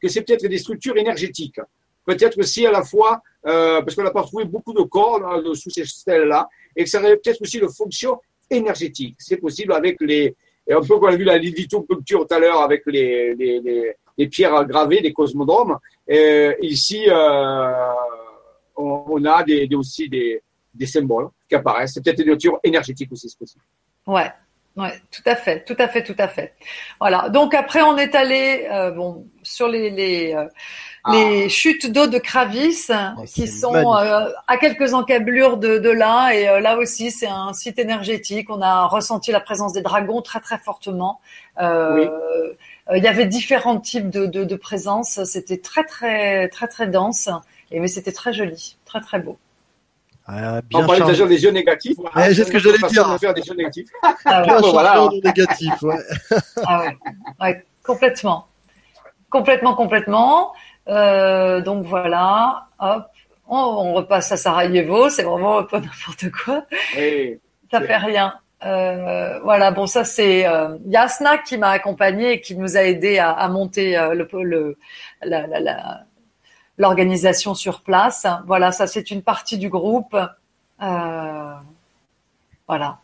que c'est peut-être des structures énergétiques peut-être aussi à la fois, euh, parce qu'on n'a pas trouvé beaucoup de corps sous ces stèles-là, et que ça aurait peut-être aussi une fonction énergétique. C'est possible avec les, et un peu comme on a vu la lithoculture tout à l'heure avec les, les, les, les, pierres gravées des cosmodromes. Et ici, euh, on, on, a des, aussi des, des symboles qui apparaissent. C'est peut-être une nature énergétique aussi, c'est possible. Ouais. Ouais, tout à fait, tout à fait, tout à fait. Voilà. Donc après, on est allé euh, bon sur les les, euh, ah. les chutes d'eau de Kravis oh, qui sont euh, à quelques encablures de, de là et euh, là aussi c'est un site énergétique. On a ressenti la présence des dragons très très fortement. Oui. Il y avait différents types de de, de présence. C'était très très très très dense et mais c'était très joli, très très beau. Ah, bien on parlait déjà des yeux négatifs. Voilà. c'est ce que j'allais dire. faire des yeux négatifs. Ah, bien voilà. négatif, ouais. ah ouais. ouais. complètement. Complètement, complètement. Euh, donc voilà, hop, on, repasse à Sarajevo, c'est vraiment pas n'importe quoi. Oui, ça fait rien. Euh, voilà, bon ça c'est euh, Yasna qui m'a accompagné et qui nous a aidé à, à monter euh, le, le la, la, la, l'organisation sur place. Voilà, ça c'est une partie du groupe. Euh, voilà.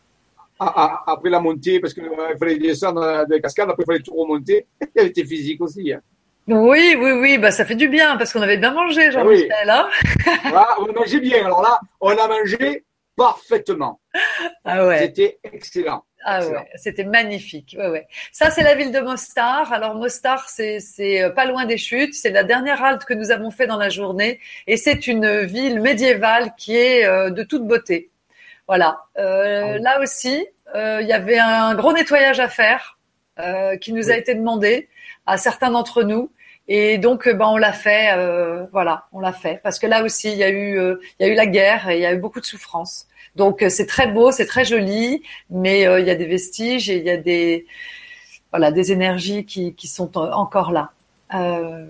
Ah, ah, après la montée, parce qu'il euh, fallait descendre des cascades, après il fallait tout remonter. Il était physique aussi. Hein. Oui, oui, oui, bah ça fait du bien parce qu'on avait bien mangé, Jean-Michel. Hein on a mangé bien. Alors là, on a mangé parfaitement. Ah ouais. C'était excellent. Ah ouais, c'était magnifique. Ouais, ouais. Ça, c'est la ville de Mostar. Alors Mostar, c'est euh, pas loin des chutes. C'est la dernière halte que nous avons fait dans la journée, et c'est une ville médiévale qui est euh, de toute beauté. Voilà. Euh, ah là aussi, il y avait un gros nettoyage à faire qui nous a été demandé à certains d'entre nous. Et donc, ben, on l'a fait, voilà, on l'a fait, parce que là aussi, il y a eu, il y a eu la guerre et il y a eu beaucoup de souffrance. Donc euh, c'est très beau, c'est très joli, mais euh, il y a des vestiges et il y a des voilà des énergies qui, qui sont encore là. Euh,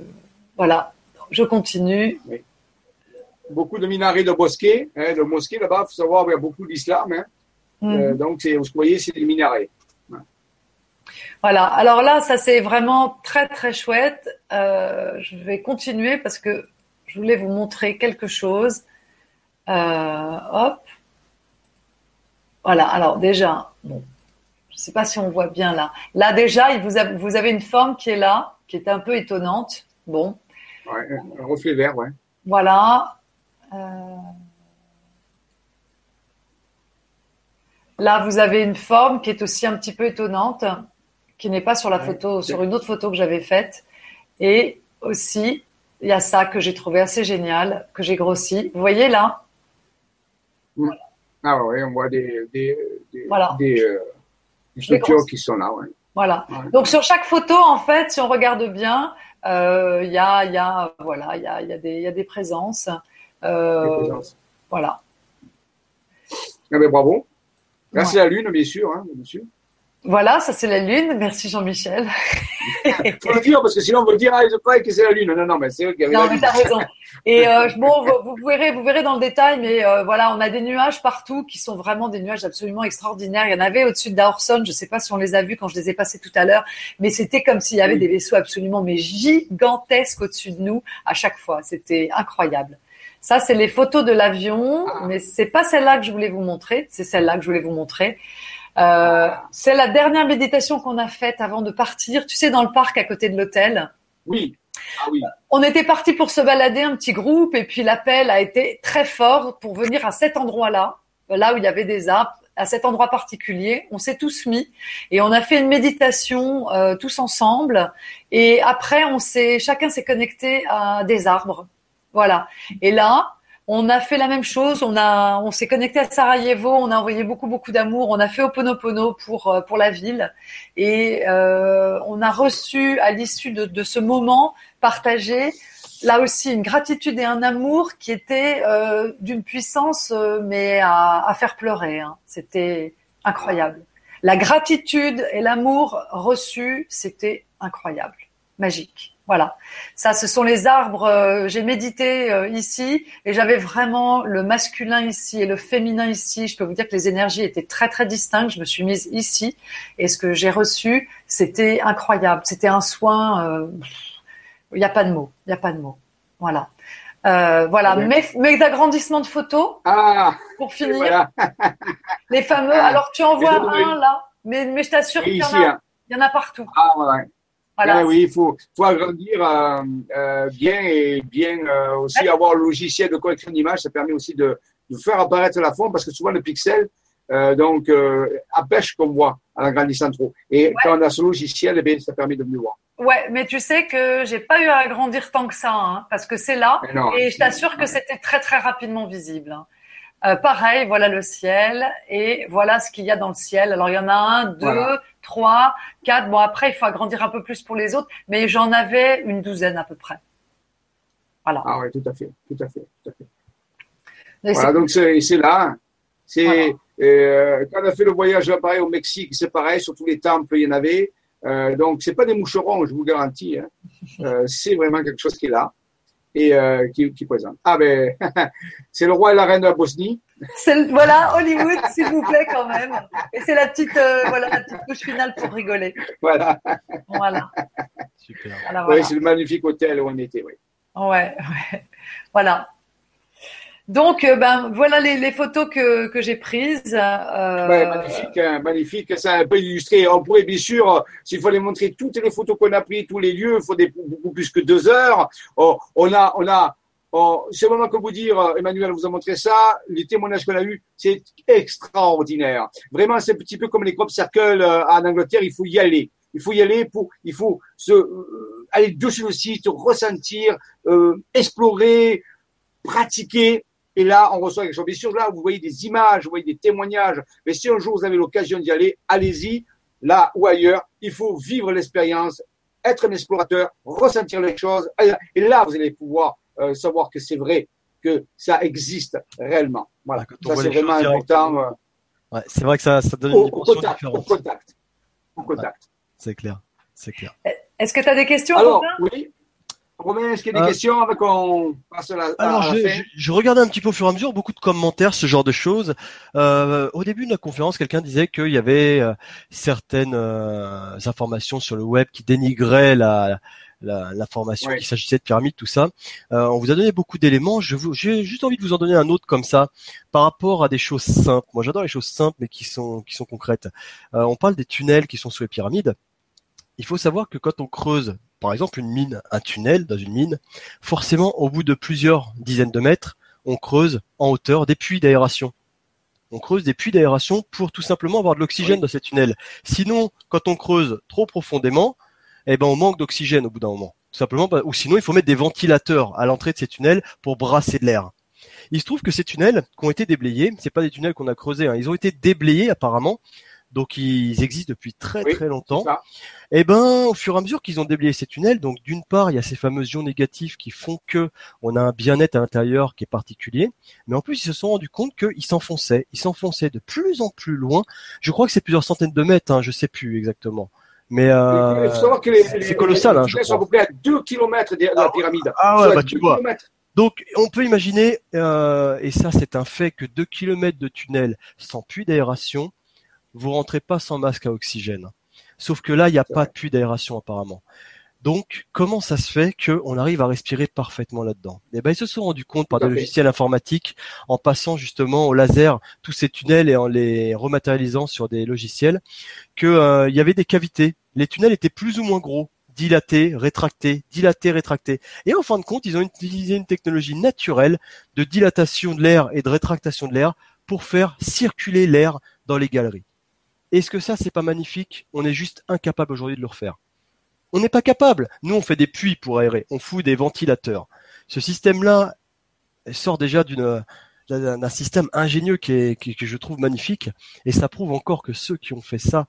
voilà, je continue. Beaucoup de minarets de bosquets, hein, de mosquées là-bas. Il faut savoir, il y a beaucoup d'islam. Hein. Mhm. donc, vous voyez, c'est des minarets. Voilà. Alors là, ça c'est vraiment très très chouette. je vais continuer parce que je voulais vous montrer quelque chose. hop. Voilà, alors déjà, bon, je ne sais pas si on voit bien là. Là déjà, vous avez, vous avez une forme qui est là, qui est un peu étonnante. Bon. Ouais, un reflet vert, ouais. Voilà. Euh, là, vous avez une forme qui est aussi un petit peu étonnante, qui n'est pas sur la photo, sur une autre photo que j'avais faite. Et aussi, il y a ça que j'ai trouvé assez génial, que j'ai grossi. Vous voyez là? Voilà. Ah oui, on voit des, des, des, euh, structures qui sont là. Ouais. Voilà. Donc sur chaque photo, en fait, si on regarde bien, euh, il y, a, y, a, voilà, y, a, y, a des, y a des présences. Euh. Voilà. Ah ben, bravo. Merci à la Lune, bien sûr, hein, monsieur. Voilà, ça c'est la Lune. Merci Jean-Michel. Il faut le dire parce que sinon on va dire ah je crois que c'est la Lune. Non non mais c'est eux qui avaient non, la mais t'as raison. Et euh, bon vous, verrez vous verrez dans le détail mais euh, voilà on a des nuages partout qui sont vraiment des nuages absolument extraordinaires. Il y en avait au-dessus de Daorson. Je sais pas si on les a vus quand je les ai passés tout à l'heure mais c'était comme s'il y avait des vaisseaux absolument mais gigantesques au-dessus de nous à chaque fois. C'était incroyable. Ça, c'est les photos de l'avion, ah. mais c'est pas celle-là que je voulais vous montrer. C'est celle-là que je voulais vous montrer. Euh, c'est la dernière méditation qu'on a faite avant de partir. Tu sais, dans le parc à côté de l'hôtel. Oui. Ah oui. On était parti pour se balader un petit groupe et puis l'appel a été très fort pour venir à cet endroit-là, là où il y avait des arbres, à cet endroit particulier. On s'est tous mis et on a fait une méditation euh, tous ensemble. Et après, on s'est, chacun s'est connecté à des arbres. Voilà. Et là, on a fait la même chose. On a, on s'est connecté à Sarajevo. On a envoyé beaucoup, beaucoup d'amour. On a fait Oponopono pour euh, pour la ville et euh, on a reçu à l'issue de, ce moment partagé là aussi une gratitude et un amour qui était euh, d'une puissance mais à, faire pleurer. Hein. C'était incroyable. La gratitude et l'amour reçu, c'était incroyable, magique. Voilà. Ça, ce sont les arbres. Euh, j'ai médité euh, ici et j'avais vraiment le masculin ici et le féminin ici. Je peux vous dire que les énergies étaient très très distinctes. Je me suis mise ici et ce que j'ai reçu, c'était incroyable. C'était un soin. Euh, il n'y a pas de mots. Il n'y a pas de mots. Voilà. voilà, mes, mes, agrandissements de photos. Ah, pour finir. les fameux. Alors tu en vois un là, mais, mais je t'assure qu'il y, en a, hein. il y en a partout. Ah ouais. Ben oui, il faut, faut agrandir euh, euh, bien et bien euh, aussi avoir le logiciel de correction d'image. Ça permet aussi de, de, faire apparaître la forme parce que souvent le pixel donc empêche qu'on voit en agrandissant trop. Et quand on a ce logiciel, eh bien, ça permet de mieux voir. Ouais, mais tu sais que j'ai pas eu à agrandir tant que ça, hein, parce que c'est là, et je t'assure que c'était très très rapidement visible. Hein. Euh, pareil, voilà le ciel et voilà ce qu'il y a dans le ciel. Alors il y en a un, deux, trois, quatre. Bon après il faut agrandir un peu plus pour les autres, mais j'en avais une douzaine à peu près. Voilà. Ah oui, tout à fait, tout à fait, tout à fait. Voilà, donc c'est là. C'est euh, quand on a fait le voyage pareil au Mexique, c'est pareil, sur tous les temples, il y en avait. Euh, donc c'est pas des moucherons, je vous garantis. Hein. Euh, c'est vraiment quelque chose qui est là et euh, qui, qui présente. Ah ben, c'est le roi et la reine de la Bosnie. Voilà, Hollywood, s'il vous plaît quand même. Et c'est la petite, euh, voilà, la petite couche finale pour rigoler. Voilà. Voilà. Super. Oui, c'est le magnifique hôtel où on était, oui. Ouais, ouais. Voilà. Donc, euh, ben voilà les, photos que, que j'ai prises. Euh... Magnifique, hein, magnifique. Ça un peu illustré. On pourrait bien sûr, s'il fallait montrer toutes les photos qu'on a prises, tous les lieux, il faut des, beaucoup plus que deux heures. Oh, on a, on a. Oh, c'est vraiment que vous dire, Emmanuel vous a montré ça. Les témoignages qu'on a eus, c'est extraordinaire. Vraiment, c'est un petit peu comme les crop circles euh, en Angleterre. Il faut y aller. Il faut y aller pour, il faut se euh, aller dessus le site, ressentir, euh, explorer, pratiquer et là, on reçoit quelque chose. Bien sûr, là, vous voyez des images, vous voyez des témoignages. Mais si un jour vous avez l'occasion d'y aller, allez-y, là ou ailleurs. Il faut vivre l'expérience, être un explorateur, ressentir les choses. Et là, vous allez pouvoir euh, savoir que c'est vrai, que ça existe réellement. Voilà. ça, c'est vraiment important. Euh, ouais, c'est vrai que ça, ça donne une dimension contact, différente. Au contact. Au contact. c'est clair. C'est clair. Est-ce que tu as des questions Alors, oui. Romain, est-ce qu'il y a des euh, questions avant qu'on passe à la, alors, je, Je, regardais un petit peu au fur et à mesure, beaucoup de commentaires, ce genre de choses. Euh, au début de la conférence, quelqu'un disait qu'il y avait euh, certaines informations sur le web qui dénigraient la, l'information qu'il s'agissait de pyramide, tout ça. on vous a donné beaucoup d'éléments. Je j'ai juste envie de vous en donner un autre comme ça, par rapport à des choses simples. Moi, j'adore les choses simples, mais qui sont qui sont concrètes. on parle des tunnels qui sont sous les pyramides. Il faut savoir que quand on creuse par exemple une mine, un tunnel dans une mine, forcément au bout de plusieurs dizaines de mètres, on creuse en hauteur des puits d'aération. On creuse des puits d'aération pour tout simplement avoir de l'oxygène dans ces tunnels. Sinon, quand on creuse trop profondément, eh ben on manque d'oxygène au bout d'un moment. Tout simplement, bah, ou sinon il faut mettre des ventilateurs à l'entrée de ces tunnels pour brasser de l'air. Il se trouve que ces tunnels qui ont été déblayés, c'est pas des tunnels qu'on a creusés, hein, ils ont été déblayés apparemment donc ils existent depuis très très longtemps. Et eh ben, au fur et à mesure qu'ils ont déblayé ces tunnels, donc d'une part, il y a ces fameuses ions négatifs qui font que on a un bien-être à l'intérieur qui est particulier, mais en plus ils se sont rendus compte qu'ils s'enfonçaient, ils s'enfonçaient de plus en plus loin. Je crois que c'est plusieurs centaines de mètres, hein, je sais plus exactement. Mais euh, c'est colossal. Hein, je sont à peu près à 2 km de la pyramide. Ah ouais, bah, tu vois. Donc on peut imaginer, euh, et ça c'est un fait, que 2 km de tunnel sans puits d'aération, vous rentrez pas sans masque à oxygène. Sauf que là, il n'y a pas de puits d'aération apparemment. Donc, comment ça se fait qu'on arrive à respirer parfaitement là-dedans? Eh ben, ils se sont rendus compte par des logiciels informatiques, en passant justement au laser tous ces tunnels et en les rematérialisant sur des logiciels, qu'il euh, y avait des cavités. Les tunnels étaient plus ou moins gros, dilatés, rétractés, dilatés, rétractés. Et en fin de compte, ils ont utilisé une technologie naturelle de dilatation de l'air et de rétractation de l'air pour faire circuler l'air dans les galeries. Est-ce que ça, c'est pas magnifique? On est juste incapable aujourd'hui de le refaire. On n'est pas capable. Nous, on fait des puits pour aérer. On fout des ventilateurs. Ce système-là sort déjà d'une d'un système ingénieux qui est, que je trouve magnifique. Et ça prouve encore que ceux qui ont fait ça,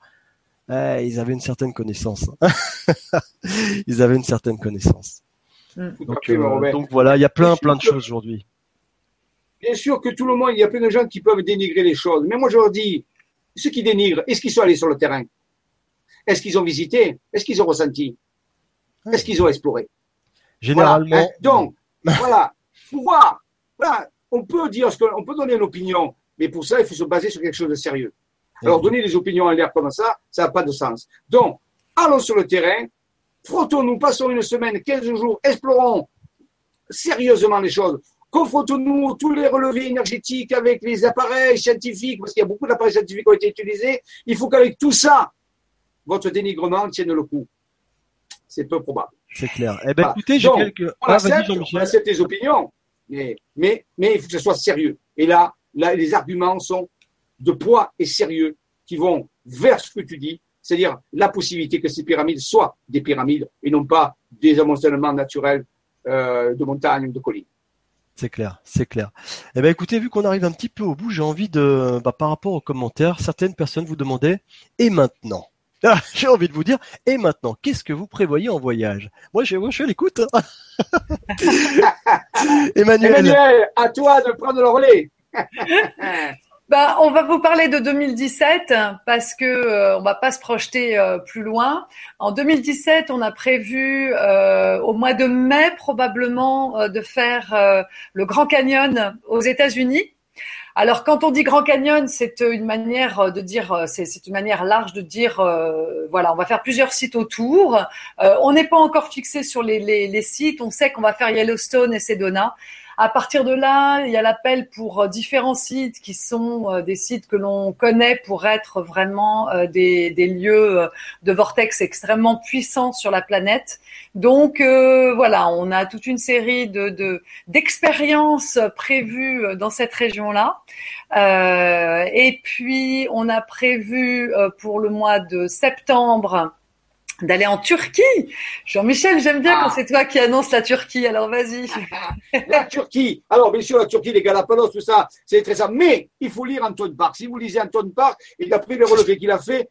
eh, ils avaient une certaine connaissance. ils avaient une certaine connaissance. Mm. Donc, euh, donc, voilà, il y a plein, plein de choses aujourd'hui. Bien sûr que tout le monde, il y a plein de gens qui peuvent dénigrer les choses. Mais moi, je leur dis, ceux qui dénigrent, est-ce qu'ils sont allés sur le terrain? Est-ce qu'ils ont visité? Est-ce qu'ils ont ressenti? Est-ce qu'ils ont exploré? Généralement. Hein, donc, voilà, faut voir. Voilà, on peut dire ce qu'on peut donner une opinion, mais pour ça, il faut se baser sur quelque chose de sérieux. Alors, donner des opinions en l'air comme ça, ça n'a pas de sens. Donc, allons sur le terrain, frottons-nous, passons une semaine, 15 jours, explorons sérieusement les choses confrontons-nous tous les relevés énergétiques avec les appareils scientifiques, parce qu'il y a beaucoup d'appareils scientifiques qui ont été utilisés. Il faut qu'avec tout ça, votre dénigrement tienne le coup. C'est peu probable. C'est clair. Eh ben, écoutez, j'ai quelques. On, ah, accepte, on accepte les opinions, mais, mais, mais il faut que ce soit sérieux. Et là, là, les arguments sont de poids et sérieux qui vont vers ce que tu dis, c'est-à-dire la possibilité que ces pyramides soient des pyramides et non pas des amoncellements naturels euh, de montagnes ou de collines. C'est clair, c'est clair. Eh ben écoutez, vu qu'on arrive un petit peu au bout, j'ai envie de, bah, par rapport aux commentaires, certaines personnes vous demandaient et maintenant? j'ai envie de vous dire, et maintenant, qu'est-ce que vous prévoyez en voyage? Moi, je, moi, je suis à l'écoute. Hein. Emmanuel. Emmanuel, à toi de prendre le relais. Bah, on va vous parler de 2017 parce que euh, on va pas se projeter euh, plus loin. En 2017, on a prévu euh, au mois de mai probablement de faire le Grand Canyon aux États-Unis. Alors, quand on dit Grand Canyon, c'est une manière de dire, c'est une manière large de dire, voilà, on va faire plusieurs sites autour. on n'est pas encore fixé sur les, les, les sites. On sait qu'on va faire Yellowstone et Sedona. À partir de là, il y a l'appel pour euh, différents sites qui sont euh, des sites que l'on connaît pour être vraiment euh, des, lieux de vortex extrêmement puissants sur la planète. Donc voilà, on a toute une série de d'expériences prévues dans cette région-là. et puis on a prévu pour le mois de septembre d'aller en Turquie. Jean-Michel, j'aime bien quand ah. c'est toi qui annonce la Turquie. Alors vas-y. la Turquie. Alors bien sûr, la Turquie, les Galapagos, tout ça, c'est très ça. Mais il faut lire Anton Park. Si vous lisez Anton Park, et d'après les relevés qu'il a fait,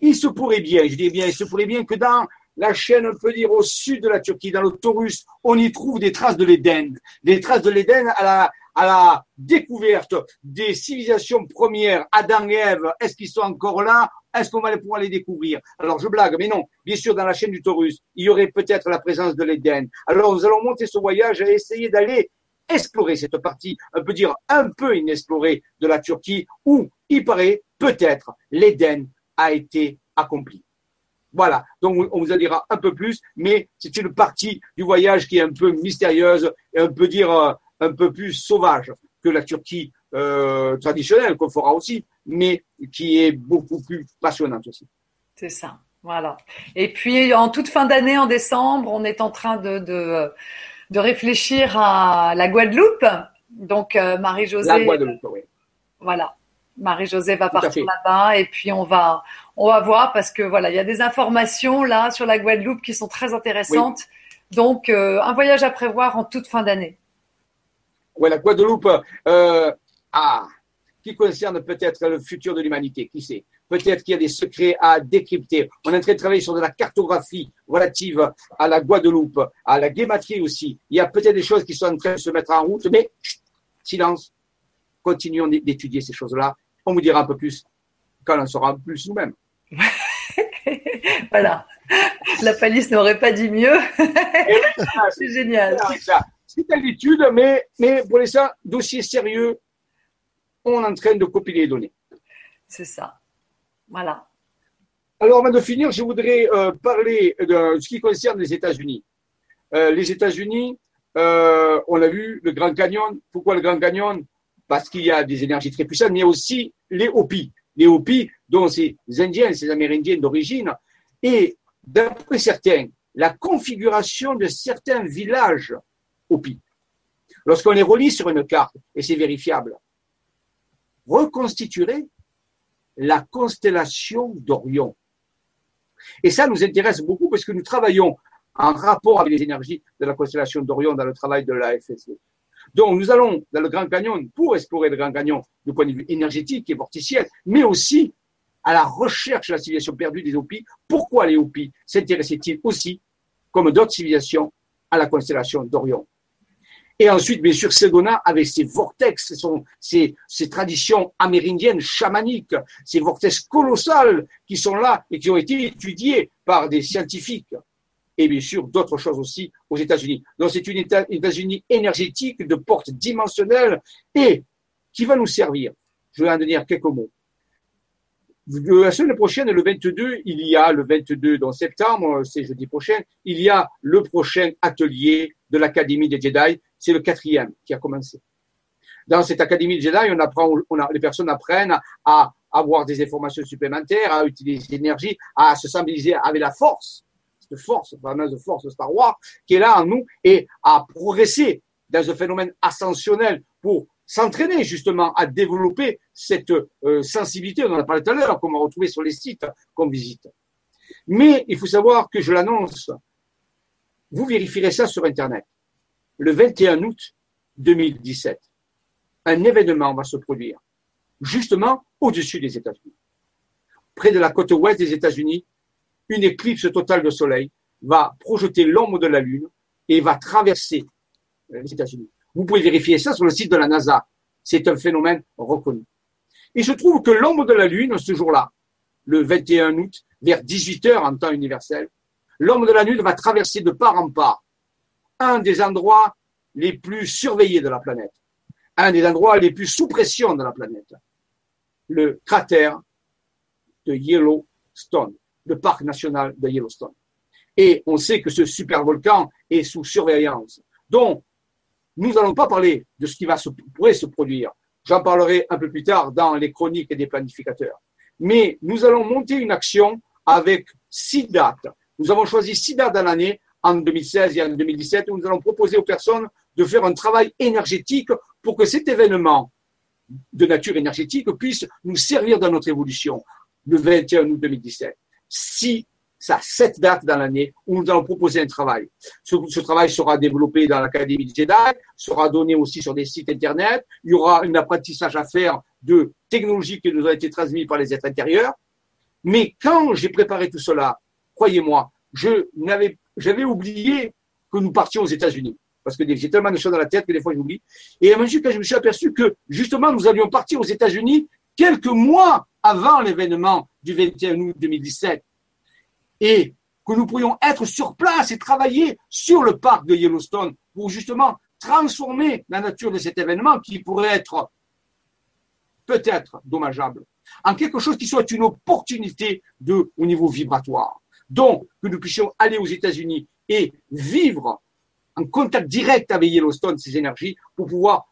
il se pourrait bien, je dis bien, il se pourrait bien que dans la chaîne, on peut dire au sud de la Turquie, dans le Taurus, on y trouve des traces de l'Éden. Des traces de l'Éden à la, à la découverte des civilisations premières, Adam et Ève, est-ce qu'ils sont encore là? Est-ce qu'on va pouvoir les découvrir? Alors je blague, mais non. Bien sûr, dans la chaîne du Taurus, il y aurait peut-être la présence de l'Éden. Alors nous allons monter ce voyage et essayer d'aller explorer cette partie, on peut dire un peu inexplorée de la Turquie, où il paraît peut-être l'Éden a été accompli. Voilà, donc on vous en dira un peu plus, mais c'est une partie du voyage qui est un peu mystérieuse et on peut dire euh, un peu plus sauvage que la Turquie euh, traditionnelle qu'on fera aussi mais qui est beaucoup plus passionnante aussi. C'est ça, voilà. Et puis en toute fin d'année, en décembre, on est en train de, de, réfléchir à la Guadeloupe. Donc euh, Marie-Josée. La Guadeloupe, oui. Voilà. Marie-Josée va partir là-bas et puis on va on va voir parce que voilà il y a des informations là sur la Guadeloupe qui sont très intéressantes. Donc euh, un voyage à prévoir en toute fin d'année. Oui, la Guadeloupe. Euh, ah, qui concerne peut-être le futur de l'humanité, qui sait? Peut-être qu'il y a des secrets à décrypter. On est en train de travailler sur de la cartographie relative à la Guadeloupe, à la guématrie aussi. Il y a peut-être des choses qui sont en train de se mettre en route, mais silence. Continuons d'étudier ces choses-là. On vous dira un peu plus quand on en saura plus nous-mêmes. voilà. La palisse n'aurait pas dit mieux. C'est génial. C'est à l'étude, mais, mais pour les ça, dossier sérieux, on est en train de copier les données. C'est ça. Voilà. Alors, avant de finir, je voudrais euh, parler de ce qui concerne les États-Unis. Euh, les États-Unis, euh, on a vu le Grand Canyon. Pourquoi le Grand Canyon? Parce qu'il y a des énergies très puissantes, mais il y a aussi les Hopis. Les Hopis, dont ces Indiens, ces Amérindiens d'origine. Et d'après certains, la configuration de certains villages Hopis, lorsqu'on les relie sur une carte, et c'est vérifiable, reconstituerait la constellation d'Orion. Et ça nous intéresse beaucoup parce que nous travaillons en rapport avec les énergies de la constellation d'Orion dans le travail de la FSE. Donc nous allons dans le Grand Canyon pour explorer le Grand Canyon du point de vue énergétique et vorticiel, mais aussi à la recherche de la civilisation perdue des Hopis. Pourquoi les Hopis s'intéressaient-ils aussi, comme d'autres civilisations, à la constellation d'Orion? Et ensuite, bien sûr, Sedona avec ses vortex, ses, ses, traditions amérindiennes, chamaniques, ces vortex colossales qui sont là et qui ont été étudiés par des scientifiques. Et bien sûr, d'autres choses aussi aux États-Unis. Donc, c'est une États-Unis énergétique de porte dimensionnelle et qui va nous servir. Je vais en donner quelques mots. La semaine prochaine, le 22, il y a le 22 dans septembre, c'est jeudi prochain, il y a le prochain atelier de l'Académie des Jedi c'est le quatrième qui a commencé. Dans cette académie de Jedi, on apprend, on a, les personnes apprennent à avoir des informations supplémentaires, à utiliser l'énergie, à se sensibiliser avec la force, cette force, cette fameuse force de Star Wars, qui est là en nous, et à progresser dans un phénomène ascensionnel pour s'entraîner justement à développer cette euh, sensibilité, on en a parlé tout à l'heure, qu'on va retrouver sur les sites qu'on visite. Mais il faut savoir que je l'annonce, vous vérifierez ça sur Internet le 21 août 2017, un événement va se produire, justement au-dessus des États-Unis. Près de la côte ouest des États-Unis, une éclipse totale de soleil va projeter l'ombre de la Lune et va traverser les États-Unis. Vous pouvez vérifier ça sur le site de la NASA. C'est un phénomène reconnu. Et je trouve que l'ombre de la Lune, ce jour-là, le 21 août, vers 18 heures en temps universel, l'ombre de la Lune va traverser de part en part un des endroits les plus surveillés de la planète, un des endroits les plus sous pression de la planète, le cratère de Yellowstone, le parc national de Yellowstone. Et on sait que ce supervolcan est sous surveillance. Donc, nous n'allons pas parler de ce qui pourrait se produire. J'en parlerai un peu plus tard dans les chroniques des planificateurs. Mais nous allons monter une action avec six dates. Nous avons choisi six dates dans l'année, en 2016 et en 2017, où nous allons proposer aux personnes de faire un travail énergétique pour que cet événement de nature énergétique puisse nous servir dans notre évolution le 21 août 2017. Si ça sept dates dans l'année où nous allons proposer un travail. Ce, travail sera développé dans l'Académie de Jedi, sera donné aussi sur des sites Internet. Il y aura un apprentissage à faire de technologies qui nous ont été transmises par les êtres intérieurs. Mais quand j'ai préparé tout cela, croyez-moi, je n'avais, j'avais oublié que nous partions aux États-Unis. Parce que j'ai tellement de choses dans la tête que des fois j'oublie. Et à mesure que je me suis aperçu que justement nous allions partir aux États-Unis quelques mois avant l'événement du 21 août 2017 et que nous pourrions être sur place et travailler sur le parc de Yellowstone pour justement transformer la nature de cet événement qui pourrait être peut-être dommageable en quelque chose qui soit une opportunité de, au niveau vibratoire. Donc, que nous puissions aller aux États-Unis et vivre en contact direct avec Yellowstone, ces énergies, pour pouvoir